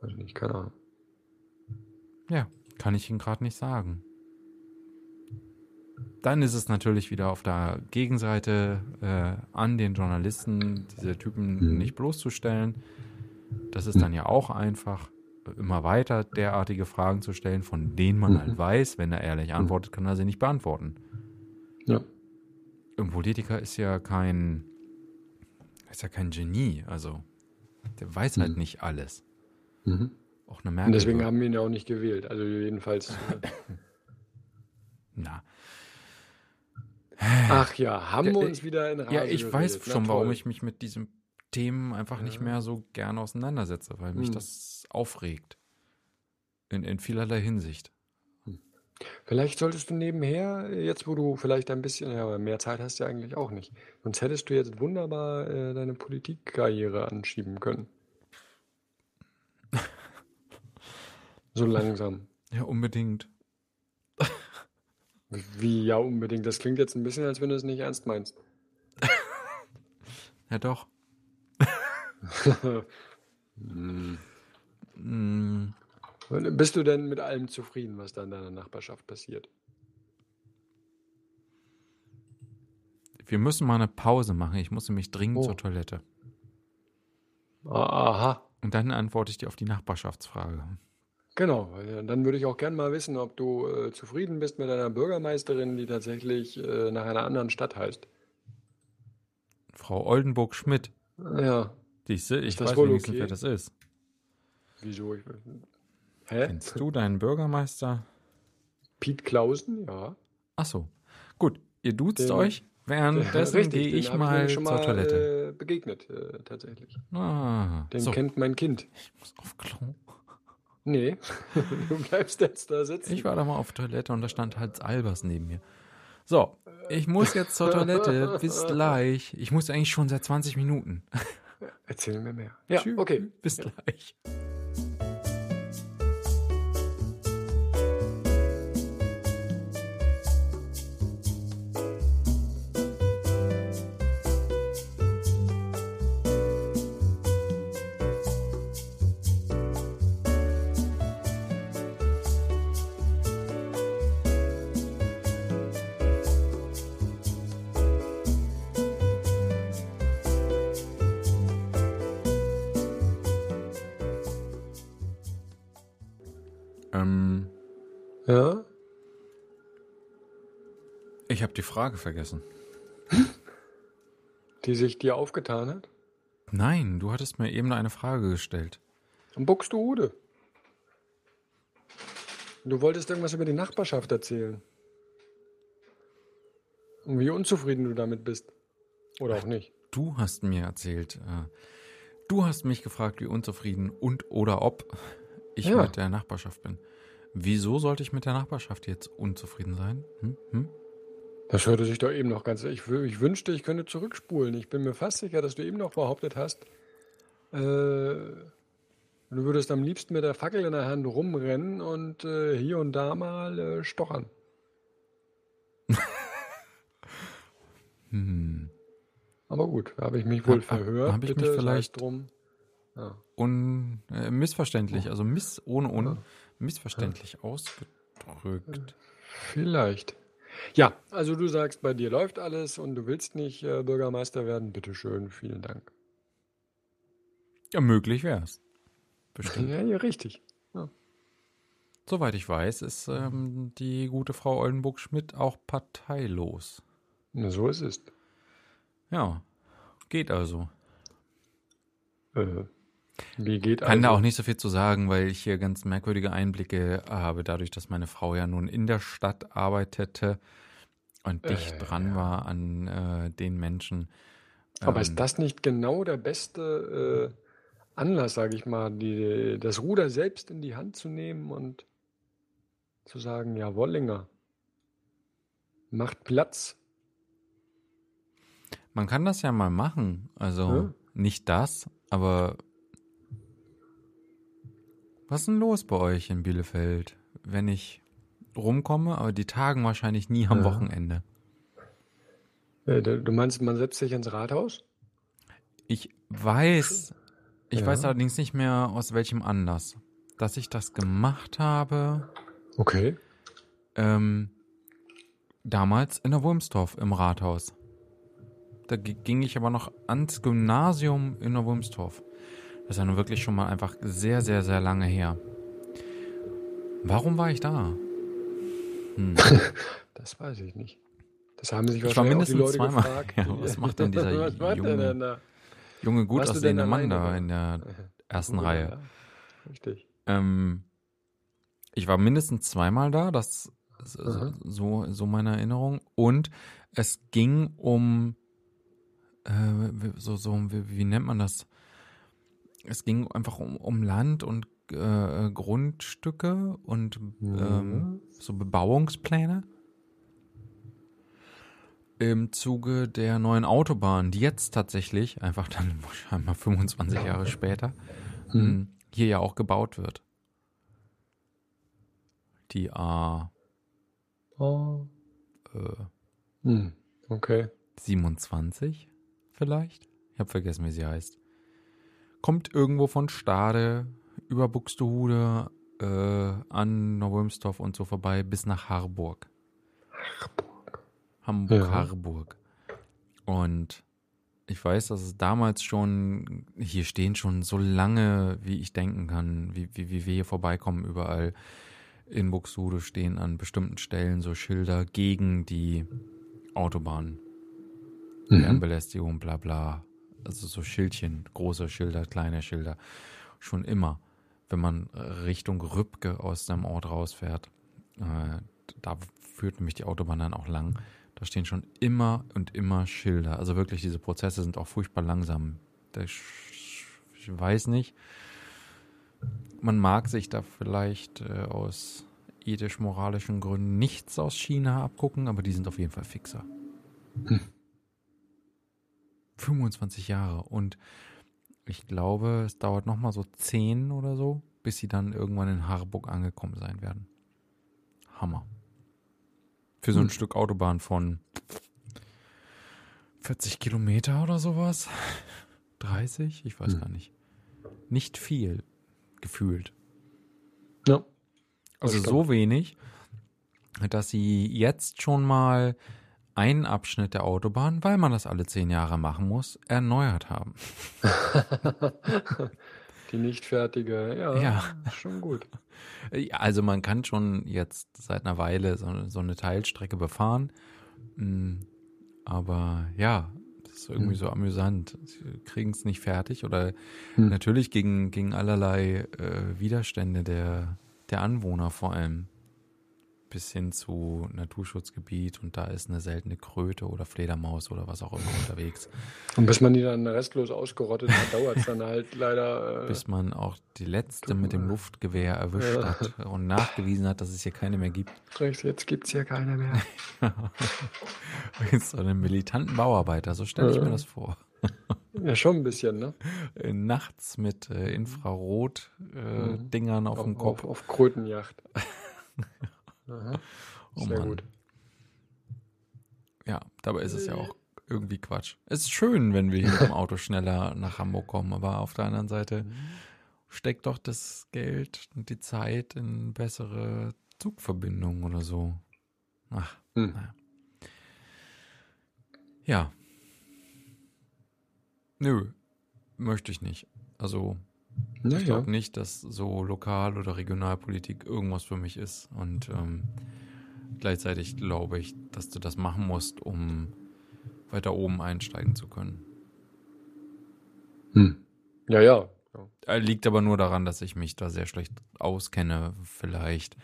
Speaker 1: Also nicht, keine Ahnung.
Speaker 2: Ja, kann ich Ihnen gerade nicht sagen. Dann ist es natürlich wieder auf der Gegenseite äh, an den Journalisten, diese Typen
Speaker 1: Mhm.
Speaker 2: nicht bloßzustellen. Das ist dann ja auch einfach, immer weiter derartige Fragen zu stellen, von denen man
Speaker 1: Mhm.
Speaker 2: halt weiß, wenn er ehrlich antwortet, kann er sie nicht beantworten.
Speaker 1: Ja.
Speaker 2: Ein Politiker ist ja kein, ist ja kein Genie, also der weiß halt
Speaker 1: Mhm.
Speaker 2: nicht alles.
Speaker 1: Mhm.
Speaker 2: Auch eine Merkel.
Speaker 1: Und deswegen haben wir ihn ja auch nicht gewählt. Also jedenfalls. äh,
Speaker 2: na,
Speaker 1: Ach ja, haben
Speaker 2: Ja,
Speaker 1: wir
Speaker 2: äh,
Speaker 1: uns wieder in Rage
Speaker 2: Ja, ich weiß
Speaker 1: geredet. Na
Speaker 2: schon, warum
Speaker 1: toll.
Speaker 2: ich mich mit diesen Themen einfach nicht
Speaker 1: Ja.
Speaker 2: mehr so gerne auseinandersetze, weil mich
Speaker 1: Hm.
Speaker 2: das aufregt. In, in vielerlei Hinsicht.
Speaker 1: Vielleicht solltest du nebenher, äh, jetzt wo du vielleicht ein bisschen, ja, aber mehr Zeit hast du ja eigentlich auch nicht. Sonst hättest du jetzt wunderbar äh, deine Politikkarriere anschieben können. So langsam.
Speaker 2: Ja, unbedingt.
Speaker 1: Wie ja unbedingt. Das klingt jetzt ein bisschen, als wenn du es nicht ernst meinst.
Speaker 2: Ja, doch.
Speaker 1: Hm.
Speaker 2: Mm,
Speaker 1: Bist du denn mit allem zufrieden, was da in deiner Nachbarschaft passiert?
Speaker 2: Wir müssen mal eine Pause machen. Ich muss nämlich dringend
Speaker 1: Oh.
Speaker 2: zur Toilette.
Speaker 1: Ah, Aha,
Speaker 2: Und dann antworte ich dir auf die Nachbarschaftsfrage.
Speaker 1: genau. Dann würde ich auch gern mal wissen, ob du äh, zufrieden bist mit deiner Bürgermeisterin, die tatsächlich äh, nach einer anderen Stadt heißt.
Speaker 2: Frau Oldenburg-Schmidt.
Speaker 1: Ja,
Speaker 2: Siehste, ich
Speaker 1: das
Speaker 2: weiß
Speaker 1: wohl
Speaker 2: wenigstens,
Speaker 1: okay?
Speaker 2: wer das ist.
Speaker 1: wieso? Ich, hä?
Speaker 2: Kennst du deinen Bürgermeister?
Speaker 1: Piet Klausen? Ja.
Speaker 2: Ach so. Gut, ihr duzt
Speaker 1: Den-
Speaker 2: euch. Währenddessen gehe ich mal
Speaker 1: nämlich schon
Speaker 2: zur
Speaker 1: mal
Speaker 2: Toilette.
Speaker 1: äh, begegnet, äh, tatsächlich.
Speaker 2: Ah,
Speaker 1: Den
Speaker 2: so.
Speaker 1: kennt mein Kind.
Speaker 2: Ich muss auf Klo.
Speaker 1: Nee, du bleibst jetzt da sitzen.
Speaker 2: Ich war da mal auf Toilette und da stand halt Albers neben mir. So, ich muss jetzt zur Toilette. Bis gleich. Ich muss eigentlich schon seit 20 Minuten.
Speaker 1: Erzähl mir mehr. Ja,
Speaker 2: Tschüss.
Speaker 1: okay.
Speaker 2: Bis
Speaker 1: Ja.
Speaker 2: gleich. Die Frage vergessen.
Speaker 1: Die sich dir aufgetan hat?
Speaker 2: Nein, du hattest mir eben eine Frage gestellt.
Speaker 1: Am Buxtehude. Du wolltest irgendwas über die Nachbarschaft erzählen. Und wie unzufrieden du damit bist. Oder auch nicht.
Speaker 2: Du hast mir erzählt, äh, du hast mich gefragt, wie unzufrieden und oder ob ich
Speaker 1: Ja.
Speaker 2: mit der Nachbarschaft bin. Wieso sollte ich mit der Nachbarschaft jetzt unzufrieden sein? Hm? Hm?
Speaker 1: Das hörte sich doch eben noch ganz. Ich, ich wünschte, ich könnte zurückspulen. Ich bin mir fast sicher, dass du eben noch behauptet hast, äh, du würdest am liebsten mit der Fackel in der Hand rumrennen und äh, hier und da mal äh, stochern.
Speaker 2: Hm.
Speaker 1: Aber gut, da habe ich mich wohl
Speaker 2: Hab-
Speaker 1: verhört.
Speaker 2: hab ich mich
Speaker 1: Bitte, sei
Speaker 2: vielleicht-
Speaker 1: drum. Ja.
Speaker 2: Un, äh, missverständlich, also miss ohne un,
Speaker 1: Ja.
Speaker 2: missverständlich ausgedrückt.
Speaker 1: Vielleicht. Ja, also du sagst, bei dir läuft alles und du willst nicht äh, Bürgermeister werden. Bitte schön, vielen Dank.
Speaker 2: Ja, möglich wär's. Bestimmt.
Speaker 1: Ja, ja, richtig.
Speaker 2: Soweit ich weiß, ist ähm, die gute Frau Oldenburg-Schmidt auch parteilos.
Speaker 1: Na, so ist es.
Speaker 2: Ja, geht also.
Speaker 1: Äh, wie geht
Speaker 2: Kann da
Speaker 1: also?
Speaker 2: auch nicht so viel zu sagen, weil ich hier ganz merkwürdige Einblicke habe, dadurch, dass meine Frau ja nun in der Stadt arbeitete und dicht
Speaker 1: Äh,
Speaker 2: dran
Speaker 1: ja.
Speaker 2: war an äh, den Menschen.
Speaker 1: Aber
Speaker 2: Ähm,
Speaker 1: ist das nicht genau der beste äh, Anlass, sage ich mal, die, das Ruder selbst in die Hand zu nehmen und zu sagen, ja, Wollinger, macht Platz.
Speaker 2: Man kann das ja mal machen. Also
Speaker 1: Ja.
Speaker 2: nicht das, aber was ist denn los bei euch in Bielefeld, wenn ich rumkomme, aber die tagen wahrscheinlich nie am
Speaker 1: Ja.
Speaker 2: Wochenende.
Speaker 1: Äh, du meinst, man setzt sich ins Rathaus?
Speaker 2: Ich weiß, ich
Speaker 1: Ja.
Speaker 2: weiß allerdings nicht mehr aus welchem Anlass, dass ich das gemacht habe.
Speaker 1: Okay.
Speaker 2: Ähm, damals in der Wurmstorf im Rathaus. Da ging ich aber noch ans Gymnasium in der Wurmstorf. Das ist ja nun wirklich schon mal einfach sehr, sehr, sehr lange her. Warum war ich da? Hm.
Speaker 1: Das weiß ich nicht. Das haben sich
Speaker 2: Ich war mindestens
Speaker 1: Leute
Speaker 2: zweimal.
Speaker 1: gefragt.
Speaker 2: Ja, was macht denn dieser junge-
Speaker 1: denn da?
Speaker 2: Junge, gut
Speaker 1: Warst
Speaker 2: aussehende Mann da in der ersten Reihe.
Speaker 1: ja. Richtig.
Speaker 2: Ähm, ich war mindestens zweimal da, das ist
Speaker 1: Aha.
Speaker 2: so, so meine Erinnerung. Und es ging um, äh, so, so, wie, wie nennt man das? Es ging einfach um, um Land und äh, Grundstücke und ähm, so Bebauungspläne. Im Zuge der neuen Autobahn, die jetzt tatsächlich, einfach dann scheinbar 25 Jahre später,
Speaker 1: Mhm.
Speaker 2: hier ja auch gebaut wird. Die A
Speaker 1: Oh.
Speaker 2: äh,
Speaker 1: Hm. Okay.
Speaker 2: 27 vielleicht? Ich habe vergessen, wie sie heißt. Kommt irgendwo von Stade über Buxtehude äh, an Neuwolmstorf und so vorbei bis nach Harburg. Hamburg-Harburg. Und ich weiß, dass es damals schon, hier stehen schon so lange, wie ich denken kann, wie, wie, wie wir hier vorbeikommen, überall in Buxtehude stehen an bestimmten Stellen so Schilder gegen die Autobahn.
Speaker 1: Mhm.
Speaker 2: Lärmbelästigung, bla bla. Also so Schildchen, große Schilder, kleine Schilder. Schon immer, wenn man Richtung Rübke aus dem Ort rausfährt, äh, da führt nämlich die Autobahn dann auch lang. Da stehen schon immer und immer Schilder. Also wirklich, diese Prozesse sind auch furchtbar langsam. Ich weiß nicht. Man mag sich da vielleicht äh, aus ethisch-moralischen Gründen nichts aus China abgucken, aber die sind auf jeden Fall fixer. 25 Jahre und ich glaube, es dauert noch mal so 10 oder so, bis sie dann irgendwann in Harburg angekommen sein werden. Hammer. Für so ein
Speaker 1: Hm.
Speaker 2: Stück Autobahn von 40 Kilometer oder sowas. 30? Ich weiß
Speaker 1: Hm.
Speaker 2: gar nicht. Nicht viel gefühlt.
Speaker 1: Ja.
Speaker 2: Also
Speaker 1: stimmt.
Speaker 2: so wenig, dass sie jetzt schon mal einen Abschnitt der Autobahn, weil man das alle zehn Jahre machen muss, erneuert haben.
Speaker 1: Die nicht fertige, ja,
Speaker 2: Ja.
Speaker 1: schon gut.
Speaker 2: Also man kann schon jetzt seit einer Weile so, so eine Teilstrecke befahren. Mm, Aber ja, das ist irgendwie
Speaker 1: Hm.
Speaker 2: so amüsant. Sie kriegen es nicht fertig oder
Speaker 1: Hm.
Speaker 2: natürlich gegen, gegen allerlei äh, Widerstände der, der Anwohner vor allem. Bis hin zu Naturschutzgebiet und da ist eine seltene Kröte oder Fledermaus oder was auch immer unterwegs.
Speaker 1: Und bis man die dann restlos ausgerottet hat, dauert es dann halt leider. Äh,
Speaker 2: bis man auch die letzte mit dem Luftgewehr erwischt
Speaker 1: Ja.
Speaker 2: hat und nachgewiesen hat, dass es hier keine mehr gibt.
Speaker 1: jetzt gibt es hier keine mehr.
Speaker 2: so einen militanten Bauarbeiter, so stelle ich mir
Speaker 1: Ja.
Speaker 2: das vor.
Speaker 1: Ja, schon ein bisschen, ne?
Speaker 2: Äh, Nachts mit äh, Infrarot-Dingern auf, dem Kopf.
Speaker 1: Auf, auf Krötenjacht. Aha.
Speaker 2: Oh
Speaker 1: Sehr
Speaker 2: Mann.
Speaker 1: gut.
Speaker 2: Ja, dabei ist es ja auch irgendwie Quatsch. Es ist schön, wenn wir hier mit dem Auto schneller nach Hamburg kommen, aber auf der anderen Seite steckt doch das Geld und die Zeit in bessere Zugverbindungen oder so. Ach,
Speaker 1: Hm.
Speaker 2: naja. Ja. Nö, möchte ich nicht. Also, ich
Speaker 1: Naja.
Speaker 2: glaube nicht, dass so Lokal- oder Regionalpolitik irgendwas für mich ist. Und ähm, gleichzeitig glaube ich, dass du das machen musst, um weiter oben einsteigen zu können.
Speaker 1: Hm. Ja, ja. ja.
Speaker 2: Äh, Liegt aber nur daran, dass ich mich da sehr schlecht auskenne. Vielleicht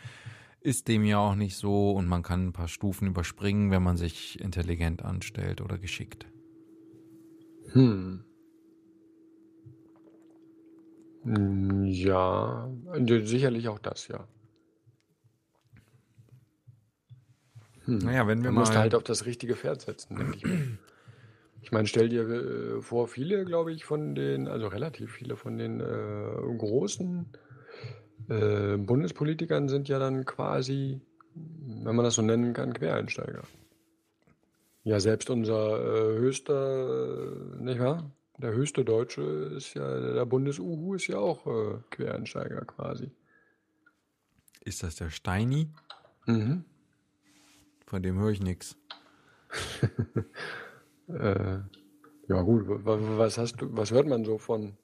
Speaker 2: ist dem ja auch nicht so und man kann ein paar Stufen überspringen, wenn man sich intelligent anstellt oder geschickt.
Speaker 1: Hm. Hm, Ja, äh, sicherlich auch das, ja. Hm.
Speaker 2: Naja, wenn wir
Speaker 1: Man musst
Speaker 2: mal-
Speaker 1: halt auf das richtige Pferd setzen, denke ich. mir. Ich meine, stell dir äh, vor, viele, glaube ich, von den, also relativ viele von den äh, großen äh, Bundespolitikern sind ja dann quasi, wenn man das so nennen kann, Quereinsteiger. Ja, selbst unser äh, höchster, nicht wahr? Der höchste Deutsche ist ja, der Bundes-Uhu ist ja auch äh, Quereinsteiger quasi.
Speaker 2: Ist das der Steini?
Speaker 1: Mhm.
Speaker 2: Von dem höre ich nichts.
Speaker 1: Äh, ja gut, wa- wa- was hast du, was hört man so von?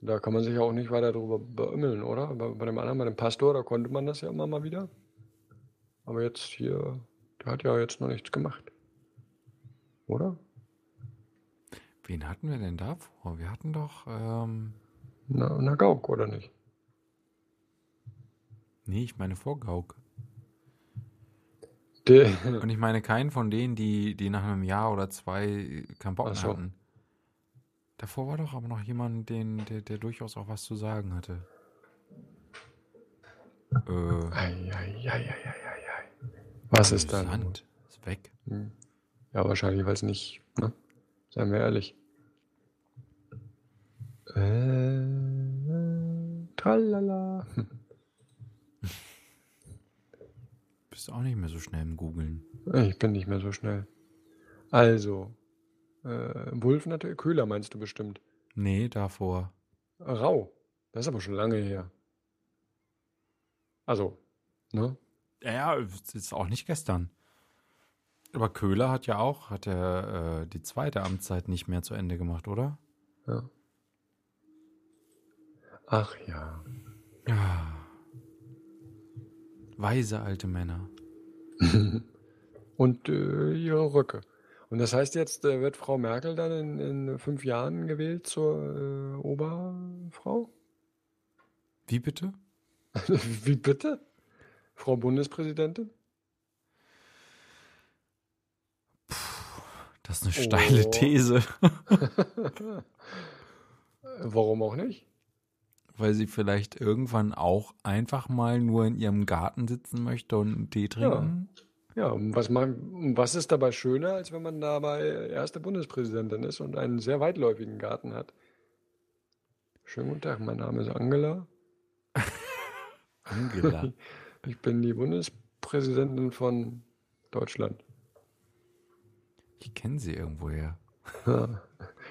Speaker 1: Da kann man sich ja auch nicht weiter drüber beümmeln, oder? Bei, bei dem anderen, bei dem Pastor, da konnte man das ja immer mal wieder. Aber jetzt hier, der hat ja jetzt noch nichts gemacht. Oder?
Speaker 2: Wen hatten wir denn da vor? Wir hatten doch, ähm,
Speaker 1: Na, na Gauck, oder nicht?
Speaker 2: nee, ich meine vor Gauck.
Speaker 1: Der,
Speaker 2: Und ich meine keinen von denen, die, die nach einem Jahr oder zwei keinen Bock
Speaker 1: so.
Speaker 2: hatten. Davor war doch aber noch jemand, den, der, der durchaus auch was zu sagen hatte. Äh,
Speaker 1: Ei, ei, ei. Was ist da?
Speaker 2: Sand ist weg.
Speaker 1: Hm. Ja, wahrscheinlich, weil es nicht, ne? Seien wir ehrlich. Äh, tralala.
Speaker 2: Bist du auch nicht mehr so schnell im Googeln.
Speaker 1: Ich bin nicht mehr so schnell. Also, äh, Wulf natürlich, Köhler meinst du bestimmt.
Speaker 2: Nee, davor.
Speaker 1: Rau. Das ist aber schon lange her. Also, ne?
Speaker 2: Ja, ist auch nicht gestern. Aber Köhler hat ja auch, hat er äh, die zweite Amtszeit nicht mehr zu Ende gemacht, oder?
Speaker 1: Ja. Ach ja.
Speaker 2: Ja. Weise alte Männer.
Speaker 1: Und äh, ihre Röcke. Und das heißt jetzt, äh, wird Frau Merkel dann in, in fünf Jahren gewählt zur äh, Oberfrau?
Speaker 2: Wie bitte?
Speaker 1: Wie bitte? Frau Bundespräsidentin?
Speaker 2: Das ist eine steile
Speaker 1: Oh.
Speaker 2: These.
Speaker 1: Warum auch nicht?
Speaker 2: Weil sie vielleicht irgendwann auch einfach mal nur in ihrem Garten sitzen möchte und einen Tee trinken.
Speaker 1: Ja, und was, man, was ist dabei schöner, als wenn man dabei erste Bundespräsidentin ist und einen sehr weitläufigen Garten hat? Schönen guten Tag, mein Name ist Angela.
Speaker 2: Angela.
Speaker 1: Ich bin die Bundespräsidentin von Deutschland.
Speaker 2: Ich kenne sie irgendwoher.
Speaker 1: Ja.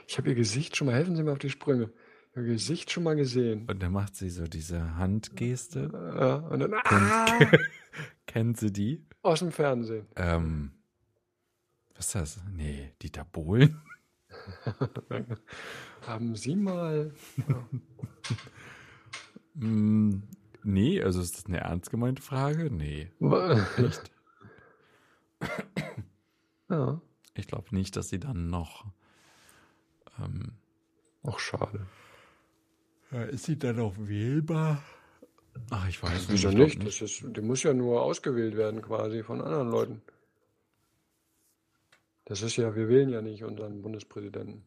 Speaker 1: Ich habe ihr Gesicht schon mal, helfen Sie mir auf die Sprünge. Gesicht schon mal gesehen.
Speaker 2: Und dann macht sie so diese Handgeste.
Speaker 1: Ja, und dann ah,
Speaker 2: Kennt sie die?
Speaker 1: aus dem Fernsehen.
Speaker 2: Ähm, was ist das? Nee, Dieter Bohlen?
Speaker 1: Haben Sie mal.
Speaker 2: Mm, nee, also ist das eine ernst gemeinte Frage? Nee, nicht.
Speaker 1: ja.
Speaker 2: Ich glaube nicht, dass sie dann noch. Ähm,
Speaker 1: Auch schade.
Speaker 2: Ja, ist sie dann auch wählbar? Ach, ich weiß nicht.
Speaker 1: Wieso
Speaker 2: ich glaub
Speaker 1: nicht? Das ist, die muss ja nur ausgewählt werden, quasi von anderen Leuten. Das ist ja, wir wählen ja nicht unseren Bundespräsidenten.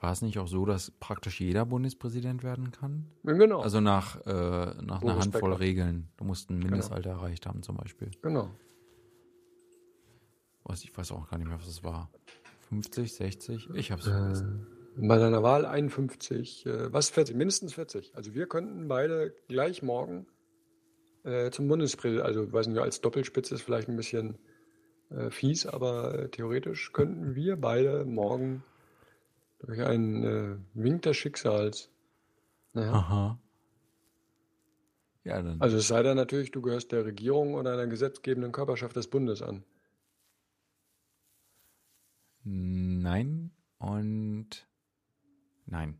Speaker 2: War es nicht auch so, dass praktisch jeder Bundespräsident werden kann?
Speaker 1: Ja, Genau.
Speaker 2: Also nach, äh, nach einer Handvoll
Speaker 1: Becker.
Speaker 2: Regeln. Du musst ein Mindestalter erreicht haben, zum Beispiel.
Speaker 1: genau.
Speaker 2: Was, ich weiß auch gar nicht mehr, was es war. 50, 60? Ich hab's vergessen.
Speaker 1: Bei deiner Wahl 51, äh, was 40, mindestens 40. Also wir könnten beide gleich morgen äh, zum Bundespräsidenten, also ich weiß nicht, als Doppelspitze ist vielleicht ein bisschen äh, fies, aber theoretisch könnten wir beide morgen durch einen Wink des Schicksals. Naja.
Speaker 2: Aha. Ja, dann.
Speaker 1: Also es sei denn natürlich, du gehörst der Regierung oder einer gesetzgebenden Körperschaft des Bundes an.
Speaker 2: Nein und nein.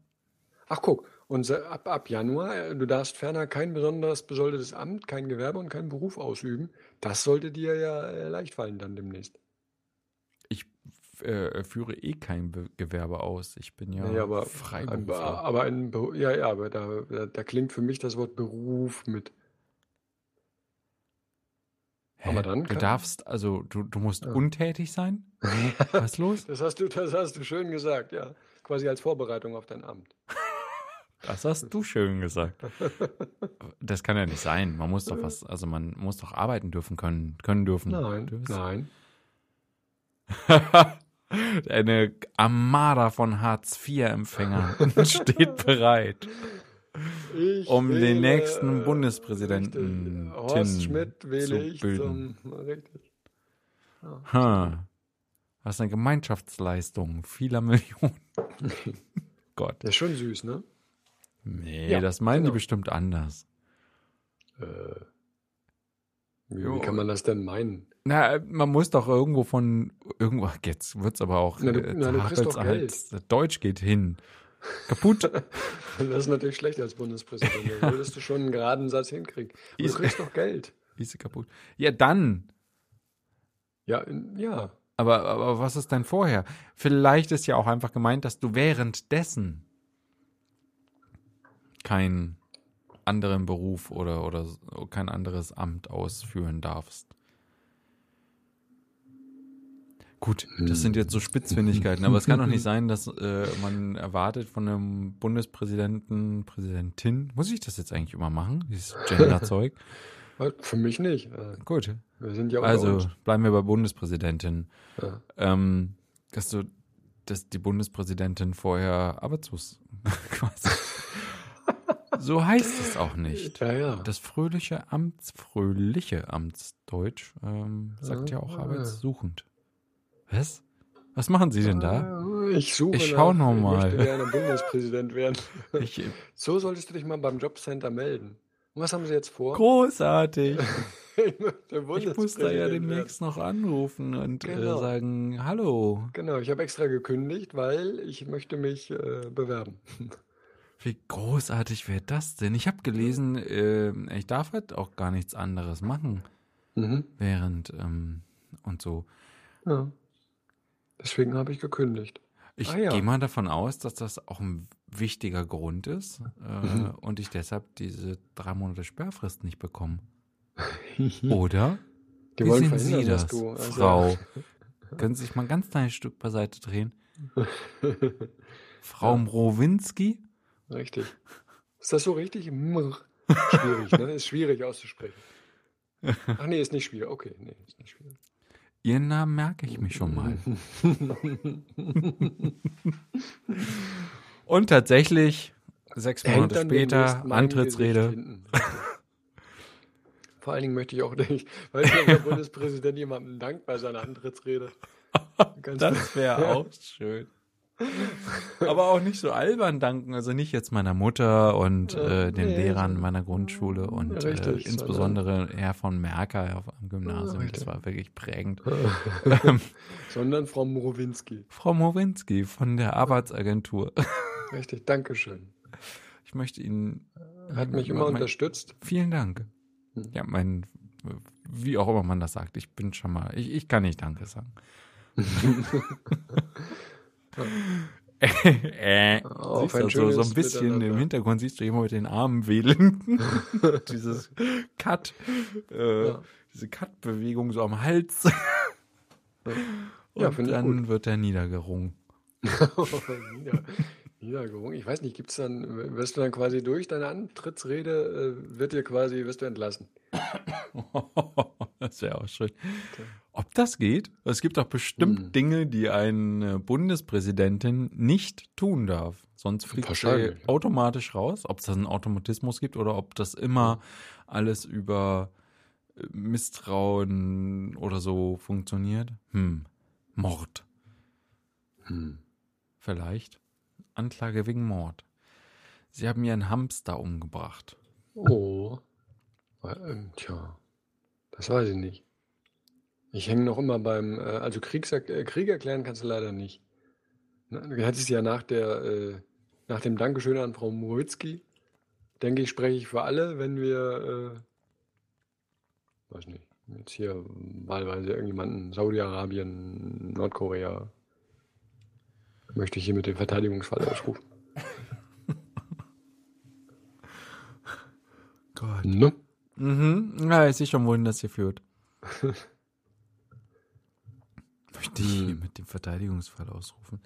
Speaker 1: Ach guck, und ab, ab Januar, äh, du darfst ferner kein besonderes besoldetes Amt, kein Gewerbe und keinen Beruf ausüben. Das sollte dir ja äh, leicht fallen dann demnächst.
Speaker 2: Ich äh, führe eh kein Be Gewerbe aus. Ich bin ja,
Speaker 1: Nee, aber,
Speaker 2: Freiberufler.
Speaker 1: aber, aber ja, ja, aber da, da, da klingt für mich das Wort Beruf mit.
Speaker 2: Hä?
Speaker 1: aber dann
Speaker 2: du darfst, also du, du musst
Speaker 1: Ja.
Speaker 2: untätig sein? Was ist los?
Speaker 1: Das hast du, das hast du schön gesagt, ja. Quasi als Vorbereitung auf dein Amt.
Speaker 2: Das hast du schön gesagt. Das kann ja nicht sein. Man muss doch was, also man muss doch arbeiten dürfen können, können dürfen.
Speaker 1: Nein,
Speaker 2: Du bist-
Speaker 1: nein.
Speaker 2: Eine Armada von Hartz-IV-Empfängern steht bereit.
Speaker 1: Ich
Speaker 2: Um den
Speaker 1: wähle,
Speaker 2: nächsten
Speaker 1: äh,
Speaker 2: Bundespräsidenten
Speaker 1: richtig. Horst
Speaker 2: Tin
Speaker 1: Schmidt wähle
Speaker 2: zu
Speaker 1: ich
Speaker 2: bilden.
Speaker 1: zum. Richtig.
Speaker 2: Ha. Das ist eine Gemeinschaftsleistung vieler Millionen. Gott.
Speaker 1: Der ist schon süß, ne?
Speaker 2: Nee,
Speaker 1: Ja,
Speaker 2: das meinen die
Speaker 1: genau.
Speaker 2: bestimmt anders.
Speaker 1: Äh, wie, wie kann man das denn meinen?
Speaker 2: Na, man muss doch irgendwo von irgendwo. Jetzt wird's aber auch.
Speaker 1: Na, du-
Speaker 2: äh,
Speaker 1: na, du doch
Speaker 2: halt, Deutsch geht hin. Kaputt.
Speaker 1: Das ist natürlich schlecht als Bundespräsident. Da würdest du schon einen geraden Satz hinkriegen. Du
Speaker 2: Ist-
Speaker 1: kriegst doch Geld.
Speaker 2: Ist sie kaputt. Ja, dann.
Speaker 1: Ja, ja.
Speaker 2: Aber, aber was ist denn vorher? Vielleicht ist ja auch einfach gemeint, dass du währenddessen keinen anderen Beruf oder, oder kein anderes Amt ausführen darfst. Gut, das sind jetzt so Spitzfindigkeiten, aber es kann doch nicht sein, dass äh, man erwartet von einem Bundespräsidenten, Präsidentin, muss ich das jetzt eigentlich immer machen, dieses Gender-Zeug?
Speaker 1: Für mich nicht. Äh,
Speaker 2: Gut,
Speaker 1: Wir sind ja unter
Speaker 2: also bleiben wir bei Bundespräsidentin.
Speaker 1: Ja.
Speaker 2: ähm, dass du, dass die Bundespräsidentin vorher arbeitslos quasi. so heißt es auch nicht.
Speaker 1: Ja, ja.
Speaker 2: Das fröhliche Amts, fröhliche Amtsdeutsch ähm, sagt ja,
Speaker 1: Ja,
Speaker 2: auch arbeitssuchend. Was? Was machen Sie denn da?
Speaker 1: Ich suche
Speaker 2: Ich schau
Speaker 1: nach-
Speaker 2: noch mal.
Speaker 1: Ich möchte gerne Bundespräsident werden.
Speaker 2: Ich,
Speaker 1: So solltest du dich mal beim Jobcenter melden. Und was haben Sie jetzt vor?
Speaker 2: großartig.
Speaker 1: Ich
Speaker 2: muss da ja demnächst noch anrufen und äh,
Speaker 1: Genau.
Speaker 2: sagen, hallo.
Speaker 1: Genau, ich habe extra gekündigt, weil ich möchte mich äh, bewerben.
Speaker 2: Wie großartig wäre das denn? Ich habe gelesen, äh, ich darf halt auch gar nichts anderes machen.
Speaker 1: Mhm.
Speaker 2: während ähm, und so.
Speaker 1: Ja. Deswegen habe ich gekündigt.
Speaker 2: Ich
Speaker 1: Ah, ja.
Speaker 2: gehe mal davon aus, dass das auch ein wichtiger Grund ist äh,
Speaker 1: Mhm.
Speaker 2: und ich deshalb diese drei Monate Sperrfrist nicht bekomme. Oder?
Speaker 1: Die
Speaker 2: Wie sehen Sie das,
Speaker 1: du. also-
Speaker 2: Frau? Können Sie sich mal ein ganz kleines Stück beiseite drehen? Frau Mrowinski?
Speaker 1: Richtig. Ist das so richtig? Schwierig, ne? Ist schwierig auszusprechen. Ach nee, ist nicht schwierig. Okay, nee, ist nicht schwierig.
Speaker 2: Ihren Namen merke ich mich schon mal. Und tatsächlich, sechs Monate später, Antrittsrede.
Speaker 1: Vor allen Dingen möchte ich auch nicht, weil der Bundespräsident jemandem dankt bei seiner Antrittsrede. Ganz
Speaker 2: Das wäre auch schön. Aber auch nicht so albern danken, also nicht jetzt meiner Mutter und äh, den
Speaker 1: nee,
Speaker 2: Lehrern meiner Grundschule und
Speaker 1: Ja, richtig,
Speaker 2: äh, insbesondere Herr von Merker auf am Gymnasium.
Speaker 1: Ja,
Speaker 2: das war wirklich prägend.
Speaker 1: Sondern Frau Morowinski.
Speaker 2: Frau Mowinski von der Arbeitsagentur.
Speaker 1: Richtig, Dankeschön.
Speaker 2: Ich möchte Ihnen
Speaker 1: Hat mich immer
Speaker 2: mein-
Speaker 1: unterstützt.
Speaker 2: Vielen Dank.
Speaker 1: Hm.
Speaker 2: Ja, mein, wie auch immer man das sagt, ich bin schon mal, ich, ich kann nicht Danke sagen. äh,
Speaker 1: Auf
Speaker 2: siehst
Speaker 1: ein
Speaker 2: du, so, so ein bisschen im. Hintergrund siehst du jemand mit den Armen wedeln. Dieses Cut, äh,
Speaker 1: Ja.
Speaker 2: diese Cut-Bewegung so am Hals.
Speaker 1: Ja,
Speaker 2: Und
Speaker 1: ich
Speaker 2: dann wird er niedergerungen.
Speaker 1: Nieder, niedergerungen. Ich weiß nicht, gibt's dann, wirst du dann quasi durch deine Antrittsrede, äh, wird dir quasi, wirst du entlassen.
Speaker 2: das wäre auch schön. Ob das geht? Es gibt doch bestimmt
Speaker 1: Hm.
Speaker 2: Dinge, die eine Bundespräsidentin nicht tun darf. Sonst fliegt sie automatisch raus. Ob es da einen Automatismus gibt oder ob das immer alles über äh, Misstrauen oder so funktioniert. Hm. Mord.
Speaker 1: Hm.
Speaker 2: Vielleicht. Anklage wegen Mord. Sie haben einen Hamster umgebracht.
Speaker 1: Oh. Äh, Tja, das weiß ich nicht. Ich hänge noch immer beim, äh, also Kriegser, äh, Krieg erklären kannst du leider nicht. Du hättest ja nach der, nach dem Dankeschön an Frau Muritzki, denke ich, spreche ich für alle, wenn wir, äh, weiß nicht, jetzt hier wahlweise irgendjemanden, Saudi-Arabien, Nordkorea, möchte ich hier mit dem Verteidigungsfall ausrufen.
Speaker 2: Gott.
Speaker 1: Ne?
Speaker 2: Mhm. Ja, ich sehe schon, wohin das hier führt. Möchte ich hier
Speaker 1: Hm.
Speaker 2: mit dem Verteidigungsfall ausrufen.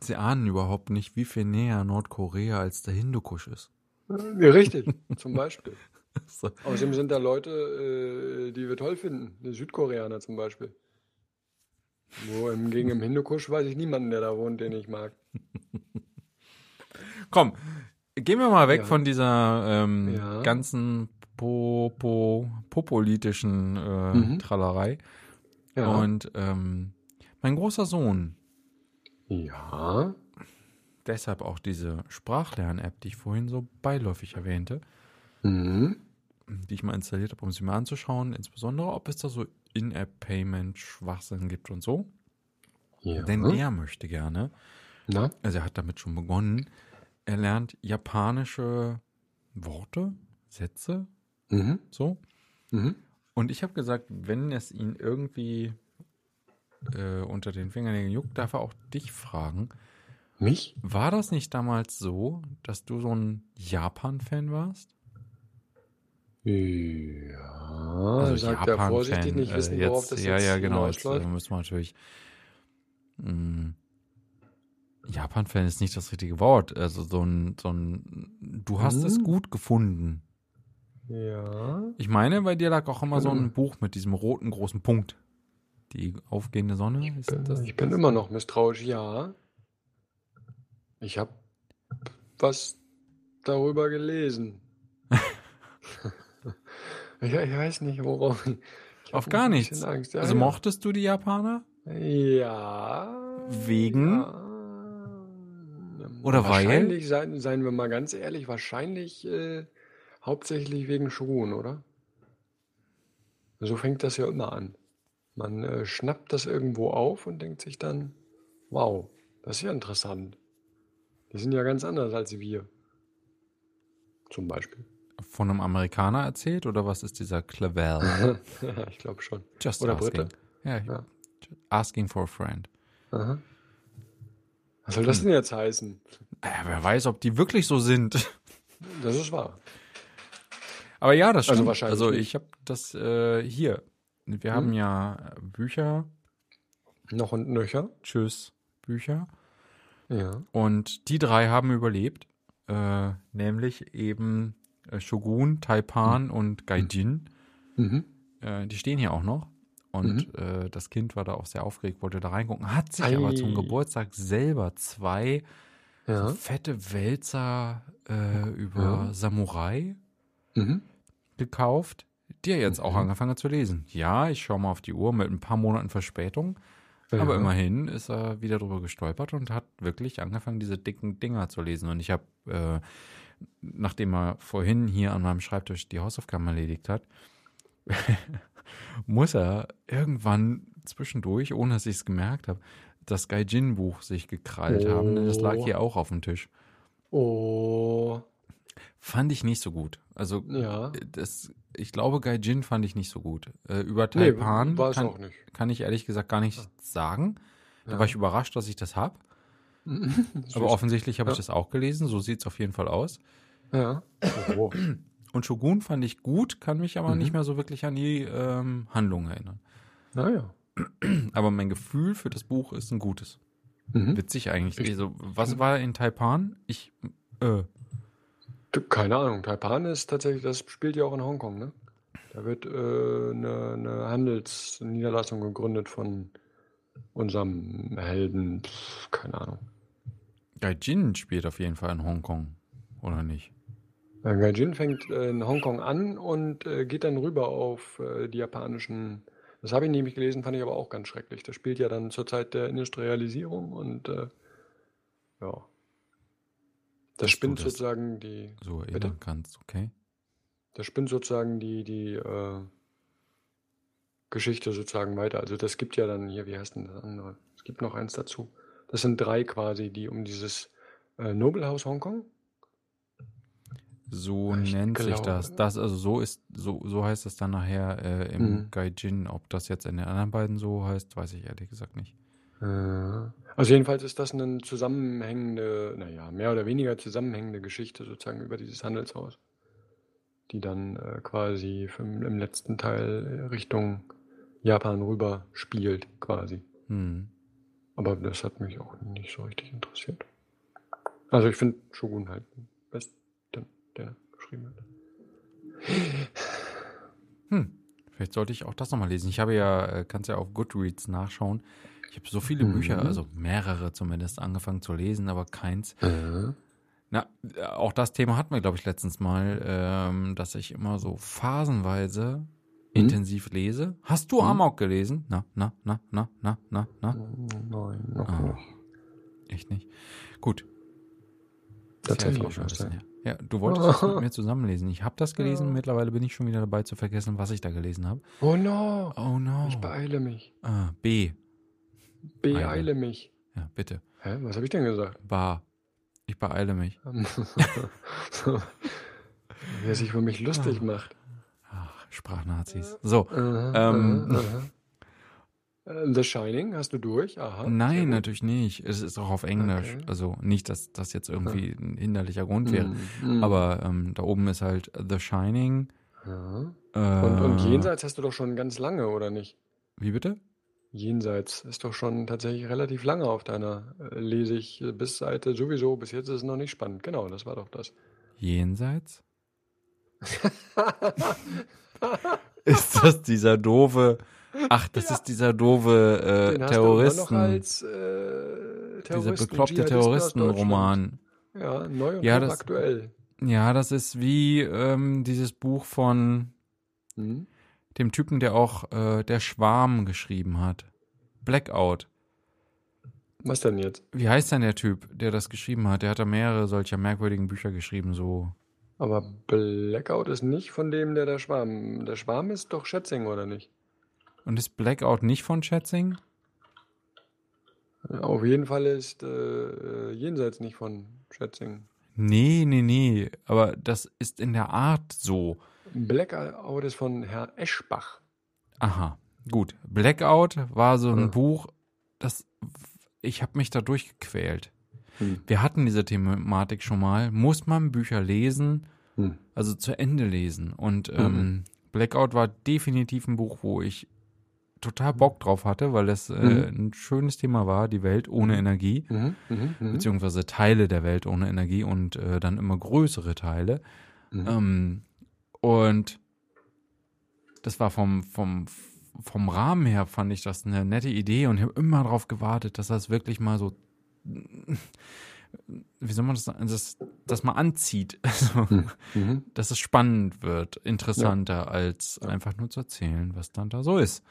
Speaker 2: Sie ahnen überhaupt nicht, wie viel näher Nordkorea als der Hindukusch ist.
Speaker 1: Ja, richtig, zum Beispiel.
Speaker 2: So.
Speaker 1: Außerdem sind da Leute, äh, die wir toll finden. Die Südkoreaner zum Beispiel. Wo im, gegen im Hindukusch weiß ich niemanden, der da wohnt, den ich mag.
Speaker 2: Komm, gehen wir mal weg
Speaker 1: Ja.
Speaker 2: von dieser ähm,
Speaker 1: Ja.
Speaker 2: ganzen Popo, popolitischen äh,
Speaker 1: Mhm.
Speaker 2: Trallerei.
Speaker 1: Ja.
Speaker 2: Und ähm, mein großer Sohn,
Speaker 1: ja.
Speaker 2: deshalb auch diese Sprachlern-App, die ich vorhin so beiläufig erwähnte,
Speaker 1: Mhm.
Speaker 2: Die ich mal installiert habe, um sie mal anzuschauen, insbesondere ob es da so In-App-Payment-Schwachsinn gibt und so.
Speaker 1: Ja.
Speaker 2: Denn er möchte gerne,
Speaker 1: Na?
Speaker 2: also er hat damit schon begonnen, er lernt japanische Worte, Sätze,
Speaker 1: Mhm.
Speaker 2: so.
Speaker 1: Mhm.
Speaker 2: Und ich habe gesagt, wenn es ihn irgendwie äh, unter den Fingernägeln juckt, darf er auch dich fragen.
Speaker 1: Mich?
Speaker 2: War das nicht damals so, dass du so ein Japan-Fan warst?
Speaker 1: Ja. sagt er vorsichtig, nicht wissen,
Speaker 2: äh,
Speaker 1: worauf
Speaker 2: jetzt,
Speaker 1: das
Speaker 2: Ja,
Speaker 1: jetzt
Speaker 2: ja, genau. Jetzt äh, müssen wir natürlich. Mh, Japan-Fan ist nicht das richtige Wort. Also so ein, so ein. Du hast es
Speaker 1: Hm.
Speaker 2: gut gefunden.
Speaker 1: Ja.
Speaker 2: Ich meine, bei dir lag auch immer so ein
Speaker 1: Hm.
Speaker 2: Buch mit diesem roten großen Punkt. Die aufgehende Sonne. Ist das,
Speaker 1: Ich bin immer noch misstrauisch, ja. Ich habe was darüber gelesen. Ich, ich weiß nicht, worauf. Ich
Speaker 2: Auf gar nichts.
Speaker 1: Angst. Ja,
Speaker 2: Also
Speaker 1: ja.
Speaker 2: mochtest du die Japaner?
Speaker 1: Ja.
Speaker 2: Wegen?
Speaker 1: Ja.
Speaker 2: Oder weil?
Speaker 1: Wahrscheinlich, seien, wir mal ganz ehrlich, wahrscheinlich äh, hauptsächlich wegen Schuhen, oder? So fängt das ja immer an. Man äh, schnappt das irgendwo auf und denkt sich dann, wow, das ist ja interessant. Die sind ja ganz anders als wir. Zum Beispiel.
Speaker 2: Von einem Amerikaner erzählt oder was ist dieser Clavel?
Speaker 1: ja, ich glaube schon.
Speaker 2: Just
Speaker 1: Oder
Speaker 2: asking.
Speaker 1: Brite.
Speaker 2: Ja,
Speaker 1: Ja.
Speaker 2: asking for a friend.
Speaker 1: Aha. Was soll das denn jetzt heißen?
Speaker 2: Äh, wer weiß, ob die wirklich so sind.
Speaker 1: Das ist wahr.
Speaker 2: Aber ja, das
Speaker 1: Also
Speaker 2: stimmt.
Speaker 1: wahrscheinlich
Speaker 2: Also ich habe das äh, hier. Wir haben
Speaker 1: Hm?
Speaker 2: ja Bücher,
Speaker 1: Noch und nöcher.
Speaker 2: Tschüss, Bücher.
Speaker 1: Ja.
Speaker 2: Und die drei haben überlebt. Äh, nämlich eben Shogun, Taipan und Gaijin.
Speaker 1: Mhm.
Speaker 2: Äh, die stehen hier auch noch. Und äh, das Kind war da auch sehr aufgeregt, wollte da reingucken. Hat sich
Speaker 1: Ei.
Speaker 2: aber zum Geburtstag selber zwei
Speaker 1: Ja.
Speaker 2: so fette Wälzer äh, über
Speaker 1: Ja.
Speaker 2: Samurai
Speaker 1: Mhm.
Speaker 2: gekauft, die er jetzt auch
Speaker 1: Mhm.
Speaker 2: angefangen hat zu lesen. Ja, ich schaue mal auf die Uhr mit ein paar Monaten Verspätung.
Speaker 1: Ja.
Speaker 2: Aber immerhin ist er wieder drüber gestolpert und hat wirklich angefangen, diese dicken Dinger zu lesen. Und ich habe, äh, nachdem er vorhin hier an meinem Schreibtisch die Hausaufgaben erledigt hat, muss er irgendwann zwischendurch, ohne dass ich es gemerkt habe, das Gaijin-Buch sich gekrallt haben. Denn das lag
Speaker 1: Oh.
Speaker 2: hier auch auf dem Tisch.
Speaker 1: Oh,
Speaker 2: Fand ich nicht so gut. Also
Speaker 1: ja.
Speaker 2: das, ich glaube, Gaijin fand ich nicht so gut. Äh, über
Speaker 1: Nee,
Speaker 2: Taipan
Speaker 1: es
Speaker 2: kann, kann ich ehrlich gesagt gar nicht sagen. Da
Speaker 1: Ja.
Speaker 2: war ich überrascht, dass ich das habe. Aber offensichtlich habe ich
Speaker 1: Ja.
Speaker 2: das auch gelesen. So sieht es auf jeden Fall aus.
Speaker 1: Ja. Oh.
Speaker 2: Und Shogun fand ich gut, kann mich aber
Speaker 1: Mhm.
Speaker 2: nicht mehr so wirklich an die ähm, Handlung erinnern.
Speaker 1: Naja.
Speaker 2: Aber mein Gefühl für das Buch ist ein gutes.
Speaker 1: Mhm.
Speaker 2: Witzig eigentlich.
Speaker 1: Ich-
Speaker 2: Also, was war in Taipan? Ich, äh,
Speaker 1: Keine Ahnung. Taipan ist tatsächlich, das spielt ja auch in Hongkong, ne? Da wird äh, eine, eine Handelsniederlassung gegründet von unserem Helden. Pff, keine Ahnung.
Speaker 2: Gaijin spielt auf jeden Fall in Hongkong. Oder nicht?
Speaker 1: Gaijin fängt äh, in Hongkong an und äh, geht dann rüber auf äh, die japanischen. Das habe ich nämlich gelesen, fand ich aber auch ganz schrecklich. Das spielt ja dann zur Zeit der Industrialisierung und äh, ja. Das spinnt
Speaker 2: das
Speaker 1: sozusagen die,
Speaker 2: So erinnern
Speaker 1: Bitte?
Speaker 2: kannst, okay?
Speaker 1: das spinnt sozusagen die, die äh, Geschichte sozusagen weiter. Also das gibt ja dann hier, wie heißt denn das andere? Es gibt noch eins dazu. Das sind drei quasi, die um dieses äh, Nobelhaus Hongkong.
Speaker 2: So
Speaker 1: Ich
Speaker 2: nennt sich
Speaker 1: glaube-
Speaker 2: das. Das, also so ist, so, so heißt es dann nachher äh, im
Speaker 1: Mhm.
Speaker 2: Gaijin. Ob das jetzt in den anderen beiden so heißt, weiß ich ehrlich gesagt nicht.
Speaker 1: Äh, Also jedenfalls ist das eine zusammenhängende, naja, mehr oder weniger zusammenhängende Geschichte sozusagen über dieses Handelshaus, die dann äh, quasi im, im letzten Teil Richtung Japan rüber spielt, quasi.
Speaker 2: Hm.
Speaker 1: Aber das hat mich auch nicht so richtig interessiert. Also ich finde Shogun halt den besten, der geschrieben hat.
Speaker 2: Hm. Vielleicht sollte ich auch das nochmal lesen. Ich habe ja, äh, kannst ja auf Goodreads nachschauen. Ich habe so viele
Speaker 1: Mhm.
Speaker 2: Bücher, also mehrere zumindest, angefangen zu lesen, aber keins.
Speaker 1: Äh,
Speaker 2: Na, äh, auch das Thema hatten wir, glaube ich, letztens mal, ähm, dass ich immer so phasenweise intensiv lese. Hast du
Speaker 1: Mhm.
Speaker 2: Amok gelesen? Na, na, na, na, na, na, na.
Speaker 1: Nein, noch
Speaker 2: Ah.
Speaker 1: nicht.
Speaker 2: Echt nicht. Gut. Ja
Speaker 1: Tatsächlich
Speaker 2: auch schon ein bisschen her. Ja, du wolltest das mit mir zusammenlesen. Ich habe das gelesen.
Speaker 1: Ja.
Speaker 2: Mittlerweile bin ich schon wieder dabei zu vergessen, was ich da gelesen habe.
Speaker 1: Oh no,
Speaker 2: Oh no.
Speaker 1: ich beeile mich.
Speaker 2: Ah, B.
Speaker 1: Beeile
Speaker 2: Eile.
Speaker 1: mich.
Speaker 2: Ja, bitte.
Speaker 1: Hä, was habe ich denn gesagt?
Speaker 2: Bar. Ich beeile mich.
Speaker 1: Wer sich über mich lustig macht.
Speaker 2: Ach, Sprachnazis. So.
Speaker 1: Aha,
Speaker 2: Ähm.
Speaker 1: aha. Äh, The Shining, hast du durch? Aha.
Speaker 2: Nein, natürlich nicht. Es ist auch auf Englisch.
Speaker 1: Okay.
Speaker 2: Also nicht, dass das jetzt irgendwie ein hinderlicher Grund wäre.
Speaker 1: Mm, mm.
Speaker 2: Aber ähm, da oben ist halt The Shining.
Speaker 1: Ja.
Speaker 2: Äh,
Speaker 1: Und, und Jenseits hast du doch schon ganz lange, oder nicht?
Speaker 2: Wie bitte?
Speaker 1: Jenseits ist doch schon tatsächlich relativ lange auf deiner äh, lese ich äh, bis Seite sowieso. Bis jetzt ist es noch nicht spannend. Genau, das war doch das.
Speaker 2: Jenseits? Ist das dieser doofe. Ach, das ist dieser doofe äh,
Speaker 1: Den
Speaker 2: Terroristen.
Speaker 1: als äh,
Speaker 2: dieser
Speaker 1: Terroristen,
Speaker 2: bekloppte
Speaker 1: Dschihadisten aus
Speaker 2: Terroristenroman.
Speaker 1: Ja, neu und
Speaker 2: Ja, das-
Speaker 1: aktuell.
Speaker 2: Ja, das ist wie ähm, dieses Buch von
Speaker 1: Hm?
Speaker 2: dem Typen, der auch äh, Der Schwarm geschrieben hat. Blackout.
Speaker 1: Was denn jetzt?
Speaker 2: Wie heißt denn der Typ, der das geschrieben hat? Der hat da mehrere solcher merkwürdigen Bücher geschrieben, so.
Speaker 1: Aber Blackout ist nicht von dem, der der Schwarm. Der Schwarm ist doch Schätzing, oder nicht?
Speaker 2: Und ist Blackout nicht von Schätzing?
Speaker 1: Auf jeden Fall ist äh, äh, Jenseits nicht von Schätzing.
Speaker 2: Nee, nee, nee. Aber das ist in der Art so.
Speaker 1: Blackout ist von Herr Eschbach.
Speaker 2: Aha, gut. Blackout war so ein
Speaker 1: Ja.
Speaker 2: Buch, das ich habe mich da durchgequält.
Speaker 1: Hm.
Speaker 2: Wir hatten diese Thematik schon mal. Muss man Bücher lesen,
Speaker 1: Hm.
Speaker 2: also zu Ende lesen? Und ähm, Blackout war definitiv ein Buch, wo ich total Bock drauf hatte, weil es äh,
Speaker 1: Mhm.
Speaker 2: ein schönes Thema war, die Welt ohne Energie.
Speaker 1: Mhm. Mhm.
Speaker 2: beziehungsweise Teile der Welt ohne Energie und äh, dann immer größere Teile. Ähm, und das war vom, vom, vom Rahmen her, fand ich das eine nette Idee und ich habe immer darauf gewartet, dass das wirklich mal so, wie soll man das sagen, dass das mal anzieht. Also,
Speaker 1: Mhm.
Speaker 2: dass es spannend wird, interessanter als einfach nur zu erzählen, was dann da so ist.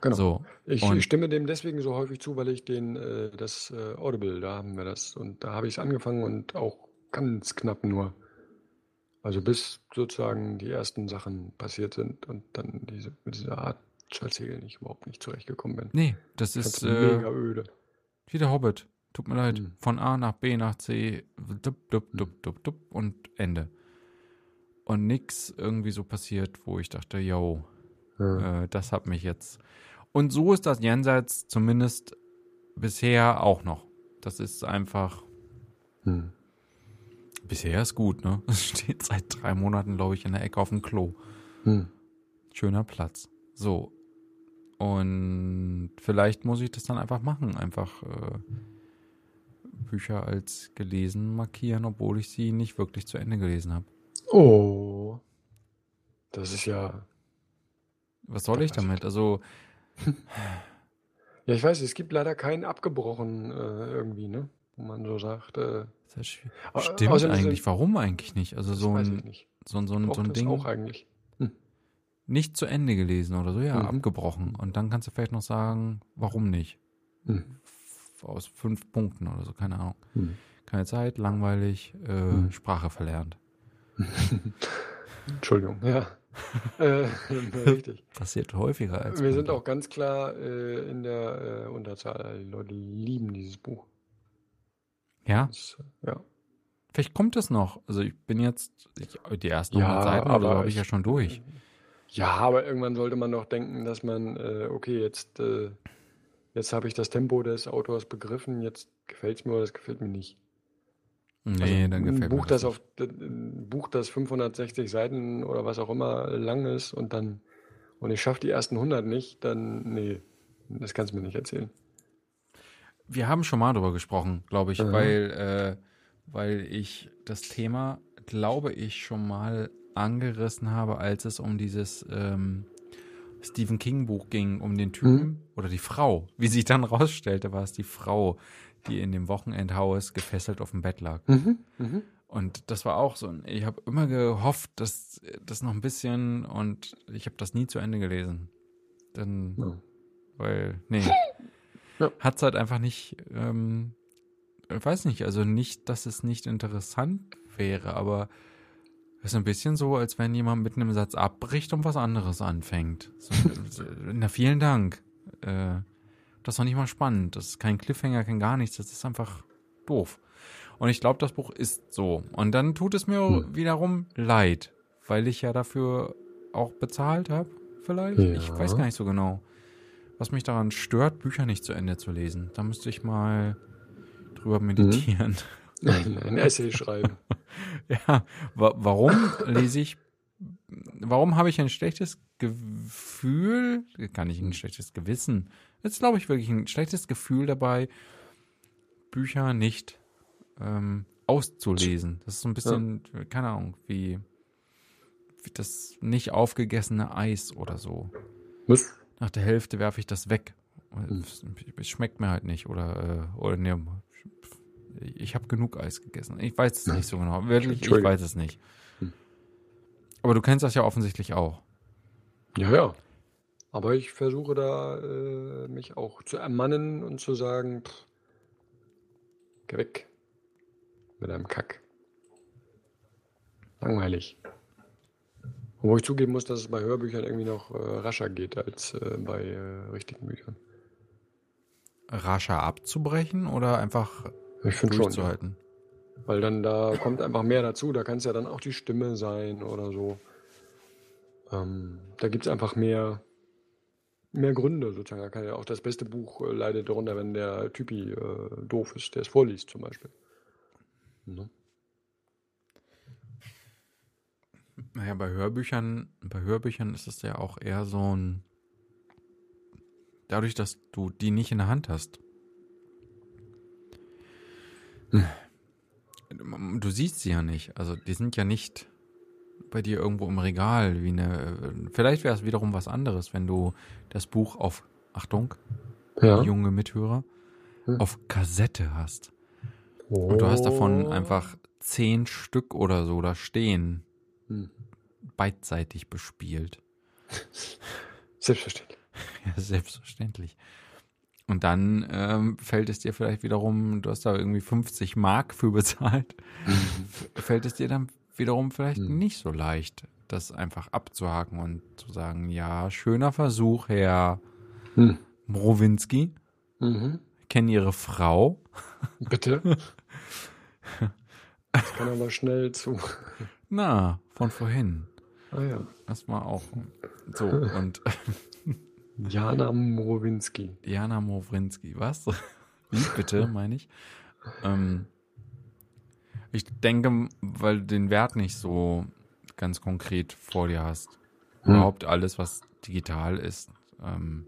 Speaker 1: genau.
Speaker 2: So.
Speaker 1: Ich, ich stimme dem deswegen so häufig zu, weil ich den, äh, das äh, Audible, da haben wir das. Und da habe ich es angefangen und auch ganz knapp nur. Also bis sozusagen die ersten Sachen passiert sind und dann diese, mit dieser Art Schalzsegeln ich überhaupt nicht zurechtgekommen bin.
Speaker 2: Nee, das
Speaker 1: Das
Speaker 2: ist
Speaker 1: ist
Speaker 2: äh,
Speaker 1: mega öde.
Speaker 2: wie der Hobbit. Tut mir leid.
Speaker 1: Hm.
Speaker 2: Von A nach B nach C, dup, dup, dup, dup, dup und Ende. Und nix irgendwie so passiert, wo ich dachte, yo,
Speaker 1: Ja.
Speaker 2: äh, das hat mich jetzt. Und so ist das Jenseits zumindest bisher auch noch. Das ist einfach,
Speaker 1: Hm.
Speaker 2: bisher ist gut, ne? Es steht seit drei Monaten, glaube ich, in der Ecke auf dem Klo.
Speaker 1: Hm.
Speaker 2: Schöner Platz. So. Und vielleicht muss ich das dann einfach machen. Einfach äh, Bücher als gelesen markieren, obwohl ich sie nicht wirklich zu Ende gelesen habe.
Speaker 1: Oh. Das ist ja.
Speaker 2: Was soll ich damit? Also,
Speaker 1: Ja, ich weiß, es gibt leider keinen abgebrochen äh, irgendwie, ne? Wo man so sagt. Äh,
Speaker 2: stimmt
Speaker 1: außerdem
Speaker 2: eigentlich. Warum eigentlich nicht? Also so ein, so ein, so ein, so ein Ding
Speaker 1: auch eigentlich.
Speaker 2: nicht zu Ende gelesen oder so, ja,
Speaker 1: Mhm.
Speaker 2: abgebrochen. Und dann kannst du vielleicht noch sagen, warum nicht?
Speaker 1: Hm.
Speaker 2: Aus fünf Punkten oder so, keine Ahnung.
Speaker 1: Hm.
Speaker 2: Keine Zeit, langweilig, äh,
Speaker 1: Mhm.
Speaker 2: Sprache verlernt.
Speaker 1: Entschuldigung, ja. äh, richtig.
Speaker 2: Passiert häufiger als
Speaker 1: Wir sind auch ganz klar äh, in der äh, Unterzahl. Die Leute lieben dieses Buch.
Speaker 2: Ja,
Speaker 1: Das, ja.
Speaker 2: vielleicht kommt es noch. Also ich bin jetzt, ich, die ersten
Speaker 1: Ja,
Speaker 2: 100 Seiten habe ich ja schon durch.
Speaker 1: Ja, aber irgendwann sollte man doch denken, dass man, äh, okay, jetzt, äh, jetzt habe ich das Tempo des Autors begriffen, jetzt gefällt es mir oder es gefällt mir nicht.
Speaker 2: Nee,
Speaker 1: Also
Speaker 2: dann gefällt
Speaker 1: Buch,
Speaker 2: mir
Speaker 1: das
Speaker 2: das
Speaker 1: auf ein Buch, das 560 Seiten oder was auch immer lang ist und dann und ich schaffe die ersten 100 nicht, dann nee, das kannst du mir nicht erzählen.
Speaker 2: Wir haben schon mal drüber gesprochen, glaube ich,
Speaker 1: Mhm.
Speaker 2: weil, äh, weil ich das Thema, glaube ich, schon mal angerissen habe, als es um dieses ähm, Stephen King Buch ging, um den Typen
Speaker 1: Mhm.
Speaker 2: oder die Frau. Wie sich dann rausstellte, war es die Frau, die in dem Wochenendhaus gefesselt auf dem Bett lag.
Speaker 1: Mhm. Mhm.
Speaker 2: Und das war auch so. Ich habe immer gehofft, dass das noch ein bisschen und ich habe das nie zu Ende gelesen. Dann,
Speaker 1: Ja.
Speaker 2: weil, nee.
Speaker 1: Ja.
Speaker 2: Hat's halt einfach nicht, ähm, ich weiß nicht, also nicht, dass es nicht interessant wäre, aber es ist ein bisschen so, als wenn jemand mitten im Satz abbricht und was anderes anfängt. So, na, vielen Dank. Äh, das war nicht mal spannend. Das ist kein Cliffhanger, kein gar nichts. Das ist einfach doof. Und ich glaube, das Buch ist so. Und dann tut es mir
Speaker 1: Hm.
Speaker 2: wiederum leid, weil ich ja dafür auch bezahlt habe, vielleicht. Ich
Speaker 1: Ja.
Speaker 2: weiß gar nicht so genau, was mich daran stört, Bücher nicht zu Ende zu lesen. Da müsste ich mal drüber
Speaker 1: Hm. Ein Essay schreiben.
Speaker 2: Ja, wa warum lese ich, warum habe ich ein schlechtes Gefühl, gar nicht ein schlechtes Gewissen, jetzt glaube ich wirklich ein schlechtes Gefühl dabei, Bücher nicht ähm, auszulesen. Das ist so ein bisschen, keine Ahnung, wie, wie das nicht aufgegessene Eis oder so.
Speaker 1: Was?
Speaker 2: Nach der Hälfte werfe ich das weg.
Speaker 1: Hm.
Speaker 2: Es, es schmeckt mir halt nicht. Oder, äh, oder ne, ich habe genug Eis gegessen. Ich weiß es nicht so genau. Wirklich, ich weiß es nicht.
Speaker 1: Hm.
Speaker 2: Aber du kennst das ja offensichtlich auch.
Speaker 1: Ja, ja. Aber ich versuche da äh, mich auch zu ermannen und zu sagen, pff, geh weg mit deinem Kack. Langweilig. Wo ich zugeben muss, dass es bei Hörbüchern irgendwie noch äh, rascher geht als äh, bei äh, richtigen Büchern.
Speaker 2: Rascher abzubrechen oder einfach
Speaker 1: Ich finde schon,
Speaker 2: durchzuhalten?
Speaker 1: weil dann da kommt einfach mehr dazu. Da kann es ja dann auch die Stimme sein oder so. Ähm, da gibt es einfach mehr, mehr Gründe sozusagen. Da kann ja auch das beste Buch äh, leidet darunter, wenn der Typi äh, doof ist, der es vorliest zum Beispiel. Ne?
Speaker 2: Naja, bei Hörbüchern, bei Hörbüchern ist es ja auch eher so ein. Dadurch, dass du die nicht in der Hand hast. Du siehst sie ja nicht. Also die sind ja nicht bei dir irgendwo im Regal wie eine. Vielleicht wäre es wiederum was anderes, wenn du das Buch auf Achtung,
Speaker 1: Ja.
Speaker 2: junge Mithörer,
Speaker 1: Hm.
Speaker 2: auf Kassette hast. Und du hast davon einfach zehn Stück oder so da stehen
Speaker 1: Hm.
Speaker 2: beidseitig bespielt.
Speaker 1: Selbstverständlich.
Speaker 2: Ja, selbstverständlich. Und dann ähm, fällt es dir vielleicht wiederum, du hast da irgendwie 50 Mark für bezahlt, fällt es dir dann wiederum vielleicht
Speaker 1: Mhm.
Speaker 2: nicht so leicht, das einfach abzuhaken und zu sagen, ja, schöner Versuch, Herr
Speaker 1: Hm.
Speaker 2: Mrowinski.
Speaker 1: Mhm.
Speaker 2: Kennen Ihre Frau?
Speaker 1: Bitte? Das kann aber schnell zu.
Speaker 2: Na, von vorhin.
Speaker 1: Ah ja.
Speaker 2: Das war auch so. Und
Speaker 1: Jana Mrowinski.
Speaker 2: Jana Mowrinski, was? Wie bitte, meine ich? Ähm, ich denke, weil du den Wert nicht so ganz konkret vor dir hast.
Speaker 1: Hm.
Speaker 2: Überhaupt alles, was digital ist. Ähm,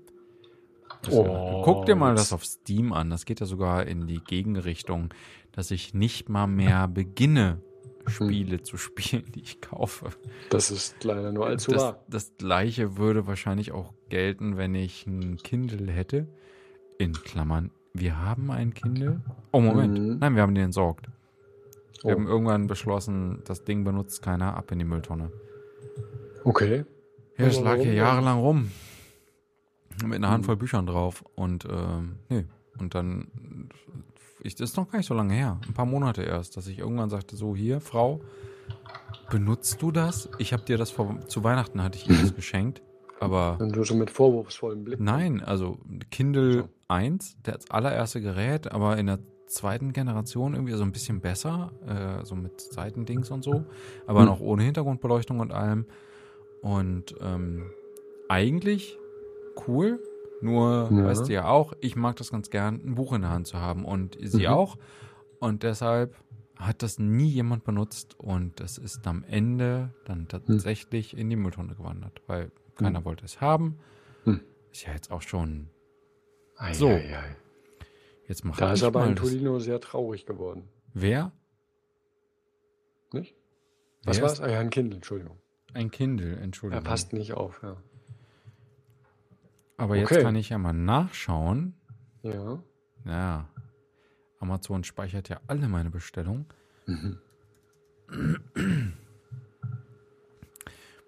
Speaker 1: Oh,
Speaker 2: guck dir mal das auf Steam an. Das geht ja sogar in die Gegenrichtung, dass ich nicht mal mehr beginne, Spiele zu spielen, die ich kaufe.
Speaker 1: Das ist leider nur allzu
Speaker 2: Das,
Speaker 1: wahr.
Speaker 2: das gleiche würde wahrscheinlich auch gelten, wenn ich ein Kindle hätte. In Klammern, wir haben ein Kindle. Oh, Moment.
Speaker 1: Mhm.
Speaker 2: Nein, wir haben den entsorgt. Wir
Speaker 1: Oh.
Speaker 2: haben irgendwann beschlossen, das Ding benutzt keiner, ab in die Mülltonne.
Speaker 1: Okay.
Speaker 2: Ja,
Speaker 1: Aber
Speaker 2: lag hier jahrelang rum. Mit einer Handvoll
Speaker 1: Mhm.
Speaker 2: Büchern drauf. Und, ähm, nee. Und dann, ich, das ist noch gar nicht so lange her. Ein paar Monate erst, dass ich irgendwann sagte, so, hier, Frau, benutzt du das? Ich habe dir das vor, zu Weihnachten hatte ich ihr das geschenkt. Aber
Speaker 1: Und du so mit vorwurfsvollem Blick.
Speaker 2: Nein, also Kindle
Speaker 1: So.
Speaker 2: 1, das allererste Gerät, aber in der zweiten Generation irgendwie so ein bisschen besser, äh, so mit Seitendings und so, aber
Speaker 1: Hm.
Speaker 2: noch ohne Hintergrundbeleuchtung und allem. Und ähm, eigentlich cool, nur
Speaker 1: Ja.
Speaker 2: weißt du ja auch, ich mag das ganz gern, ein Buch in der Hand zu haben und sie
Speaker 1: Mhm.
Speaker 2: auch. Und deshalb hat das nie jemand benutzt und es ist am Ende dann tatsächlich in die Mülltonne gewandert, weil keiner wollte es haben.
Speaker 1: Hm.
Speaker 2: Ist ja jetzt auch schon.
Speaker 1: Ei,
Speaker 2: So.
Speaker 1: ei, ei.
Speaker 2: Jetzt mach
Speaker 1: Da ist aber ein
Speaker 2: das.
Speaker 1: Tolino sehr traurig geworden.
Speaker 2: Wer?
Speaker 1: Nicht? Was war's?
Speaker 2: ist-
Speaker 1: Ah ja, ein Kindle, Entschuldigung.
Speaker 2: Ein Kindle, Entschuldigung.
Speaker 1: Er passt nicht auf, ja.
Speaker 2: Aber jetzt
Speaker 1: Okay.
Speaker 2: kann ich ja mal nachschauen.
Speaker 1: Ja.
Speaker 2: Ja. Amazon speichert ja alle meine Bestellungen.
Speaker 1: Mhm.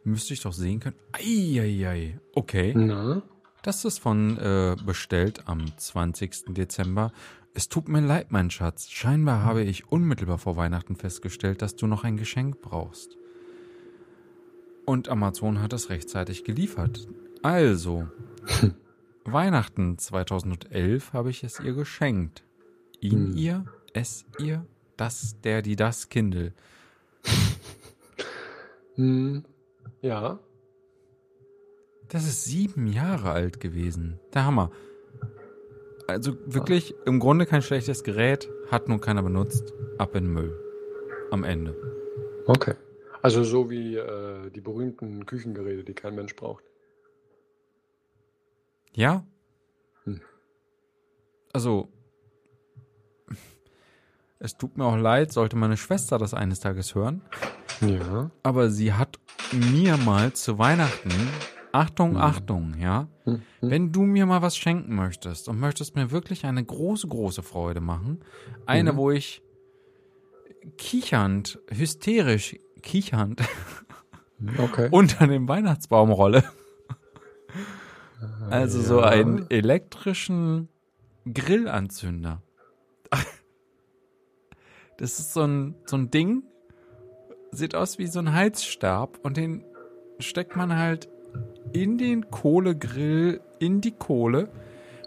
Speaker 2: Müsste ich doch sehen können. Eieiei. Okay.
Speaker 1: Na?
Speaker 2: Das ist von äh, bestellt am 20. Dezember. Es tut mir leid, mein Schatz. Scheinbar habe ich unmittelbar vor Weihnachten festgestellt, dass du noch ein Geschenk brauchst. Und Amazon hat es rechtzeitig geliefert. Also, Weihnachten 2011 habe ich es ihr geschenkt. Ihn
Speaker 1: Hm.
Speaker 2: ihr, es ihr, das, der, die, das Kindle.
Speaker 1: Hm. Ja.
Speaker 2: Das ist sieben Jahre alt gewesen. Der Hammer. Also wirklich, im Grunde kein schlechtes Gerät, hat nur keiner benutzt. Ab in den Müll. Am Ende.
Speaker 1: Okay. Also so wie äh, die berühmten Küchengeräte, die kein Mensch braucht.
Speaker 2: Ja?
Speaker 1: Hm.
Speaker 2: Also, es tut mir auch leid, sollte meine Schwester das eines Tages hören.
Speaker 1: Ja.
Speaker 2: Aber sie hat mir mal zu Weihnachten, Achtung,
Speaker 1: Hm.
Speaker 2: Achtung, ja,
Speaker 1: Hm. Hm.
Speaker 2: Wenn du mir mal was schenken möchtest und möchtest mir wirklich eine große, große Freude machen, eine,
Speaker 1: Mhm.
Speaker 2: wo ich kichernd, hysterisch kichernd
Speaker 1: Okay.
Speaker 2: unter dem Weihnachtsbaum rolle, also so
Speaker 1: Ja.
Speaker 2: einen elektrischen Grillanzünder. Das ist so ein, so ein Ding, sieht aus wie so ein Heizstab und den steckt man halt in den Kohlegrill, in die Kohle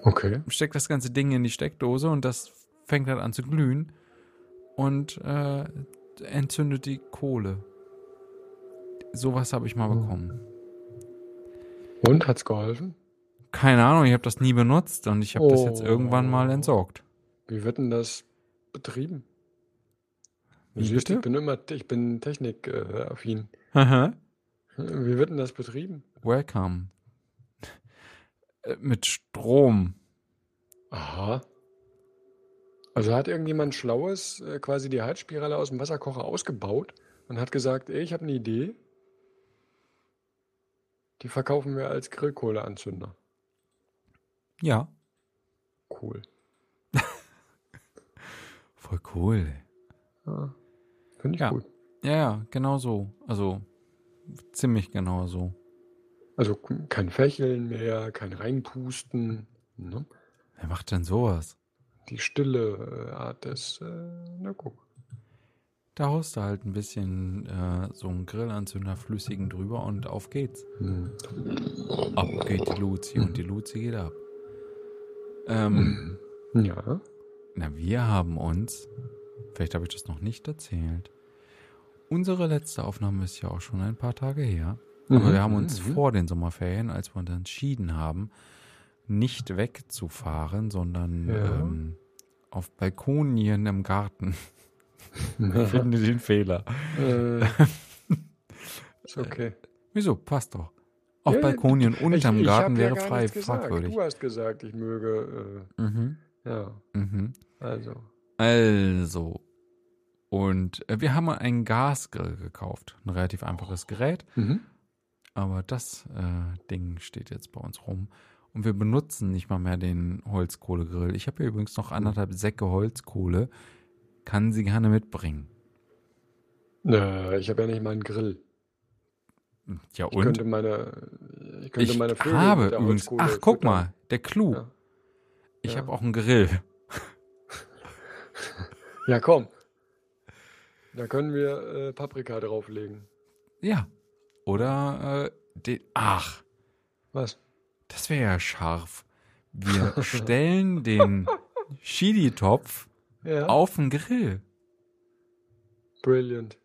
Speaker 1: Okay.
Speaker 2: steckt das ganze Ding in die Steckdose und das fängt dann an zu glühen und äh, entzündet die Kohle. Sowas habe ich mal
Speaker 1: Oh.
Speaker 2: bekommen.
Speaker 1: Und hat's geholfen?
Speaker 2: Keine Ahnung, ich habe das nie benutzt und ich habe das jetzt
Speaker 1: Oh.
Speaker 2: irgendwann mal entsorgt.
Speaker 1: Wie wird denn das betrieben?
Speaker 2: Wie bitte?
Speaker 1: ich bin immer, ich bin technikaffin.
Speaker 2: Haha.
Speaker 1: Wie wird denn das betrieben?
Speaker 2: Welcome. Äh, Mit Strom.
Speaker 1: Aha. Also hat irgendjemand Schlaues äh, quasi die Heizspirale aus dem Wasserkocher ausgebaut und hat gesagt, ey, ich habe eine Idee. Die verkaufen wir als Grillkohleanzünder.
Speaker 2: Ja.
Speaker 1: Cool.
Speaker 2: Voll cool.
Speaker 1: Ja. Finde ich
Speaker 2: Ja.
Speaker 1: gut.
Speaker 2: Ja, ja, genau so. Also ziemlich genau so.
Speaker 1: Also kein Fächeln mehr, kein Reinpusten. Ne?
Speaker 2: Wer macht denn sowas?
Speaker 1: Die stille äh, Art des, äh, na guck.
Speaker 2: Da haust du halt ein bisschen äh, so einen Grillanzünder flüssigen drüber und auf geht's.
Speaker 1: Hm.
Speaker 2: Ab geht die Luzi und die Luzi geht ab. Ähm,
Speaker 1: Ja.
Speaker 2: na, wir haben uns, vielleicht habe ich das noch nicht erzählt, unsere letzte Aufnahme ist ja auch schon ein paar Tage her. Aber
Speaker 1: Mhm,
Speaker 2: wir haben uns
Speaker 1: mhm.
Speaker 2: vor den Sommerferien, als wir uns entschieden haben, nicht wegzufahren, sondern
Speaker 1: Ja.
Speaker 2: ähm, auf Balkonien im Garten. Ich finde den Fehler.
Speaker 1: äh, ist okay.
Speaker 2: Wieso? Passt doch. Auf
Speaker 1: Ja,
Speaker 2: Balkonien unterm
Speaker 1: ich, ich
Speaker 2: Garten wäre
Speaker 1: ja
Speaker 2: frei fragwürdig.
Speaker 1: Du hast gesagt, ich möge,
Speaker 2: Mhm.
Speaker 1: äh, ja,
Speaker 2: Mhm.
Speaker 1: also.
Speaker 2: Also. Und äh, wir haben einen Gasgrill gekauft. Ein relativ einfaches Gerät.
Speaker 1: Mhm.
Speaker 2: Aber das äh, Ding steht jetzt bei uns rum. Und wir benutzen nicht mal mehr den Holzkohlegrill. Ich habe hier übrigens noch anderthalb Säcke Holzkohle. Kann sie gerne mitbringen.
Speaker 1: Na, ich habe ja nicht mal einen Grill.
Speaker 2: Ja,
Speaker 1: Ich
Speaker 2: und?
Speaker 1: könnte meine, ich könnte
Speaker 2: ich
Speaker 1: meine Vögel
Speaker 2: habe übrigens. Ach, guck mal. Der Clou.
Speaker 1: Ja.
Speaker 2: Ich
Speaker 1: Ja.
Speaker 2: habe auch einen Grill.
Speaker 1: Ja, komm. Da können wir äh, Paprika drauflegen.
Speaker 2: Ja. Oder äh, den. Ach.
Speaker 1: Was?
Speaker 2: Das wäre ja scharf. Wir stellen den Chili-Topf
Speaker 1: Ja.
Speaker 2: auf den Grill.
Speaker 1: Brilliant.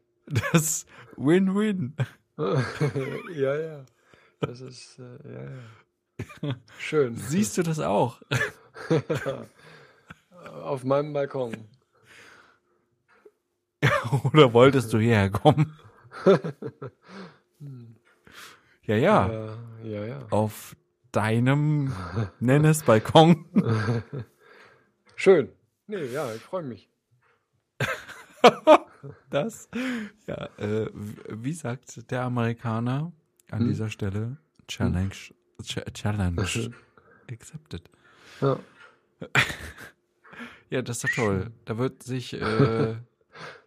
Speaker 2: Das Win-Win.
Speaker 1: ja, ja. Das ist, äh, ja, ja. Schön.
Speaker 2: Siehst du das auch?
Speaker 1: Auf meinem Balkon.
Speaker 2: Oder wolltest du hierher kommen? Ja, ja.
Speaker 1: Ja, ja, ja.
Speaker 2: Auf deinem, nenn es Balkon.
Speaker 1: Schön. Nee, ja, ich freue mich.
Speaker 2: Das, ja, äh, wie sagt der Amerikaner an
Speaker 1: Hm?
Speaker 2: dieser Stelle? Challenge, Ch Challenge accepted.
Speaker 1: Ja.
Speaker 2: Ja, das ist doch toll. Da wird sich äh,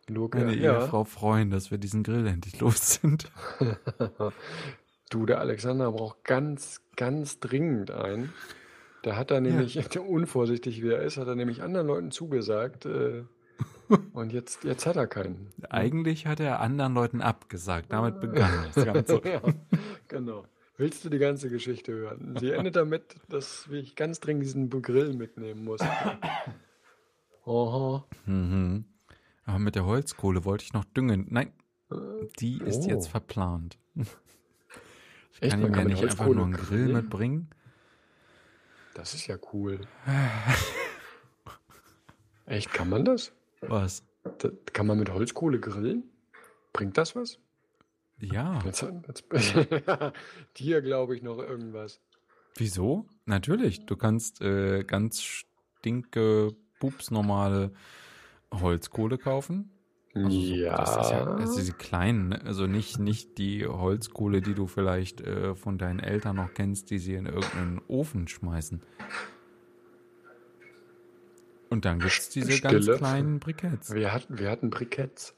Speaker 1: Luke,
Speaker 2: meine
Speaker 1: ja.
Speaker 2: Ehefrau freuen, dass wir diesen Grill endlich los sind.
Speaker 1: Du, der Alexander braucht ganz, ganz dringend einen. Der hat da nämlich, unvorsichtig wie er ist, hat er nämlich anderen Leuten zugesagt. Äh, und jetzt, jetzt hat er keinen.
Speaker 2: Eigentlich hat er anderen Leuten abgesagt. Damit begann das Ganze.
Speaker 1: ja, genau. Willst du die ganze Geschichte hören? Sie endet damit, dass ich ganz dringend diesen Grill mitnehmen muss. Aha.
Speaker 2: Mhm. Aber mit der Holzkohle wollte ich noch düngen. Nein, die ist
Speaker 1: Oh.
Speaker 2: jetzt verplant. Ich
Speaker 1: Echt?
Speaker 2: kann
Speaker 1: Man
Speaker 2: ihm ja nicht einfach nur einen Grill
Speaker 1: grillen?
Speaker 2: mitbringen.
Speaker 1: Das ist ja cool. Echt, kann man das?
Speaker 2: Was?
Speaker 1: Da, kann man mit Holzkohle grillen? Bringt das was?
Speaker 2: Ja.
Speaker 1: Jetzt, jetzt, dir glaube ich noch irgendwas.
Speaker 2: Wieso? Natürlich. Du kannst äh, ganz stinke, pupsnormale Holzkohle kaufen. Also so,
Speaker 1: ja.
Speaker 2: Das ist ja also die kleinen, ne? also nicht, nicht die Holzkohle, die du vielleicht äh, von deinen Eltern noch kennst, die sie in irgendeinen Ofen schmeißen. Und dann gibt es diese ganz
Speaker 1: Stille.
Speaker 2: kleinen Briketts.
Speaker 1: wir, hatten, wir hatten Briketts.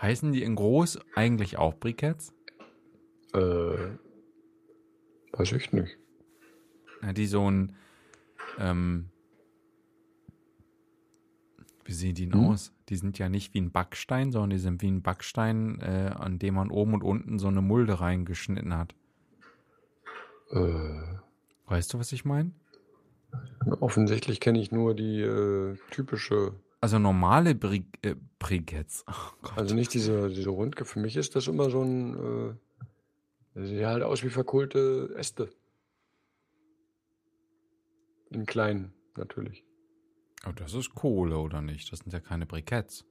Speaker 2: Heißen die in groß eigentlich auch Briketts?
Speaker 1: Äh, weiß ich nicht.
Speaker 2: Ja, die so ein, ähm, wie sehen die denn
Speaker 1: Hm?
Speaker 2: aus? Die sind ja nicht wie ein Backstein, sondern die sind wie ein Backstein, äh, an dem man oben und unten so eine Mulde reingeschnitten hat.
Speaker 1: Äh,
Speaker 2: Weißt du, was ich meine?
Speaker 1: offensichtlich kenne ich nur die äh, typische,
Speaker 2: Also normale Bri äh, Briketts. Oh
Speaker 1: also nicht diese, diese Rundke. Für mich ist das immer so ein, äh, sieht halt aus wie verkohlte Äste. In kleinen, natürlich.
Speaker 2: Aber Oh, das ist Kohle, oder nicht? Das sind ja keine Briketts.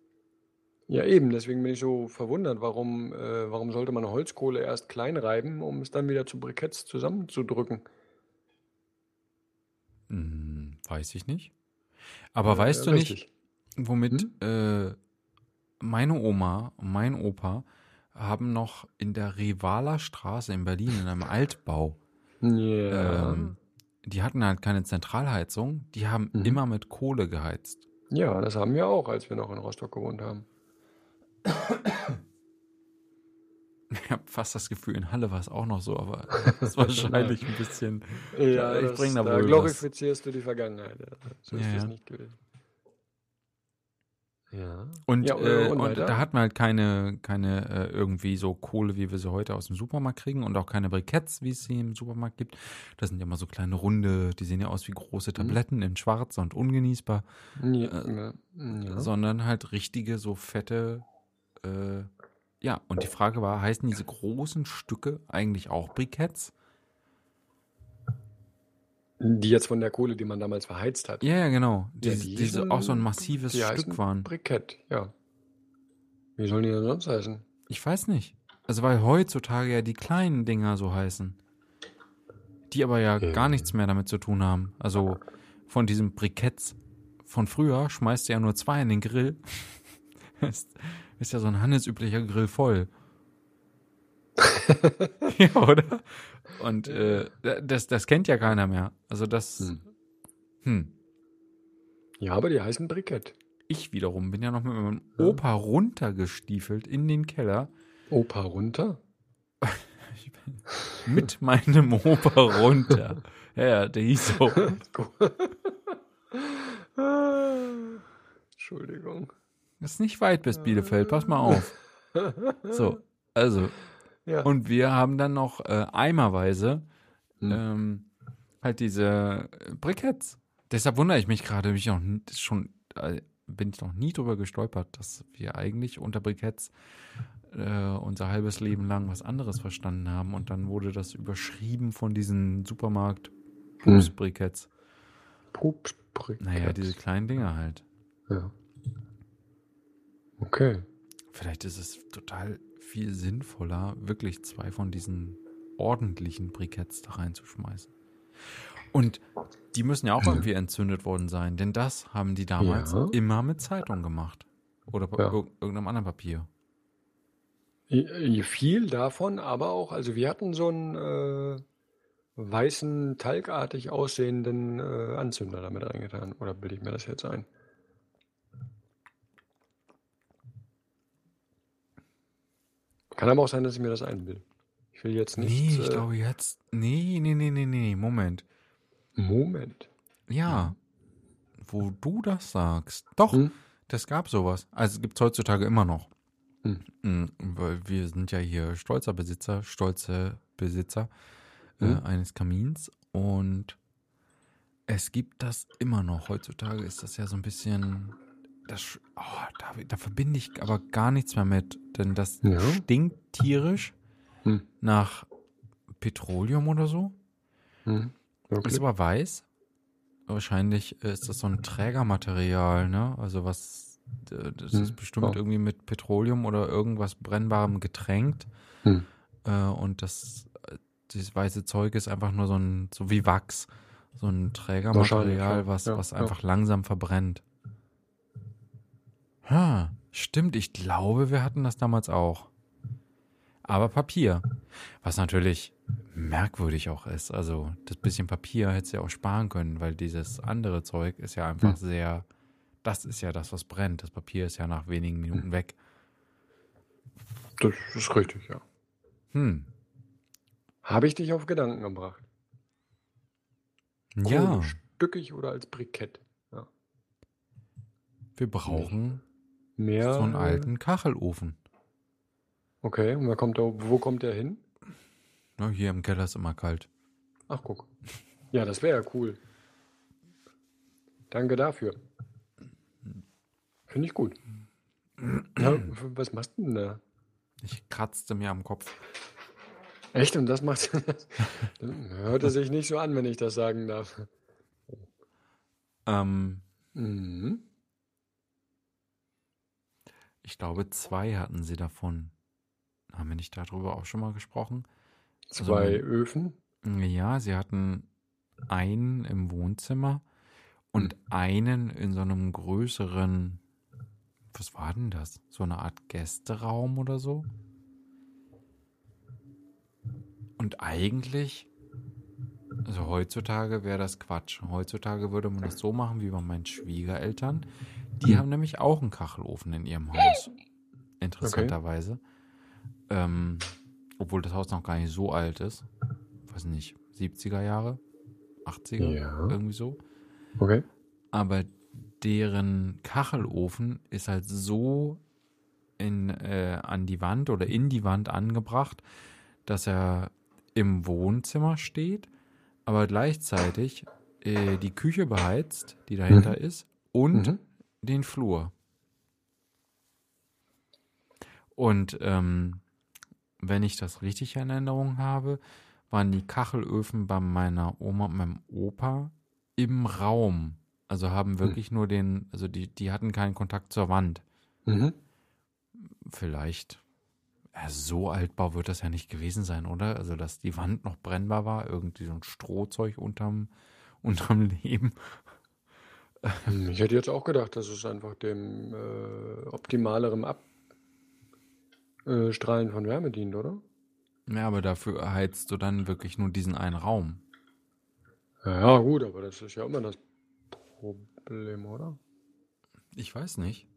Speaker 1: Ja, eben, deswegen bin ich so verwundert, warum, äh, warum sollte man Holzkohle erst klein reiben, um es dann wieder zu Briketts zusammenzudrücken?
Speaker 2: Hm, weiß ich nicht. Aber
Speaker 1: Äh,
Speaker 2: weißt du nicht,
Speaker 1: richtig.
Speaker 2: womit
Speaker 1: Hm?
Speaker 2: äh, meine Oma und mein Opa haben noch in der Rivaler Straße in Berlin in einem Altbau
Speaker 1: Ja.
Speaker 2: Ähm, die hatten halt keine Zentralheizung, die haben
Speaker 1: Mhm.
Speaker 2: immer mit Kohle geheizt.
Speaker 1: ja, das haben wir auch, als wir noch in Rostock gewohnt haben.
Speaker 2: Ich habe fast das Gefühl, in Halle war es auch noch so, aber das ist wahrscheinlich ein bisschen.
Speaker 1: Ja,
Speaker 2: ich
Speaker 1: das,
Speaker 2: bring da
Speaker 1: da
Speaker 2: wohl was.
Speaker 1: glorifizierst du die Vergangenheit. Ja. So ist
Speaker 2: Ja,
Speaker 1: das
Speaker 2: ja.
Speaker 1: nicht gewesen. Ja.
Speaker 2: Und,
Speaker 1: Ja,
Speaker 2: äh,
Speaker 1: und
Speaker 2: da hatten wir halt keine, keine äh, irgendwie so Kohle, wie wir sie heute aus dem Supermarkt kriegen und auch keine Briketts, wie es sie im Supermarkt gibt. Das sind ja immer so kleine Runde, die sehen ja aus wie große
Speaker 1: Mhm.
Speaker 2: Tabletten in schwarz und ungenießbar,
Speaker 1: Ja,
Speaker 2: Äh,
Speaker 1: ja, ja.
Speaker 2: sondern halt richtige, so fette, äh, ja, und die Frage war, heißen diese großen Stücke eigentlich auch Briketts?
Speaker 1: Die jetzt von der Kohle, die man damals verheizt hat.
Speaker 2: Ja, ja, genau. Die,
Speaker 1: Ja,
Speaker 2: die,
Speaker 1: die sind-
Speaker 2: auch so ein massives Stück waren.
Speaker 1: Brikett, ja. Wie sollen die denn sonst heißen?
Speaker 2: Ich weiß nicht. Also weil heutzutage ja die kleinen Dinger so heißen. Die aber ja
Speaker 1: Ja.
Speaker 2: gar nichts mehr damit zu tun haben. Also von diesen Briketts von früher schmeißt du ja nur zwei in den Grill. ist, ist ja so ein handelsüblicher Grill voll. ja, oder? Und äh, das, das kennt ja keiner mehr. Also das.
Speaker 1: Hm.
Speaker 2: Hm.
Speaker 1: Ja, aber die heißen Brikett.
Speaker 2: Ich wiederum bin ja noch mit meinem
Speaker 1: Ja.
Speaker 2: Opa runtergestiefelt in den Keller.
Speaker 1: Opa runter?
Speaker 2: Ich bin mit meinem Opa runter. Ja, ja, der hieß so.
Speaker 1: Entschuldigung.
Speaker 2: Ist nicht weit bis Bielefeld, pass mal auf. So, also,
Speaker 1: Ja.
Speaker 2: und wir haben dann noch äh, eimerweise
Speaker 1: Hm.
Speaker 2: ähm, halt diese äh, Briketts. Deshalb wundere ich mich gerade, bin ich noch schon, äh, bin ich noch nie drüber gestolpert, dass wir eigentlich unter Briketts äh, unser halbes Leben lang was anderes verstanden haben und dann wurde das überschrieben von diesen Supermarkt
Speaker 1: Hm.
Speaker 2: Briketts.
Speaker 1: Pups, Brikett.
Speaker 2: Naja, diese kleinen Dinger halt.
Speaker 1: Ja. Okay.
Speaker 2: Vielleicht ist es total viel sinnvoller, wirklich zwei von diesen ordentlichen Briketts da reinzuschmeißen. Und die müssen ja auch irgendwie entzündet worden sein, denn das haben die damals
Speaker 1: Ja.
Speaker 2: immer mit Zeitung gemacht. Oder
Speaker 1: Ja.
Speaker 2: irg- irgendeinem anderen Papier.
Speaker 1: I- Viel davon, aber auch, also wir hatten so einen äh, weißen, talgartig aussehenden äh, Anzünder damit reingetan. Oder bilde ich mir das jetzt ein? Kann aber auch sein, dass ich mir das einbilde. Ich will jetzt nicht.
Speaker 2: nee, ich
Speaker 1: äh,
Speaker 2: glaube jetzt. Nee, nee, nee, nee, nee, Moment.
Speaker 1: Moment.
Speaker 2: Ja. Wo du das sagst. Doch,
Speaker 1: Hm?
Speaker 2: das gab sowas. Also gibt es heutzutage immer noch.
Speaker 1: Hm.
Speaker 2: Mm, Weil wir sind ja hier stolzer Besitzer, stolze Besitzer äh,
Speaker 1: Hm.
Speaker 2: eines Kamins und es gibt das immer noch. Heutzutage ist das ja so ein bisschen. Das, oh, da, da verbinde ich aber gar nichts mehr mit, denn das
Speaker 1: Ja.
Speaker 2: stinkt tierisch
Speaker 1: Hm.
Speaker 2: nach Petroleum oder so.
Speaker 1: Hm. Wirklich?
Speaker 2: Ist aber weiß. Wahrscheinlich ist das so ein Trägermaterial, ne? Also was, das
Speaker 1: Hm,
Speaker 2: ist bestimmt
Speaker 1: ja.
Speaker 2: irgendwie mit Petroleum oder irgendwas Brennbarem getränkt.
Speaker 1: Hm.
Speaker 2: Äh, und das, dieses weiße Zeug ist einfach nur so ein, so wie Wachs. So ein Trägermaterial,
Speaker 1: ja.
Speaker 2: was,
Speaker 1: Ja,
Speaker 2: was
Speaker 1: ja.
Speaker 2: einfach langsam verbrennt. Ha, stimmt. Ich glaube, wir hatten das damals auch. Aber Papier. Was natürlich merkwürdig auch ist. Also das bisschen Papier hättest du ja auch sparen können, weil dieses andere Zeug ist ja einfach
Speaker 1: Hm.
Speaker 2: sehr. Das ist ja das, was brennt. Das Papier ist ja nach wenigen Minuten weg.
Speaker 1: Das ist richtig, ja.
Speaker 2: Hm.
Speaker 1: Habe ich dich auf Gedanken gebracht?
Speaker 2: Ja,
Speaker 1: Stückig oder als Brikett? Ja.
Speaker 2: wir brauchen
Speaker 1: Mehr.
Speaker 2: so einen
Speaker 1: äh,
Speaker 2: alten Kachelofen.
Speaker 1: Okay, und wer kommt da, wo kommt der hin?
Speaker 2: Ja, hier im Keller ist immer kalt.
Speaker 1: Ach, guck. Ja, das wäre ja cool. Danke dafür. Finde ich gut. Ja, was machst du denn da?
Speaker 2: Ich kratzte mir am Kopf.
Speaker 1: Echt? Und das macht. Dann hört es sich nicht so an, wenn ich das sagen darf.
Speaker 2: Ähm,
Speaker 1: Mhm.
Speaker 2: Ich glaube, zwei hatten sie davon. Haben wir nicht darüber auch schon mal gesprochen? Also
Speaker 1: Zwei
Speaker 2: mein-
Speaker 1: Öfen.
Speaker 2: Ja, sie hatten einen im Wohnzimmer und einen in so einem größeren, was war denn das? So eine Art Gästeraum oder so? Und eigentlich, also heutzutage wäre das Quatsch. Heutzutage würde man das so machen wie bei meinen Schwiegereltern. Die
Speaker 1: Hm.
Speaker 2: haben nämlich auch einen Kachelofen in ihrem Haus. Interessanterweise. Ähm, obwohl das Haus noch gar nicht so alt ist. Weiß nicht, 70er Jahre, 80er,
Speaker 1: Ja.
Speaker 2: irgendwie so.
Speaker 1: Okay.
Speaker 2: Aber deren Kachelofen ist halt so in, äh, an die Wand oder in die Wand angebracht, dass er im Wohnzimmer steht, aber gleichzeitig äh, die Küche beheizt, die dahinter ist, und
Speaker 1: Mhm.
Speaker 2: Den Flur. Und ähm, wenn ich das richtig in Erinnerung habe, waren die Kachelöfen bei meiner Oma und meinem Opa im Raum. Also haben wirklich nur den, also die, die hatten keinen Kontakt zur Wand.
Speaker 1: Mhm.
Speaker 2: Vielleicht, ja, so altbau wird das ja nicht gewesen sein, oder? Also, dass die Wand noch brennbar war, irgendwie so ein Strohzeug unterm, unterm Leben.
Speaker 1: Hm, Ich hätte jetzt auch gedacht, dass es einfach dem äh, optimaleren Abstrahlen von Wärme dient, oder?
Speaker 2: Ja, aber dafür heizt du dann wirklich nur diesen einen Raum.
Speaker 1: Ja, ja, gut, aber das ist ja immer das Problem, oder?
Speaker 2: Ich weiß nicht.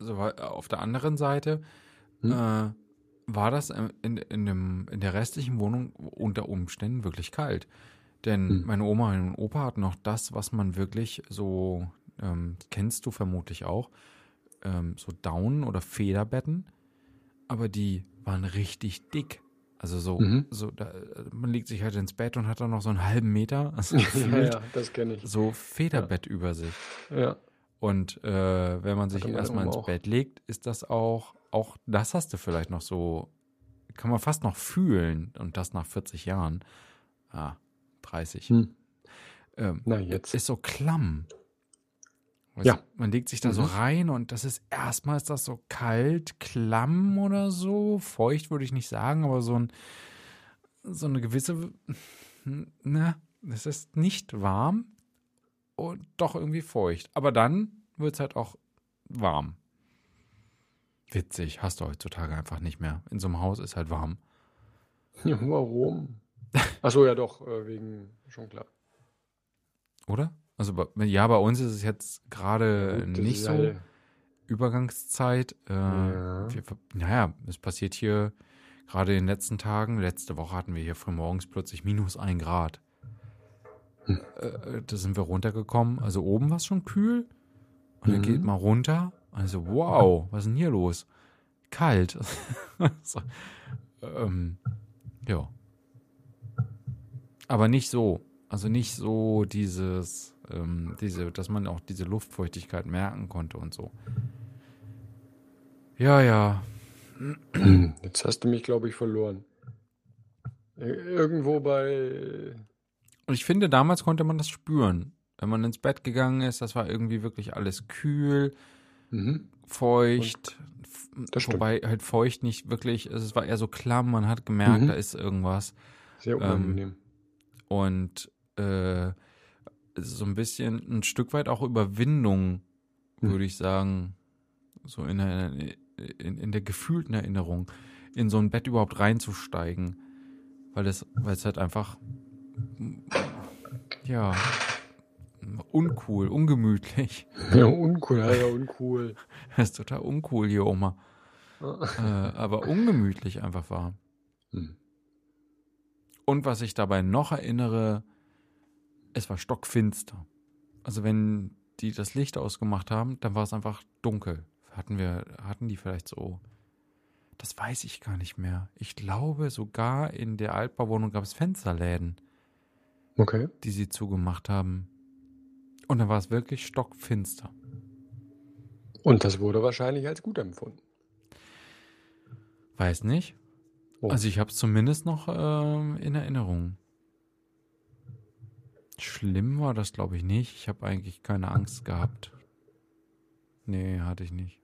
Speaker 2: Also weil, auf der anderen Seite
Speaker 1: Hm?
Speaker 2: äh, war das in, in, in, dem, in der restlichen Wohnung unter Umständen wirklich kalt. Denn
Speaker 1: Hm.
Speaker 2: meine Oma und Opa hatten noch das, was man wirklich so, ähm, kennst du vermutlich auch, ähm, so Down- oder Federbetten. Aber die waren richtig dick. Also so,
Speaker 1: Mhm.
Speaker 2: so da, man legt sich halt ins Bett und hat dann noch so einen halben Meter, also
Speaker 1: Ja, ja, das kenne ich.
Speaker 2: so Federbett über sich.
Speaker 1: Ja.
Speaker 2: Und äh, wenn man sich erstmal ins
Speaker 1: auch.
Speaker 2: Bett legt, ist das auch, auch das hast du vielleicht noch so, kann man fast noch fühlen und das nach 40 Jahren. Ah, 30.
Speaker 1: Hm.
Speaker 2: Ähm,
Speaker 1: Na, jetzt.
Speaker 2: ist so klamm. Weißt
Speaker 1: Ja.
Speaker 2: man legt sich da so
Speaker 1: Mhm.
Speaker 2: rein und das ist erstmal ist das so kalt, klamm oder so. Feucht würde ich nicht sagen, aber so ein so eine gewisse, ne, es ist nicht warm und doch irgendwie feucht. Aber dann wird es halt auch warm. Witzig, hast du heutzutage einfach nicht mehr. In so einem Haus ist halt warm.
Speaker 1: Ja, warum? Achso, ja doch, äh, wegen, schon klar.
Speaker 2: Oder? Also ja, bei uns ist es jetzt gerade nicht so.
Speaker 1: ja-
Speaker 2: Übergangszeit. Äh,
Speaker 1: Ja.
Speaker 2: wir, naja, es passiert hier gerade in den letzten Tagen. Letzte Woche hatten wir hier früh morgens plötzlich minus ein Grad.
Speaker 1: Hm.
Speaker 2: Äh, da sind wir runtergekommen. Also oben war es schon kühl. Und dann
Speaker 1: Mhm.
Speaker 2: geht mal runter. Also, wow, was ist denn hier los? Kalt. so, ähm, ja. Aber nicht so. Also nicht so dieses, ähm, diese, dass man auch diese Luftfeuchtigkeit merken konnte und so. Ja, ja.
Speaker 1: Jetzt hast du mich, glaube ich, verloren. Ir- Irgendwo bei.
Speaker 2: Und ich finde, damals konnte man das spüren. Wenn man ins Bett gegangen ist, das war irgendwie wirklich alles kühl,
Speaker 1: Mhm.
Speaker 2: feucht.
Speaker 1: Stimmt.
Speaker 2: Wobei halt feucht nicht wirklich, also es war eher so klamm, man hat gemerkt,
Speaker 1: Mhm.
Speaker 2: da ist irgendwas.
Speaker 1: Sehr
Speaker 2: Ähm,
Speaker 1: unangenehm.
Speaker 2: Und äh, so ein bisschen, ein Stück weit auch Überwindung,
Speaker 1: Hm.
Speaker 2: würde ich sagen, so in der, in, in der gefühlten Erinnerung, in so ein Bett überhaupt reinzusteigen. Weil es, weil es halt einfach, ja, uncool, ungemütlich.
Speaker 1: Ja, uncool, ja, ja, uncool.
Speaker 2: Das ist total uncool hier, Oma. Äh, aber ungemütlich einfach war.
Speaker 1: Hm.
Speaker 2: Und was ich dabei noch erinnere, es war stockfinster. Also wenn die das Licht ausgemacht haben, dann war es einfach dunkel. Hatten wir, hatten die vielleicht so, das weiß ich gar nicht mehr. Ich glaube sogar in der Altbauwohnung gab es Fensterläden,
Speaker 1: Okay.
Speaker 2: die sie zugemacht haben. Und dann war es wirklich stockfinster.
Speaker 1: Und das wurde wahrscheinlich als gut empfunden.
Speaker 2: Weiß nicht.
Speaker 1: Oh.
Speaker 2: Also ich habe es zumindest noch ähm, in Erinnerung. Schlimm war das, glaube ich, nicht. Ich habe eigentlich keine Angst gehabt. Nee, hatte ich nicht.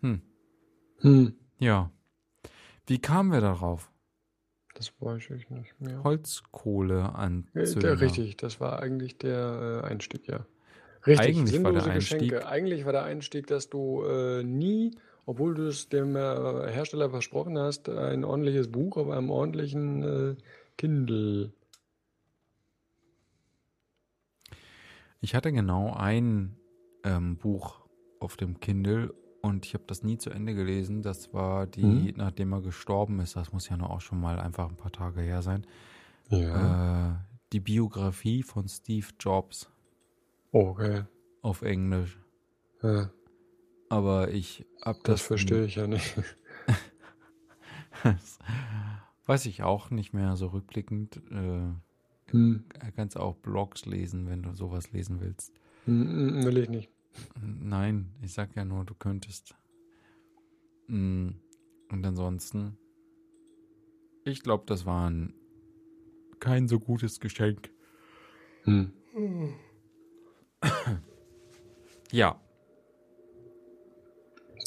Speaker 2: Hm,
Speaker 1: Hm.
Speaker 2: ja. Wie kamen wir darauf?
Speaker 1: Das weiß ich nicht mehr.
Speaker 2: Holzkohle
Speaker 1: Äh,
Speaker 2: anzünden.
Speaker 1: der, richtig, das war eigentlich der äh, Einstieg, ja. Richtig,
Speaker 2: Eigentlich war der
Speaker 1: sinnlose
Speaker 2: Einstieg-
Speaker 1: Geschenke. Eigentlich war der Einstieg, dass du äh, nie, obwohl du es dem äh, Hersteller versprochen hast, ein ordentliches Buch auf einem ordentlichen äh, Kindle.
Speaker 2: Ich hatte genau ein ähm, Buch auf dem Kindle und ich habe das nie zu Ende gelesen. Das war die,
Speaker 1: Mhm.
Speaker 2: nachdem er gestorben ist, das muss ja nur auch schon mal einfach ein paar Tage her sein,
Speaker 1: Ja.
Speaker 2: äh, die Biografie von Steve Jobs
Speaker 1: Okay.
Speaker 2: auf Englisch.
Speaker 1: Ja,
Speaker 2: Aber ich hab
Speaker 1: das
Speaker 2: das,
Speaker 1: verstehe ich ja nicht.
Speaker 2: Weiß ich auch nicht mehr so rückblickend. Äh,
Speaker 1: Hm.
Speaker 2: kannst auch Blogs lesen, wenn du sowas lesen willst.
Speaker 1: Hm, hm, Will ich nicht.
Speaker 2: Nein, ich sag ja nur, du könntest. Und ansonsten, ich glaube, das war ein, kein so gutes Geschenk.
Speaker 1: Hm.
Speaker 2: Ja,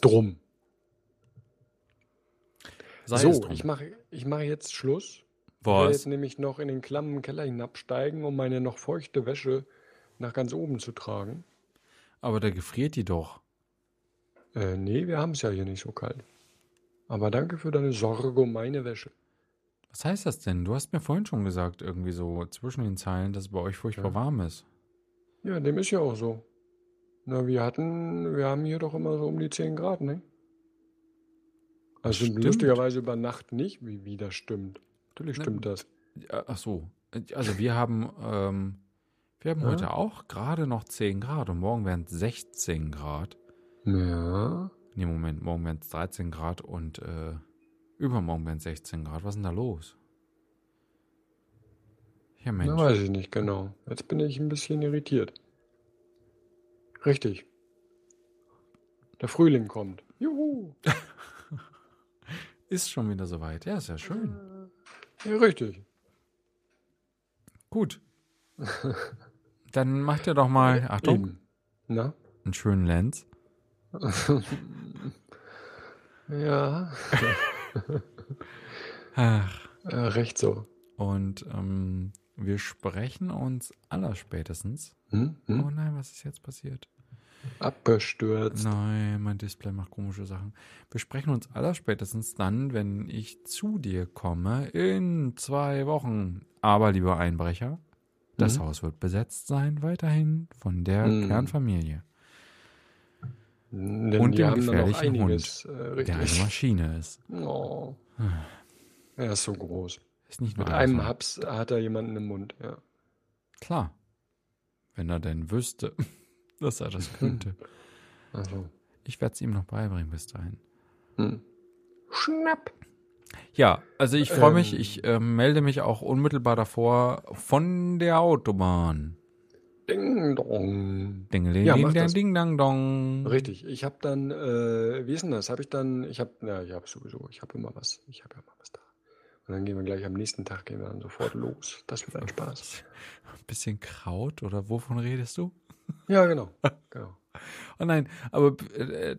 Speaker 1: Drum.
Speaker 2: sei
Speaker 1: so,
Speaker 2: drum.
Speaker 1: ich mache ich mache jetzt Schluss. Ich werde jetzt
Speaker 2: Was?
Speaker 1: nämlich noch in den klammen Keller hinabsteigen, um meine noch feuchte Wäsche nach ganz oben zu tragen.
Speaker 2: Aber da gefriert die doch.
Speaker 1: Äh, nee, wir haben es ja hier nicht so kalt. Aber danke für deine Sorge um meine Wäsche.
Speaker 2: Was heißt das denn? Du hast mir vorhin schon gesagt, irgendwie so zwischen den Zeilen, dass es bei euch furchtbar
Speaker 1: Ja.
Speaker 2: warm ist.
Speaker 1: Ja, dem ist ja auch so. Na, wir hatten, wir haben hier doch immer so um die 10 Grad, ne? Also
Speaker 2: Stimmt.
Speaker 1: lustigerweise über Nacht nicht, wie, wie das stimmt. Natürlich
Speaker 2: Ne,
Speaker 1: stimmt das.
Speaker 2: Ja, Ach so. Also wir haben, ähm, wir haben
Speaker 1: Ja.
Speaker 2: heute auch gerade noch 10 Grad und morgen wären es 16 Grad.
Speaker 1: Ja.
Speaker 2: Nee, Moment, morgen wären es 13 Grad und äh, übermorgen wären es 16 Grad. Was ist denn da los? Ja, Mensch.
Speaker 1: Na, weiß ich nicht genau. Jetzt bin ich ein bisschen irritiert. Richtig. Der Frühling kommt. Juhu.
Speaker 2: Ist schon wieder soweit. Ja, ist ja schön.
Speaker 1: Ja, richtig.
Speaker 2: Gut. Dann macht ihr doch mal, Achtung.
Speaker 1: Na?
Speaker 2: einen schönen Lenz.
Speaker 1: Ja.
Speaker 2: Ach.
Speaker 1: Äh, recht so.
Speaker 2: Und ähm, wir sprechen uns allerspätestens.
Speaker 1: Hm?
Speaker 2: Oh
Speaker 1: Hm?
Speaker 2: nein, was ist jetzt passiert?
Speaker 1: Abgestürzt.
Speaker 2: Nein, mein Display macht komische Sachen. Wir sprechen uns allerspätestens dann, wenn ich zu dir komme, in zwei Wochen. Aber, lieber Einbrecher, das
Speaker 1: Mhm.
Speaker 2: Haus wird besetzt sein, weiterhin von der
Speaker 1: Mhm.
Speaker 2: Kernfamilie,
Speaker 1: Denn
Speaker 2: Und dem gefährlichen
Speaker 1: einiges. Äh,
Speaker 2: der eine. Maschine ist.
Speaker 1: Oh. Er ist so groß.
Speaker 2: Ist nicht
Speaker 1: Mit einem. Haps hat er jemanden im Mund. Ja.
Speaker 2: Klar. Wenn er denn wüsste, dass er das könnte.
Speaker 1: Also.
Speaker 2: Ich werde es ihm noch beibringen bis dahin.
Speaker 1: Hm. Schnapp.
Speaker 2: Ja, also ich freue mich.
Speaker 1: Ähm.
Speaker 2: Ich äh, melde mich auch unmittelbar davor von der Autobahn.
Speaker 1: Ding dong. Ja,
Speaker 2: ding,
Speaker 1: mach
Speaker 2: dang,
Speaker 1: das.
Speaker 2: ding, dang, dong.
Speaker 1: Richtig. Ich habe dann, äh, wie ist denn das? Habe ich dann, ich habe, ja, ich habe sowieso, ich habe immer was. Ich habe ja immer was da. Und dann gehen wir gleich am nächsten Tag, gehen wir dann sofort los. Das wird ein Spaß.
Speaker 2: Bisschen Kraut oder wovon redest du?
Speaker 1: Ja, genau. genau.
Speaker 2: Oh nein, aber äh,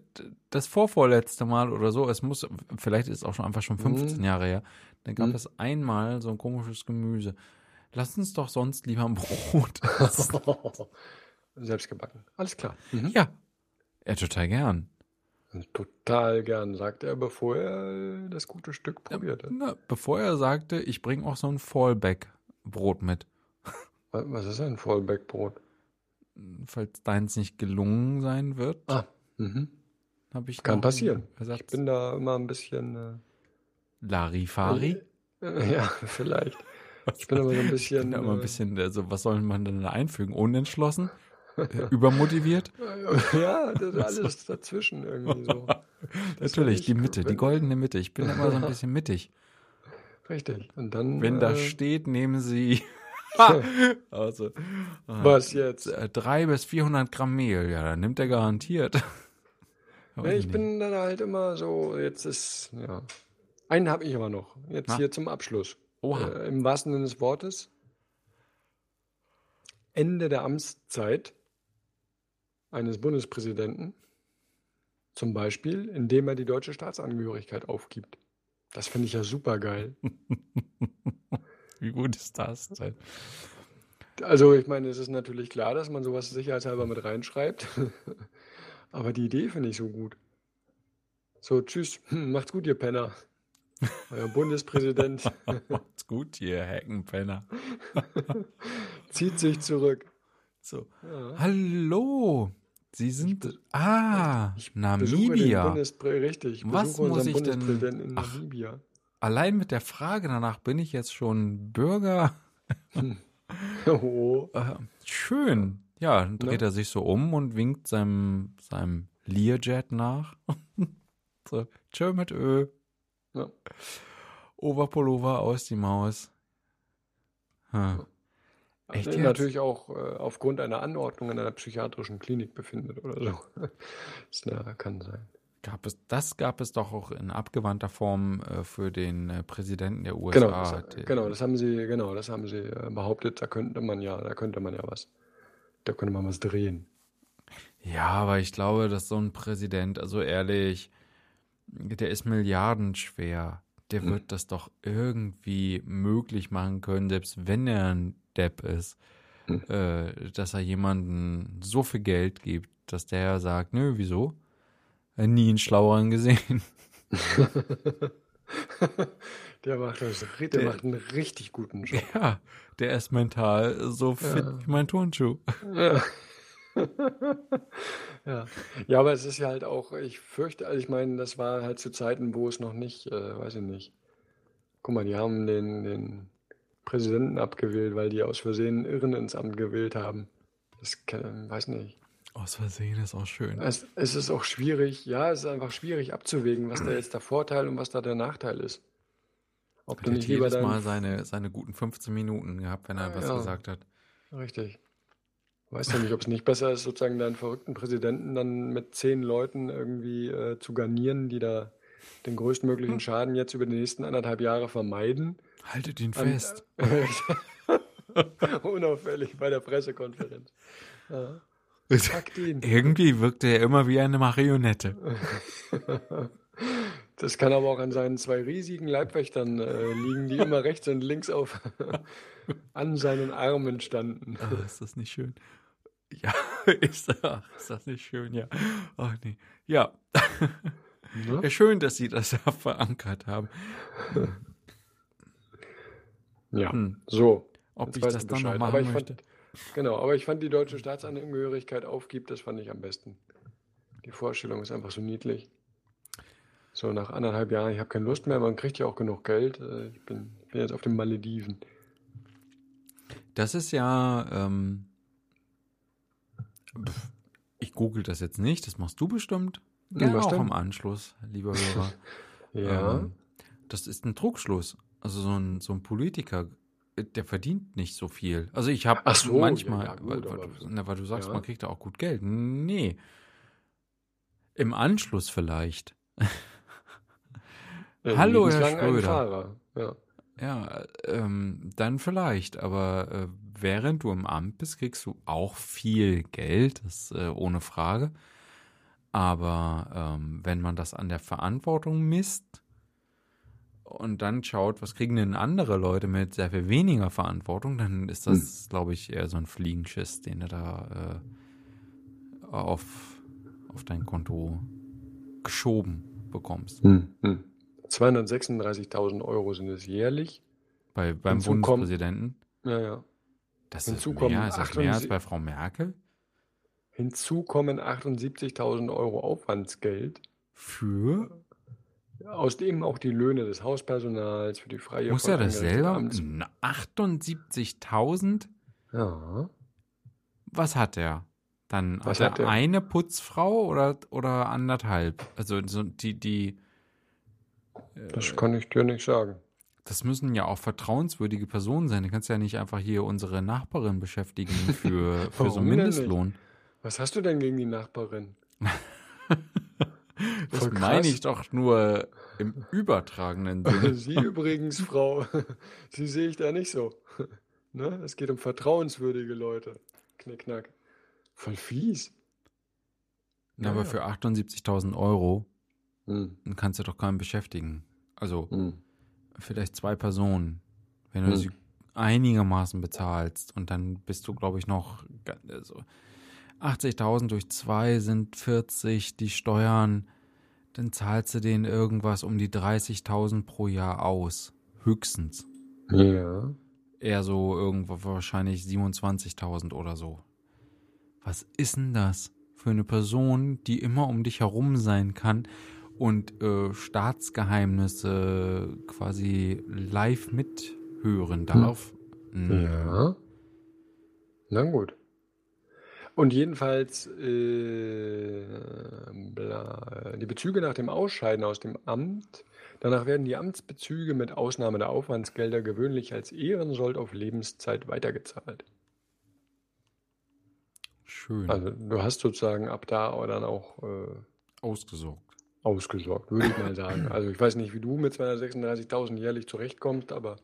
Speaker 2: das vorvorletzte Mal oder so, es muss, vielleicht ist es auch schon einfach schon 15
Speaker 1: Mhm.
Speaker 2: Jahre her, dann gab
Speaker 1: Mhm.
Speaker 2: es einmal so ein komisches Gemüse. Lass uns doch sonst lieber ein Brot essen.
Speaker 1: Selbst gebacken. Alles klar. Mhm.
Speaker 2: ja, ja, total gern.
Speaker 1: Total gern, sagt er, bevor er das gute Stück probiert hat.
Speaker 2: Na, bevor er sagte, ich bringe auch so ein Fallback-Brot mit.
Speaker 1: Wa- Was ist ein Fallback-Brot?
Speaker 2: Falls deins nicht gelungen sein wird,
Speaker 1: Ah, mhm.
Speaker 2: habe ich
Speaker 1: kann passieren. Ich bin da immer ein bisschen.
Speaker 2: Larifari.
Speaker 1: Äh, ja, vielleicht. Ich bin aber so ein bisschen.
Speaker 2: bin da immer ein
Speaker 1: äh,
Speaker 2: bisschen, also was soll man denn da einfügen? Unentschlossen? Äh, Übermotiviert?
Speaker 1: Ja, das ist alles dazwischen irgendwie so.
Speaker 2: Natürlich, die Mitte, die goldene Mitte. Ich bin da immer so ein bisschen mittig.
Speaker 1: Richtig. Und dann.
Speaker 2: Wenn da
Speaker 1: äh,
Speaker 2: steht, nehmen Sie also,
Speaker 1: Was jetzt?
Speaker 2: äh, drei bis 400 Gramm Mehl. Ja, dann nimmt er garantiert. Weiß
Speaker 1: ich bin dann halt immer so, jetzt ist, ja. Einen habe ich aber noch. Jetzt
Speaker 2: Na?
Speaker 1: hier zum Abschluss.
Speaker 2: Oha.
Speaker 1: Äh, Im wahrsten Sinne des Wortes. Ende der Amtszeit eines Bundespräsidenten. Zum Beispiel, indem er die deutsche Staatsangehörigkeit aufgibt. Das finde ich ja super geil.
Speaker 2: Wie gut ist das denn?
Speaker 1: Also, ich meine, es ist natürlich klar, dass man sowas sicherheitshalber mit reinschreibt. Aber die Idee finde ich so gut. So, tschüss, Hm, macht's gut, ihr Penner. Euer Bundespräsident
Speaker 2: Macht's gut, ihr Heckenpenner.
Speaker 1: zieht sich zurück.
Speaker 2: So.
Speaker 1: Ja.
Speaker 2: Hallo, Sie sind.
Speaker 1: be-
Speaker 2: ah,
Speaker 1: den
Speaker 2: Namibia.
Speaker 1: Bundespr richtig, ich
Speaker 2: Was muss ich denn-
Speaker 1: Bundespräsidenten in
Speaker 2: Ach.
Speaker 1: Namibia.
Speaker 2: Allein mit der Frage danach bin ich jetzt schon Bürger.
Speaker 1: Oh,
Speaker 2: Äh, schön. Ja, dann dreht
Speaker 1: Ne?
Speaker 2: er sich so um und winkt seinem, seinem Learjet nach. so, tschö mit Ö.
Speaker 1: Ja.
Speaker 2: Oberpullover aus die Maus. Hm. Echt
Speaker 1: Also natürlich auch äh, aufgrund einer Anordnung in einer psychiatrischen Klinik befindet oder so. Das na, kann sein.
Speaker 2: Gab es, das gab es doch auch in abgewandter Form äh, für den äh, Präsidenten der
Speaker 1: Genau,
Speaker 2: USA.
Speaker 1: das,
Speaker 2: Der-
Speaker 1: genau, das haben sie, genau, das haben sie äh, behauptet. Da könnte man ja, da könnte man ja was, da könnte man was drehen.
Speaker 2: Ja, aber ich glaube, dass so ein Präsident, also ehrlich, der ist milliardenschwer. Der
Speaker 1: Hm.
Speaker 2: wird das doch irgendwie möglich machen können, selbst wenn er ein Depp ist,
Speaker 1: Hm.
Speaker 2: äh, dass er jemanden so viel Geld gibt, dass der sagt, nö, wieso? Äh, Nie einen Schlaueren gesehen.
Speaker 1: Der macht, das, der,
Speaker 2: Der-
Speaker 1: macht einen richtig guten Job.
Speaker 2: Ja, der ist mental so fit
Speaker 1: Ja.
Speaker 2: wie mein Turnschuh.
Speaker 1: Ja. ja. ja, aber es ist ja halt auch, ich fürchte, also ich meine, das war halt zu Zeiten, wo es noch nicht, äh, weiß ich nicht. Guck mal, die haben den, den Präsidenten abgewählt, weil die aus Versehen Irren ins Amt gewählt haben. Das kann, weiß nicht.
Speaker 2: Aus Versehen ist auch schön.
Speaker 1: Es, es ist auch schwierig, ja, es ist einfach schwierig abzuwägen, was da jetzt der Vorteil und was da der Nachteil ist. Ob du nicht lieber
Speaker 2: jedes Mal seine, seine guten 15 Minuten gehabt, wenn er was
Speaker 1: Ja.
Speaker 2: gesagt hat.
Speaker 1: Richtig. Weißt du nicht, ob es nicht besser ist, sozusagen deinen verrückten Präsidenten dann mit zehn Leuten irgendwie äh, zu garnieren, die da den größtmöglichen
Speaker 2: Hm.
Speaker 1: Schaden jetzt über die nächsten anderthalb Jahre vermeiden?
Speaker 2: Haltet ihn
Speaker 1: An-
Speaker 2: fest.
Speaker 1: Unauffällig bei der Pressekonferenz. Ja.
Speaker 2: Irgendwie wirkte er immer wie eine Marionette.
Speaker 1: Das kann aber auch an seinen zwei riesigen Leibwächtern äh, liegen, die immer rechts und links auf an seinen Armen standen.
Speaker 2: Ah, ist das nicht schön? Ja, ist, ach, ist das nicht schön, ja. Ach nee. Ja.
Speaker 1: Ne?
Speaker 2: ja, schön, dass Sie das ja verankert haben.
Speaker 1: Ja,
Speaker 2: Hm.
Speaker 1: so.
Speaker 2: Ob
Speaker 1: Jetzt
Speaker 2: ich das dann noch
Speaker 1: Bescheid.
Speaker 2: machen
Speaker 1: Aber ich
Speaker 2: möchte.
Speaker 1: fand, genau, aber ich fand die deutsche Staatsangehörigkeit aufgibt, das fand ich am besten. Die Vorstellung ist einfach so niedlich. So nach anderthalb Jahren, ich habe keine Lust mehr, man kriegt ja auch genug Geld. Äh, Ich bin, bin jetzt auf den Malediven.
Speaker 2: Das ist ja, ähm, ich google das jetzt nicht, das machst du bestimmt. Ja, auch
Speaker 1: denn?
Speaker 2: im Anschluss, lieber Hörer.
Speaker 1: Ja,
Speaker 2: Ähm, das ist ein Trugschluss. Also so ein, so ein Politiker, der verdient nicht so viel. Also ich habe
Speaker 1: so,
Speaker 2: manchmal,
Speaker 1: ja, ja, gut,
Speaker 2: weil, weil,
Speaker 1: aber-
Speaker 2: du, weil du sagst,
Speaker 1: ja.
Speaker 2: man kriegt da auch gut Geld. Nee. Im Anschluss vielleicht.
Speaker 1: Äh,
Speaker 2: Hallo, Herr Schröder.
Speaker 1: Ja.
Speaker 2: Ja, ähm, dann vielleicht, aber äh, während du im Amt bist, kriegst du auch viel Geld, das äh, ohne Frage. Aber ähm, wenn man das an der Verantwortung misst und dann schaut, was kriegen denn andere Leute mit sehr viel weniger Verantwortung, dann ist das, glaube ich, eher so ein Fliegenschiss, den du da äh, auf, auf dein Konto geschoben bekommst.
Speaker 1: Hm, hm. 236.000 Euro sind es jährlich.
Speaker 2: Bei, beim
Speaker 1: Hinzu
Speaker 2: Bundespräsidenten.
Speaker 1: Ja, ja.
Speaker 2: Das
Speaker 1: Hinzu
Speaker 2: ist
Speaker 1: kommen
Speaker 2: mehr, ist das mehr als
Speaker 1: 78
Speaker 2: bei Frau Merkel?
Speaker 1: Hinzu kommen 78.000 Euro Aufwandsgeld,
Speaker 2: Für?
Speaker 1: Aus dem auch die Löhne des Hauspersonals für die freie
Speaker 2: Muss er das selber?
Speaker 1: Amts-
Speaker 2: Na, 78.000?
Speaker 1: Ja.
Speaker 2: Was hat er? Dann
Speaker 1: Was
Speaker 2: hat er
Speaker 1: hat er?
Speaker 2: eine Putzfrau oder, oder anderthalb? Also so die, die,
Speaker 1: Das kann ich dir nicht sagen.
Speaker 2: das müssen ja auch vertrauenswürdige Personen sein. Du kannst ja nicht einfach hier unsere Nachbarin beschäftigen für, für so einen Mindestlohn.
Speaker 1: Was hast du denn gegen die Nachbarin?
Speaker 2: Das
Speaker 1: Voll
Speaker 2: meine
Speaker 1: krass.
Speaker 2: ich doch nur im übertragenen Sinne.
Speaker 1: Sie übrigens, Frau, Sie sehe ich da nicht so. Ne? Es geht um vertrauenswürdige Leute. Knickknack. Voll fies.
Speaker 2: Na, aber
Speaker 1: Ja.
Speaker 2: für 78.000 Euro
Speaker 1: Hm.
Speaker 2: kannst du doch keinen beschäftigen. Also
Speaker 1: Hm.
Speaker 2: vielleicht zwei Personen. Wenn du
Speaker 1: Hm.
Speaker 2: sie einigermaßen bezahlst und dann bist du, glaube ich, noch also 80.000 durch zwei sind 40, die Steuern, dann zahlst du denen irgendwas um die 30.000 pro Jahr aus. Höchstens.
Speaker 1: Ja.
Speaker 2: Eher so irgendwo wahrscheinlich 27.000 oder so. Was ist denn das für eine Person, die immer um dich herum sein kann und äh, Staatsgeheimnisse quasi live mithören darf. Hm.
Speaker 1: Ja. Na gut. Und jedenfalls äh, bla, die Bezüge nach dem Ausscheiden aus dem Amt. Danach werden die Amtsbezüge mit Ausnahme der Aufwandsgelder gewöhnlich als Ehrensold auf Lebenszeit weitergezahlt.
Speaker 2: Schön.
Speaker 1: Also du hast sozusagen ab da dann auch äh,
Speaker 2: Ausgesorgt.
Speaker 1: ausgesorgt, würde ich mal sagen. Also ich weiß nicht, wie du mit 236.000 jährlich zurechtkommst, aber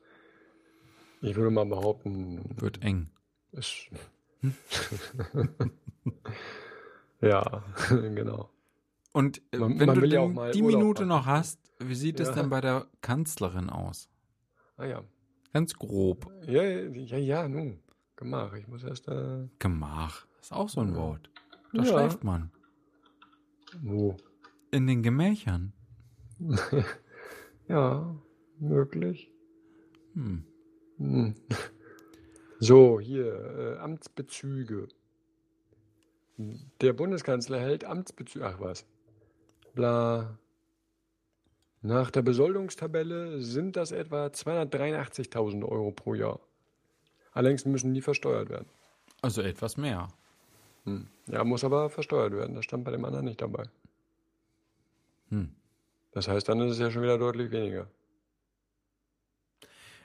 Speaker 1: ich würde mal behaupten,
Speaker 2: Wird eng.
Speaker 1: es ja, genau.
Speaker 2: Und äh,
Speaker 1: Man-
Speaker 2: wenn
Speaker 1: man
Speaker 2: du
Speaker 1: ja
Speaker 2: die
Speaker 1: Urlaub
Speaker 2: Minute
Speaker 1: machen.
Speaker 2: noch hast, wie sieht es
Speaker 1: Ja.
Speaker 2: denn bei der Kanzlerin aus?
Speaker 1: Ah ja.
Speaker 2: Ganz grob.
Speaker 1: Ja, ja, ja, nun. Gemach. Ich muss erst äh,
Speaker 2: Gemach. Ist auch so ein. Wort. Da
Speaker 1: Ja.
Speaker 2: schläft man.
Speaker 1: wo?
Speaker 2: In den Gemächern.
Speaker 1: ja, möglich.
Speaker 2: Hm.
Speaker 1: Hm. So, hier, äh, Amtsbezüge. Der Bundeskanzler hält Amtsbezüge. Ach was. Bla. Nach der Besoldungstabelle sind das etwa 283.000 Euro pro Jahr. Allerdings müssen die versteuert werden.
Speaker 2: Also etwas mehr.
Speaker 1: Hm. Ja, muss aber versteuert werden. Das stand bei dem anderen nicht dabei.
Speaker 2: Hm.
Speaker 1: Das heißt, dann ist es ja schon wieder deutlich weniger.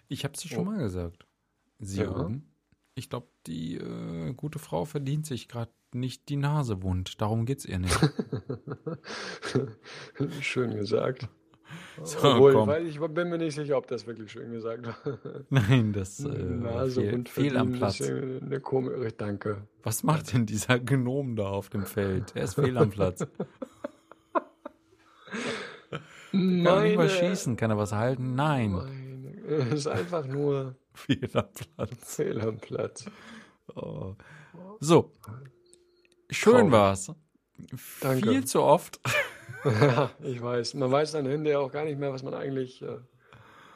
Speaker 2: Ich habe es dir
Speaker 1: Oh.
Speaker 2: schon mal gesagt. Sie
Speaker 1: Ja.
Speaker 2: oben. Ich glaube, die äh, gute Frau verdient sich gerade nicht die Nase wund. Darum geht's ihr nicht.
Speaker 1: schön gesagt.
Speaker 2: So,
Speaker 1: Obwohl,
Speaker 2: komm.
Speaker 1: weil ich bin mir nicht sicher, ob das wirklich schön gesagt war.
Speaker 2: Nein, das äh,
Speaker 1: Nase
Speaker 2: fehl,
Speaker 1: und
Speaker 2: fehl am Platz.
Speaker 1: Eine komische, danke.
Speaker 2: Was macht denn dieser Gnom da auf dem Feld? Er ist fehl am Platz. Kann er nicht was schießen? Kann er was halten? Nein.
Speaker 1: Meine, es ist einfach nur
Speaker 2: Fehl am Platz.
Speaker 1: Fehl am Platz.
Speaker 2: Oh. So. Schön
Speaker 1: Traurig.
Speaker 2: war's.
Speaker 1: Danke.
Speaker 2: Viel zu oft.
Speaker 1: ja, ich weiß. Man weiß dann hinterher auch gar nicht mehr, was man eigentlich äh,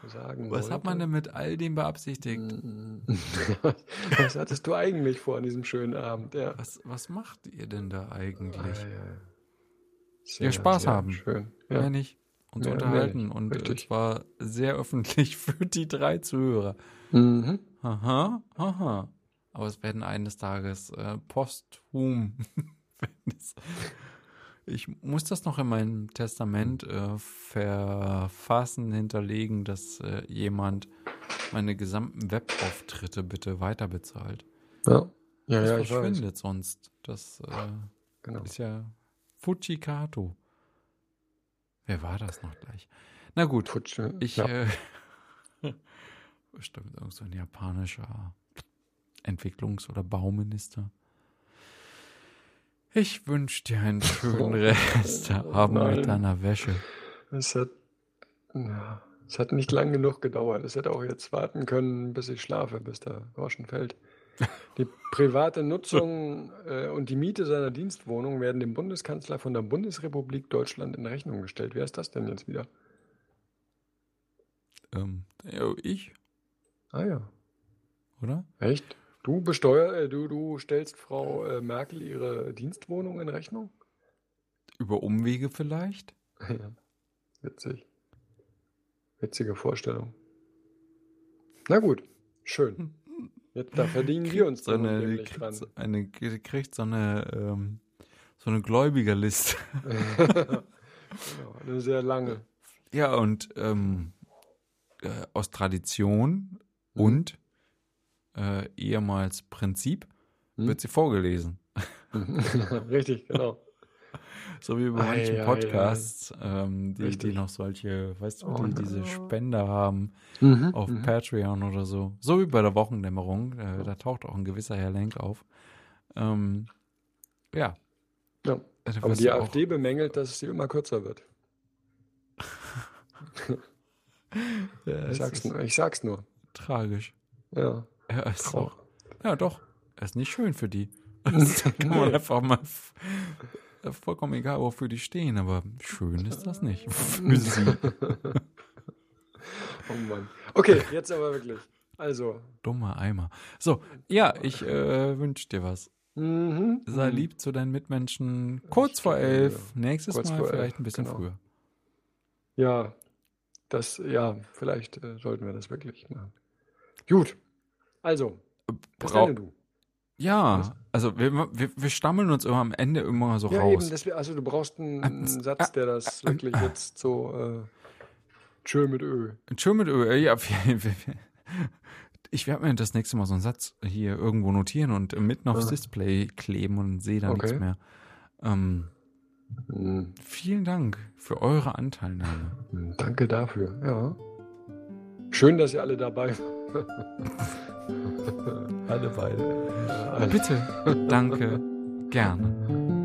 Speaker 1: sagen
Speaker 2: Was hat man
Speaker 1: wollte.
Speaker 2: denn mit all dem beabsichtigt?
Speaker 1: was hattest du eigentlich vor an diesem schönen Abend? Ja.
Speaker 2: Was, was macht ihr denn da eigentlich?
Speaker 1: Ah, ja.
Speaker 2: Ja, Spaß
Speaker 1: sehr
Speaker 2: haben.
Speaker 1: Schön.
Speaker 2: Mehr
Speaker 1: Ja.
Speaker 2: nicht. Uns
Speaker 1: Mehr
Speaker 2: unterhalten
Speaker 1: nicht.
Speaker 2: und äh,
Speaker 1: Richtig.
Speaker 2: zwar sehr öffentlich für die drei Zuhörer.
Speaker 1: Mhm.
Speaker 2: Aha, aha. Aber es werden eines Tages äh, posthum. ich muss das noch in meinem Testament äh, verfassen, hinterlegen, dass äh, jemand meine gesamten Webauftritte bitte weiter bezahlt.
Speaker 1: Ja. Ja,
Speaker 2: Das
Speaker 1: ja, ich weiß.
Speaker 2: verschwindet sonst. Das äh,
Speaker 1: Genau.
Speaker 2: ist ja Fujikato. Wer war das noch gleich? Na gut,
Speaker 1: Futsch,
Speaker 2: ich
Speaker 1: ja.
Speaker 2: bestimmt irgend so ein japanischer Entwicklungs- oder Bauminister. Ich wünsche dir einen schönen Restabend
Speaker 1: Nein.
Speaker 2: mit deiner Wäsche.
Speaker 1: Es hat, ja, es hat nicht lang genug gedauert. Es hätte auch jetzt warten können, bis ich schlafe, bis der Groschen fällt. Die private Nutzung äh, und die Miete seiner Dienstwohnung werden dem Bundeskanzler von der Bundesrepublik Deutschland in Rechnung gestellt. Wer ist das denn jetzt wieder?
Speaker 2: Ähm, ja, ich,
Speaker 1: Ah ja,
Speaker 2: oder?
Speaker 1: echt? Du besteuer, äh, du, du stellst Frau äh, Merkel ihre Dienstwohnung in Rechnung?
Speaker 2: Über Umwege vielleicht?
Speaker 1: Ja, witzig. Witzige Vorstellung. Na gut, schön. Jetzt, da verdienen wir uns
Speaker 2: so
Speaker 1: dann
Speaker 2: eine,
Speaker 1: nämlich
Speaker 2: kriegt,
Speaker 1: dran.
Speaker 2: so eine, kriegt so eine, ähm, so eine Gläubigerliste.
Speaker 1: genau, eine sehr lange.
Speaker 2: Ja, und ähm, äh, aus Tradition
Speaker 1: Mhm.
Speaker 2: und äh, ehemals Prinzip
Speaker 1: Mhm.
Speaker 2: wird sie vorgelesen.
Speaker 1: Richtig, genau.
Speaker 2: So wie bei
Speaker 1: Ei,
Speaker 2: manchen
Speaker 1: ei,
Speaker 2: Podcasts, ähm, die, die noch solche, weißt du,
Speaker 1: Oh,
Speaker 2: die diese
Speaker 1: no.
Speaker 2: Spender haben
Speaker 1: Mhm.
Speaker 2: auf
Speaker 1: mhm.
Speaker 2: Patreon oder so. So wie bei der Wochendämmerung, äh, da taucht auch ein gewisser Herr Lenk auf. Ähm, ja.
Speaker 1: Ja.
Speaker 2: da
Speaker 1: Aber die AfD bemängelt, dass sie immer kürzer wird.
Speaker 2: Ja,
Speaker 1: Ich sag's, nur, ich sag's nur.
Speaker 2: Tragisch.
Speaker 1: Ja.
Speaker 2: Ja, ist
Speaker 1: Traurig.
Speaker 2: auch, ja, doch. Er ist nicht schön für die. Das kann man
Speaker 1: Nee.
Speaker 2: einfach mal vollkommen egal, wofür die stehen, aber schön ist das nicht. Für sie.
Speaker 1: Oh Mann. Okay, jetzt aber wirklich. Also,
Speaker 2: Dummer Eimer. So, ja, ich äh, wünsche dir was.
Speaker 1: Mhm.
Speaker 2: Sei
Speaker 1: Mhm.
Speaker 2: lieb zu deinen Mitmenschen. Kurz vor
Speaker 1: glaube,
Speaker 2: elf. Nächstes
Speaker 1: Kurz
Speaker 2: Mal
Speaker 1: vor
Speaker 2: vielleicht
Speaker 1: elf,
Speaker 2: ein bisschen
Speaker 1: genau.
Speaker 2: früher.
Speaker 1: Ja, das, ja, vielleicht äh, sollten wir das wirklich machen. Gut. Also, was
Speaker 2: Brau
Speaker 1: denn du?
Speaker 2: ja,
Speaker 1: Was?
Speaker 2: also wir, wir, wir stammeln uns immer am Ende immer so
Speaker 1: Ja,
Speaker 2: raus.
Speaker 1: eben, das, also du brauchst einen,
Speaker 2: Ähm,
Speaker 1: Satz, der das
Speaker 2: ähm,
Speaker 1: wirklich jetzt so äh, schön mit Ö.
Speaker 2: Schön mit Ö. Ja, ich werde mir das nächste Mal so einen Satz hier irgendwo notieren und mitten aufs
Speaker 1: Ah.
Speaker 2: Display kleben und sehe da nichts
Speaker 1: Okay.
Speaker 2: mehr. Ähm,
Speaker 1: Hm,
Speaker 2: vielen Dank für eure Anteilnahme.
Speaker 1: hm, Danke dafür, ja. Schön, dass ihr alle dabei wart.
Speaker 2: Alle beide. Bitte, danke, gerne.